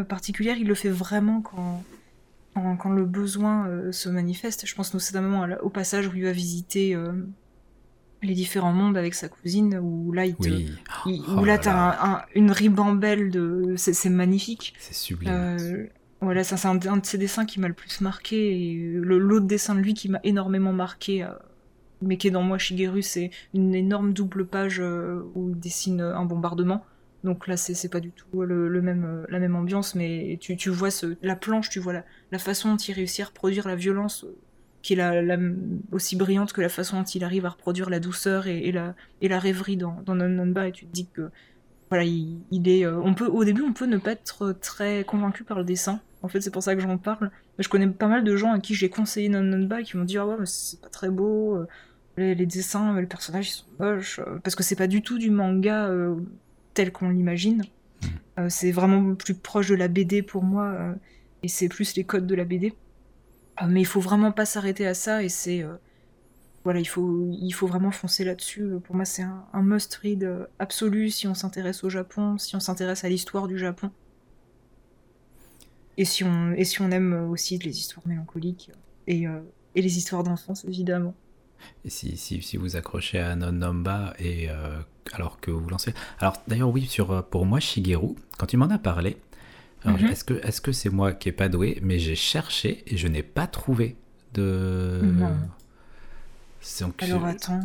particulières, il le fait vraiment quand, quand, le besoin euh, se manifeste. Je pense notamment au passage où il va visiter euh, les différents mondes avec sa cousine, où là, il te, où là, t'as une ribambelle de, c'est magnifique. C'est sublime. Euh, voilà, ça c'est un, de ses dessins qui m'a le plus marqué. Et l'autre dessin de lui qui m'a énormément marqué, mais qui est dans moi Shigeru, c'est une énorme double page où il dessine un bombardement. Donc là, c'est pas du tout le, même, euh, la même ambiance, mais tu, tu vois ce, la planche, tu vois la, la façon dont il réussit à reproduire la violence, euh, qui est la, aussi brillante que la façon dont il arrive à reproduire la douceur et, et la, et la rêverie dans, dans Nonba, et tu te dis que voilà, il, est, euh, on peut, au début, on peut ne pas être très convaincu par le dessin. En fait, c'est pour ça que j'en parle. Je connais pas mal de gens à qui j'ai conseillé Nonba qui m'ont dit ah ouais, mais c'est pas très beau. Les, les, dessins, les personnages ils sont moches parce que c'est pas du tout du manga tel qu'on l'imagine. Euh, c'est vraiment plus proche de la BD pour moi, euh, et c'est plus les codes de la BD. Euh, mais il faut vraiment pas s'arrêter à ça, et c'est voilà, il faut, il faut vraiment foncer là-dessus. Pour moi, c'est un, must-read absolu si on s'intéresse au Japon, si on s'intéresse à l'histoire du Japon. Et si on, et si on aime aussi les histoires mélancoliques et, et les histoires d'enfance, évidemment. Et si, si, vous accrochez à Non Nomba et alors que vous lancez. Alors d'ailleurs oui, sur, euh, pour moi Shigeru, quand tu m'en as parlé, mhm. est-ce que est-ce que c'est moi qui n'ai pas doué, mais j'ai cherché et je n'ai pas trouvé de. Non. alors attends.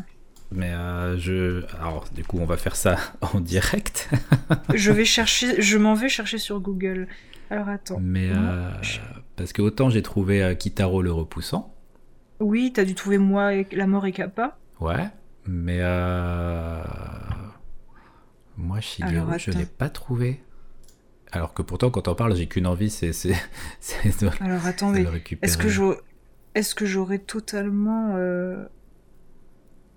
mais euh, je. Alors, du coup, on va faire ça en direct. je vais chercher, je m'en vais chercher sur Google. Alors attends. Mais euh, parce que autant j'ai trouvé euh, Kitaro le repoussant. Oui, t'as dû trouver moi et la mort est kappa. Ouais, mais moi Shigeru, je l'ai pas trouvé. Alors que pourtant, quand on parle, j'ai qu'une envie, c'est de, Alors attends, mais est-ce que je est-ce que j'aurais totalement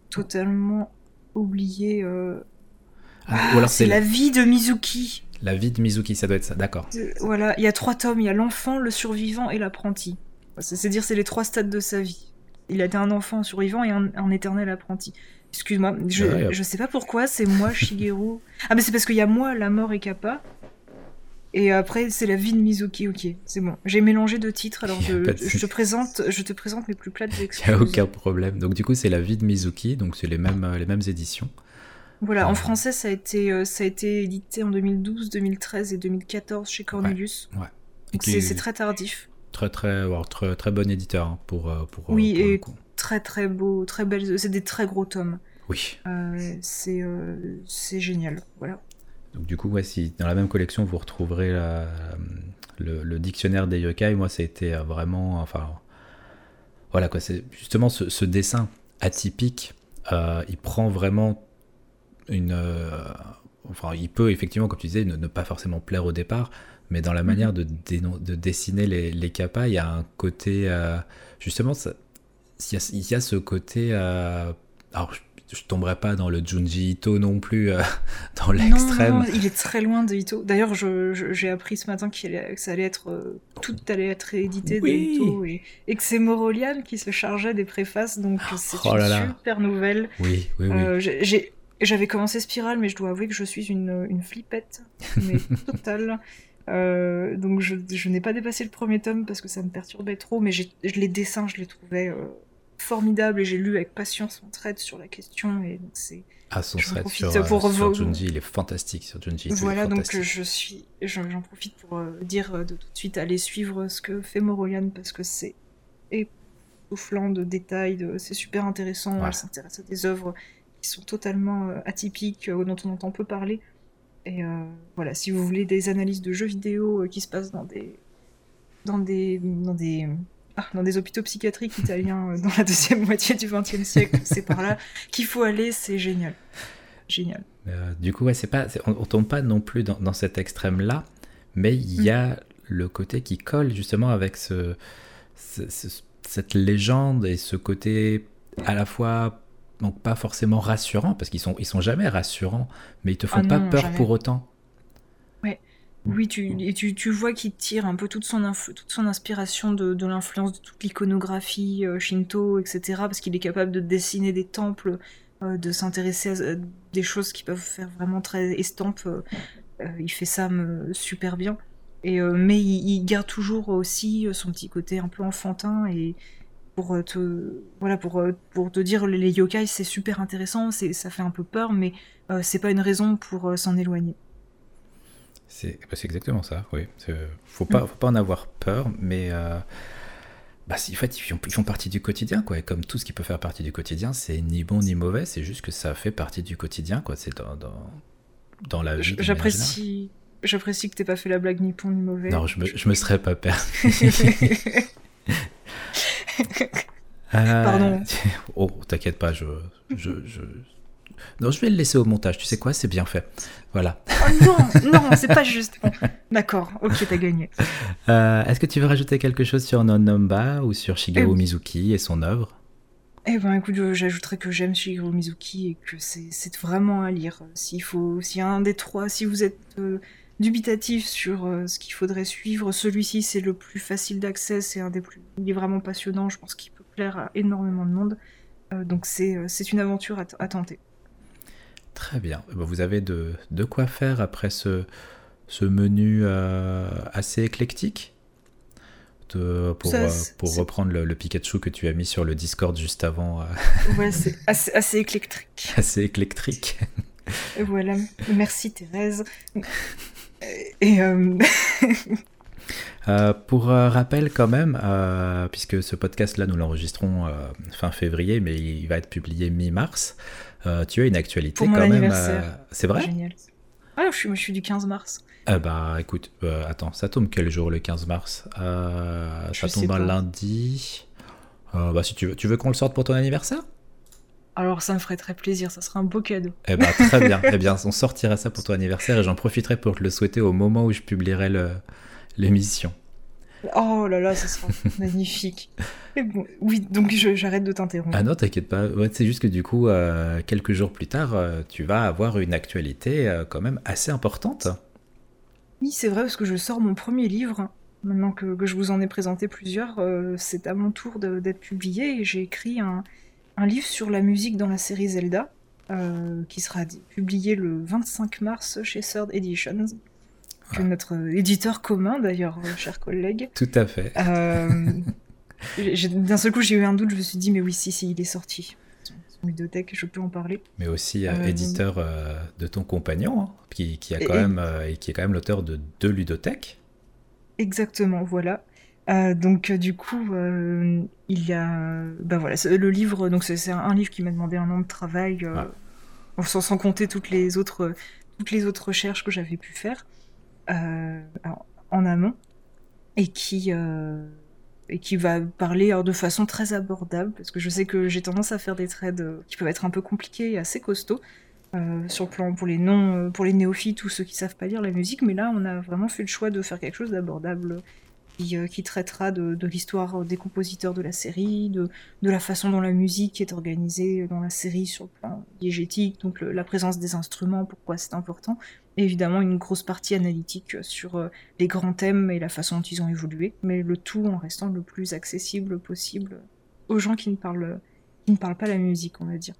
totalement oublié. Euh, ah, ah, c'est la... vie de Mizuki. La vie de Mizuki, ça doit être ça, d'accord. Voilà, il y a trois tomes, il y a l'enfant, le survivant et l'apprenti. C'est dire c'est les trois stades de sa vie. Il a été un enfant survivant et un, éternel apprenti. Excuse-moi, je, je sais pas pourquoi, c'est moi Shigeru. ah mais c'est parce qu'il y a moi, la mort et Kappa, et après, c'est la vie de Mizuki, ok, c'est bon. J'ai mélangé deux titres, alors je, te présente, je te présente mes plus plates excuses. Il n'y a aucun problème. Donc du coup, c'est la vie de Mizuki, donc c'est les mêmes, les mêmes éditions. Voilà, en euh, français, ça a, été, euh, ça a été édité en 2012, 2013 et 2014 chez Cornelius. Ouais. C'est très tardif. Très, très, très, très bon éditeur hein, pour, euh, pour. Oui, et très, très beau, très belle. C'est des très gros tomes. Oui. c'est génial, voilà. Donc du coup, si dans la même collection vous retrouverez le, dictionnaire des yokai, moi ça a été euh, vraiment, enfin, voilà quoi, c'est justement ce, dessin atypique, euh, il prend vraiment une, euh, enfin, il peut effectivement, comme tu disais, ne, pas forcément plaire au départ, mais dans la mhm. manière de, de, dessiner les, les il y a un côté, justement, il y, a, ce côté, alors je tomberai pas dans le Junji Ito non plus, euh, dans l'extrême. il est très loin de Ito. D'ailleurs, j'ai appris ce matin que ça allait être, euh, tout allait être édité de Ito et, que c'est Morolian qui se chargeait des préfaces, donc oh c'est une super nouvelle. Oui, oui, oui. Euh, j'avais commencé Spiral, mais je dois avouer que je suis une, une flippette, mais totale. donc je, je n'ai pas dépassé le premier tome parce que ça me perturbait trop, mais les dessins, je les trouvais formidable et j'ai lu avec passion son thread sur la question et c'est ah son thread sur, pour sur Junji il est fantastique sur Junji voilà donc je suis j'en profite pour euh, dire euh, de tout de suite aller suivre ce que fait Morolian parce que c'est époustouflant de détails de... c'est super intéressant elle s'intéresse à des œuvres qui sont totalement euh, atypiques dont on entend peu parler. Et voilà si vous voulez des analyses de jeux vidéo qui se passent dans des dans des dans des ah, dans des hôpitaux psychiatriques italiens euh, dans la deuxième moitié du XXe siècle, c'est par là qu'il faut aller, c'est génial. Génial. Euh, du coup, ouais, c'est pas, on, ne tombe pas non plus dans, cet extrême-là, mais il y a mm. le côté qui colle justement avec ce, cette légende et ce côté à la fois donc pas forcément rassurant parce qu'ils sont ils sont jamais rassurants mais ils te font ah pas peur pour autant oui, tu, tu, vois qu'il tire un peu toute son, toute son inspiration de, de l'influence de toute l'iconographie euh, shinto, etc. Parce qu'il est capable de dessiner des temples, euh, de s'intéresser à, des choses qui peuvent faire vraiment très estampe. Euh, il fait ça super bien. Mais il, garde toujours aussi son petit côté un peu enfantin et pour te voilà pour pour te dire les yokai c'est super intéressant, ça fait un peu peur, mais c'est pas une raison pour s'en éloigner. C'est exactement ça, oui. Faut pas, faut pas en avoir peur, mais euh, bah, en fait, ils font, ils font, partie du quotidien, quoi. Et comme tout ce qui peut faire partie du quotidien, c'est ni bon ni mauvais, c'est juste que ça fait partie du quotidien, quoi. C'est dans, dans, dans, la vie. J'apprécie. J'apprécie que t'aies pas fait la blague ni bon ni mauvais. Non, je me, je me serais pas. Pardon. Euh, oh, t'inquiète pas, je, je, je, non, je vais le laisser au montage. Tu sais quoi? C'est bien fait. Voilà. Oh non, non, c'est pas juste. D'accord, ok, t'as gagné. Euh, est-ce que tu veux rajouter quelque chose sur Nonomba ou sur Shigeru eh Mizuki et son œuvre? Eh ben, écoute, j'ajouterais que j'aime Shigeru Mizuki et que c'est vraiment à lire. S'il faut, s'il y a un des trois, si vous êtes euh, dubitatif sur euh, ce qu'il faudrait suivre, celui-ci c'est le plus facile d'accès, c'est un des plus, il est vraiment passionnant. Je pense qu'il peut plaire à énormément de monde. donc c'est une aventure à tenter. Très bien. Eh ben, vous avez de, de quoi faire après ce, ce menu euh, assez éclectique de, pour, euh, pour reprendre le, Pikachu que tu as mis sur le Discord juste avant. Euh. Ouais, c'est assez, assez éclectique. Assez éclectique. Et voilà. Merci Thérèse. Et pour rappel quand même, puisque ce podcast-là, nous l'enregistrons fin février, mais il va être publié mi-mars, tu as une actualité pour quand même. C'est vrai? Génial. Ah, je suis, je suis du 15 mars. Ah bah écoute, attends, ça tombe quel jour le 15 mars? Ça tombe un lundi. bah si tu veux, tu veux qu'on le sorte pour ton anniversaire? Alors ça me ferait très plaisir, ça serait un beau cadeau. Eh bien très bien, eh bien on sortira ça pour ton anniversaire et j'en profiterai pour te le souhaiter au moment où je publierai l'émission. Oh là là, ça sera magnifique. Bon, oui, donc j'arrête de t'interrompre. Ah non, t'inquiète pas. c'est juste que du coup, euh, quelques jours plus tard, euh, tu vas avoir une actualité euh, quand même assez importante. Oui, c'est vrai, parce que je sors mon premier livre. Maintenant que, que je vous en ai présenté plusieurs, c'est à mon tour d'être publié et j'ai écrit un, un livre sur la musique dans la série Zelda, qui sera publié le 25 mars chez Third Editions. Que notre éditeur commun d'ailleurs, euh, cher collègue. Tout à fait. Euh, d'un seul coup, j'ai eu un doute, je me suis dit, mais oui, si, si, il est sorti. Son bibliothèque, je peux en parler. Mais aussi éditeur de ton compagnon, hein, qui, a quand même, et qui est quand même l'auteur de deux ludothèques. Exactement, voilà. Euh, donc euh, du coup, euh, il y a, ben voilà, le livre. Donc c'est un livre qui m'a demandé un an de travail, sans, compter toutes les autres, toutes les autres recherches que j'avais pu faire en amont, et qui qui va parler de façon très abordable, parce que je sais que j'ai tendance à faire des trades qui peuvent être un peu compliqués et assez costauds. sur plan pour les non pour les néophytes ou ceux qui savent pas lire la musique mais là on a vraiment fait le choix de faire quelque chose d'abordable euh, qui, traitera de, l'histoire des compositeurs de la série, de, la façon dont la musique est organisée dans la série sur le plan diégétique, donc la présence des instruments, pourquoi c'est important, et évidemment une grosse partie analytique sur euh, les grands thèmes et la façon dont ils ont évolué, mais le tout en restant le plus accessible possible aux gens qui ne parlent, qui ne parlent pas la musique, on va dire.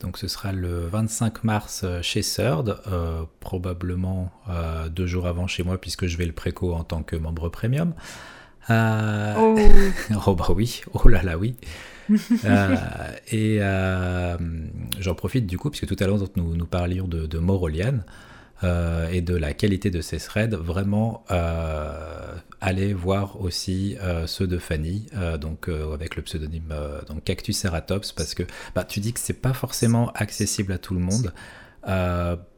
Donc ce sera le 25 mars euh, chez Third, euh, probablement euh, deux jours avant chez moi puisque je vais le préco en tant que membre premium. Oh. oh. bah oui, oh là là oui. et j'en profite du coup puisque tout à l'heure nous, nous parlions de, de Morolian. Euh, et de la qualité de ces threads, vraiment euh, allez voir aussi euh, ceux de Fanny, donc avec le pseudonyme donc Cactus Ceratops, parce que bah, tu dis que c'est pas forcément accessible à tout le monde.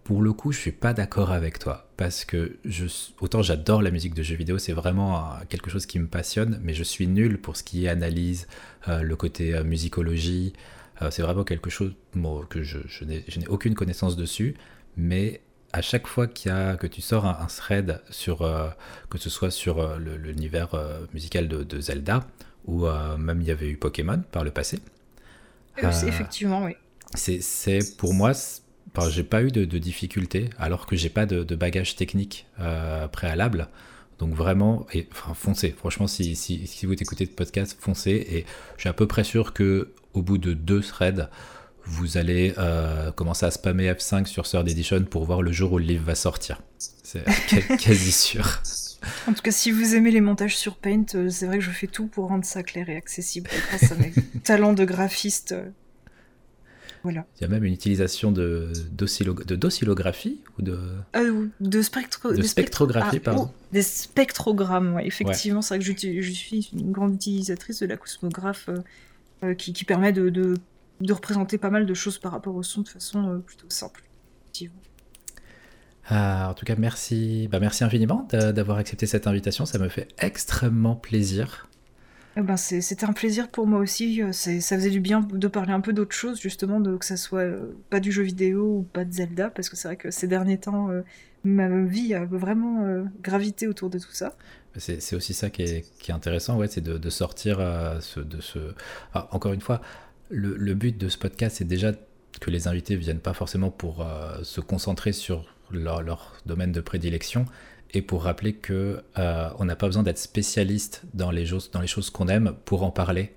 pour le coup, je suis pas d'accord avec toi parce que autant j'adore la musique de jeux vidéo, c'est vraiment quelque chose qui me passionne, mais je suis nul pour ce qui est analyse, le côté musicologie. c'est vraiment quelque chose que je n'ai aucune connaissance dessus, mais à chaque fois qu'il y a, que tu sors un, thread sur, euh, que ce soit sur euh, l'univers euh, musical de, Zelda, ou même il y avait eu Pokémon par le passé. effectivement, oui. C'est pour moi, j'ai pas eu de, de difficultés, alors que j'ai pas de, bagage technique préalable. Donc vraiment, et, enfin, foncez. Franchement, si, si, si vous écoutez ce podcast, foncez. Et je suis à peu près sûr que au bout de deux threads, vous allez euh, commencer à spammer F5 sur Third Edition pour voir le jour où le livre va sortir. C'est quasi sûr. En tout cas, si vous aimez les montages sur Paint, euh, c'est vrai que je fais tout pour rendre ça clair et accessible grâce à mes talents de graphiste. Euh, voilà. Il y a même une utilisation de, de ou de... de, spectro... de, spectrographie, ah, pardon. Oh, des spectrogrammes, ouais. effectivement. C'est vrai que je, suis une grande utilisatrice de la cosmographe qui, qui, permet de, de représenter pas mal de choses par rapport au son de façon euh, plutôt simple. Ah, en tout cas, merci, bah, merci infiniment d'avoir accepté cette invitation. Ça me fait extrêmement plaisir. Eh ben, C'était un plaisir pour moi aussi. Euh, ça faisait du bien de parler un peu d'autre chose, justement, de, que ça soit euh, pas du jeu vidéo ou pas de Zelda, parce que c'est vrai que ces derniers temps, ma vie a vraiment gravité autour de tout ça. C'est aussi ça qui est, qui est intéressant, ouais, c'est de, sortir de ce. encore une fois, le, but de ce podcast, c'est déjà que les invités viennent pas forcément pour euh, se concentrer sur leur, domaine de prédilection et pour rappeler que euh, on n'a pas besoin d'être spécialiste dans les choses, dans les choses qu'on aime pour en parler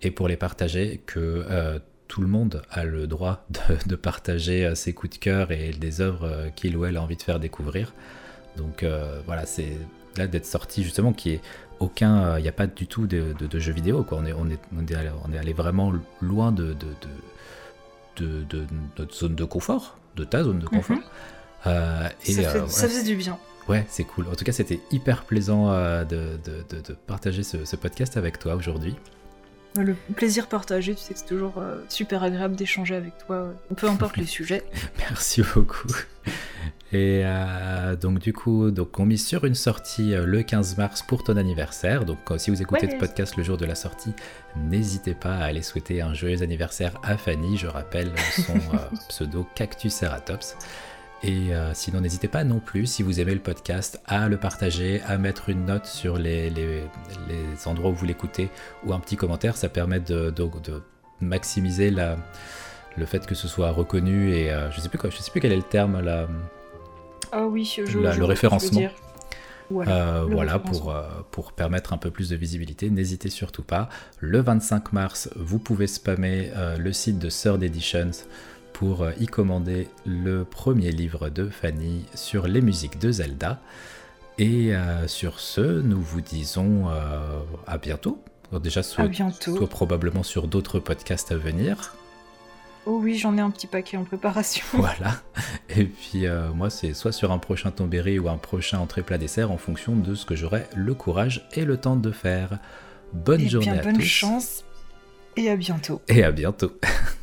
et pour les partager, que euh, tout le monde a le droit de, partager ses coups de cœur et des œuvres qu'il ou elle a envie de faire découvrir. Donc voilà, c'est là d'être sorti justement qui est aucun, il n'y a pas du tout de, jeux vidéo. Quoi. On, est, on, est, on, est allé, vraiment loin de, de, de, notre zone de confort, de ta zone de confort. Mhm. Euh, et, ça, euh, faisait du bien. Ouais, c'est cool. En tout cas, c'était hyper plaisant de, de, partager ce, ce podcast avec toi aujourd'hui. Le plaisir partagé, tu sais que c'est toujours super agréable d'échanger avec toi, peu importe les sujets. Merci beaucoup. Et euh, donc du coup, donc on mise sur une sortie euh, le 15 mars pour ton anniversaire. Donc euh, si vous écoutez le podcast le jour de la sortie, n'hésitez pas à aller souhaiter un joyeux anniversaire à Fanny. Je rappelle son pseudo Cactus Ceratops. Et sinon, n'hésitez pas non plus, si vous aimez le podcast, à le partager, à mettre une note sur les, les, endroits où vous l'écoutez ou un petit commentaire. Ça permet de, de, de maximiser la, le fait que ce soit reconnu et je sais plus quoi, je sais plus quel est le terme là ah oui, je, le référencement. Voilà, euh, pour, euh, pour permettre un peu plus de visibilité, n'hésitez surtout pas. Le 25 mars, vous pouvez spammer euh, le site de Third Editions pour y commander le premier livre de Fanny sur les musiques de Zelda. Et sur ce, nous vous disons à bientôt. déjà, soit, soit probablement sur d'autres podcasts à venir. Oh oui, j'en ai un petit paquet en préparation. Voilà. Et puis euh, moi, c'est soit sur un prochain tombéry ou un prochain entrée plat dessert en fonction de ce que j'aurai le courage et le temps de faire. Bonne et journée bien, à bonne chance et à bientôt. Et à bientôt.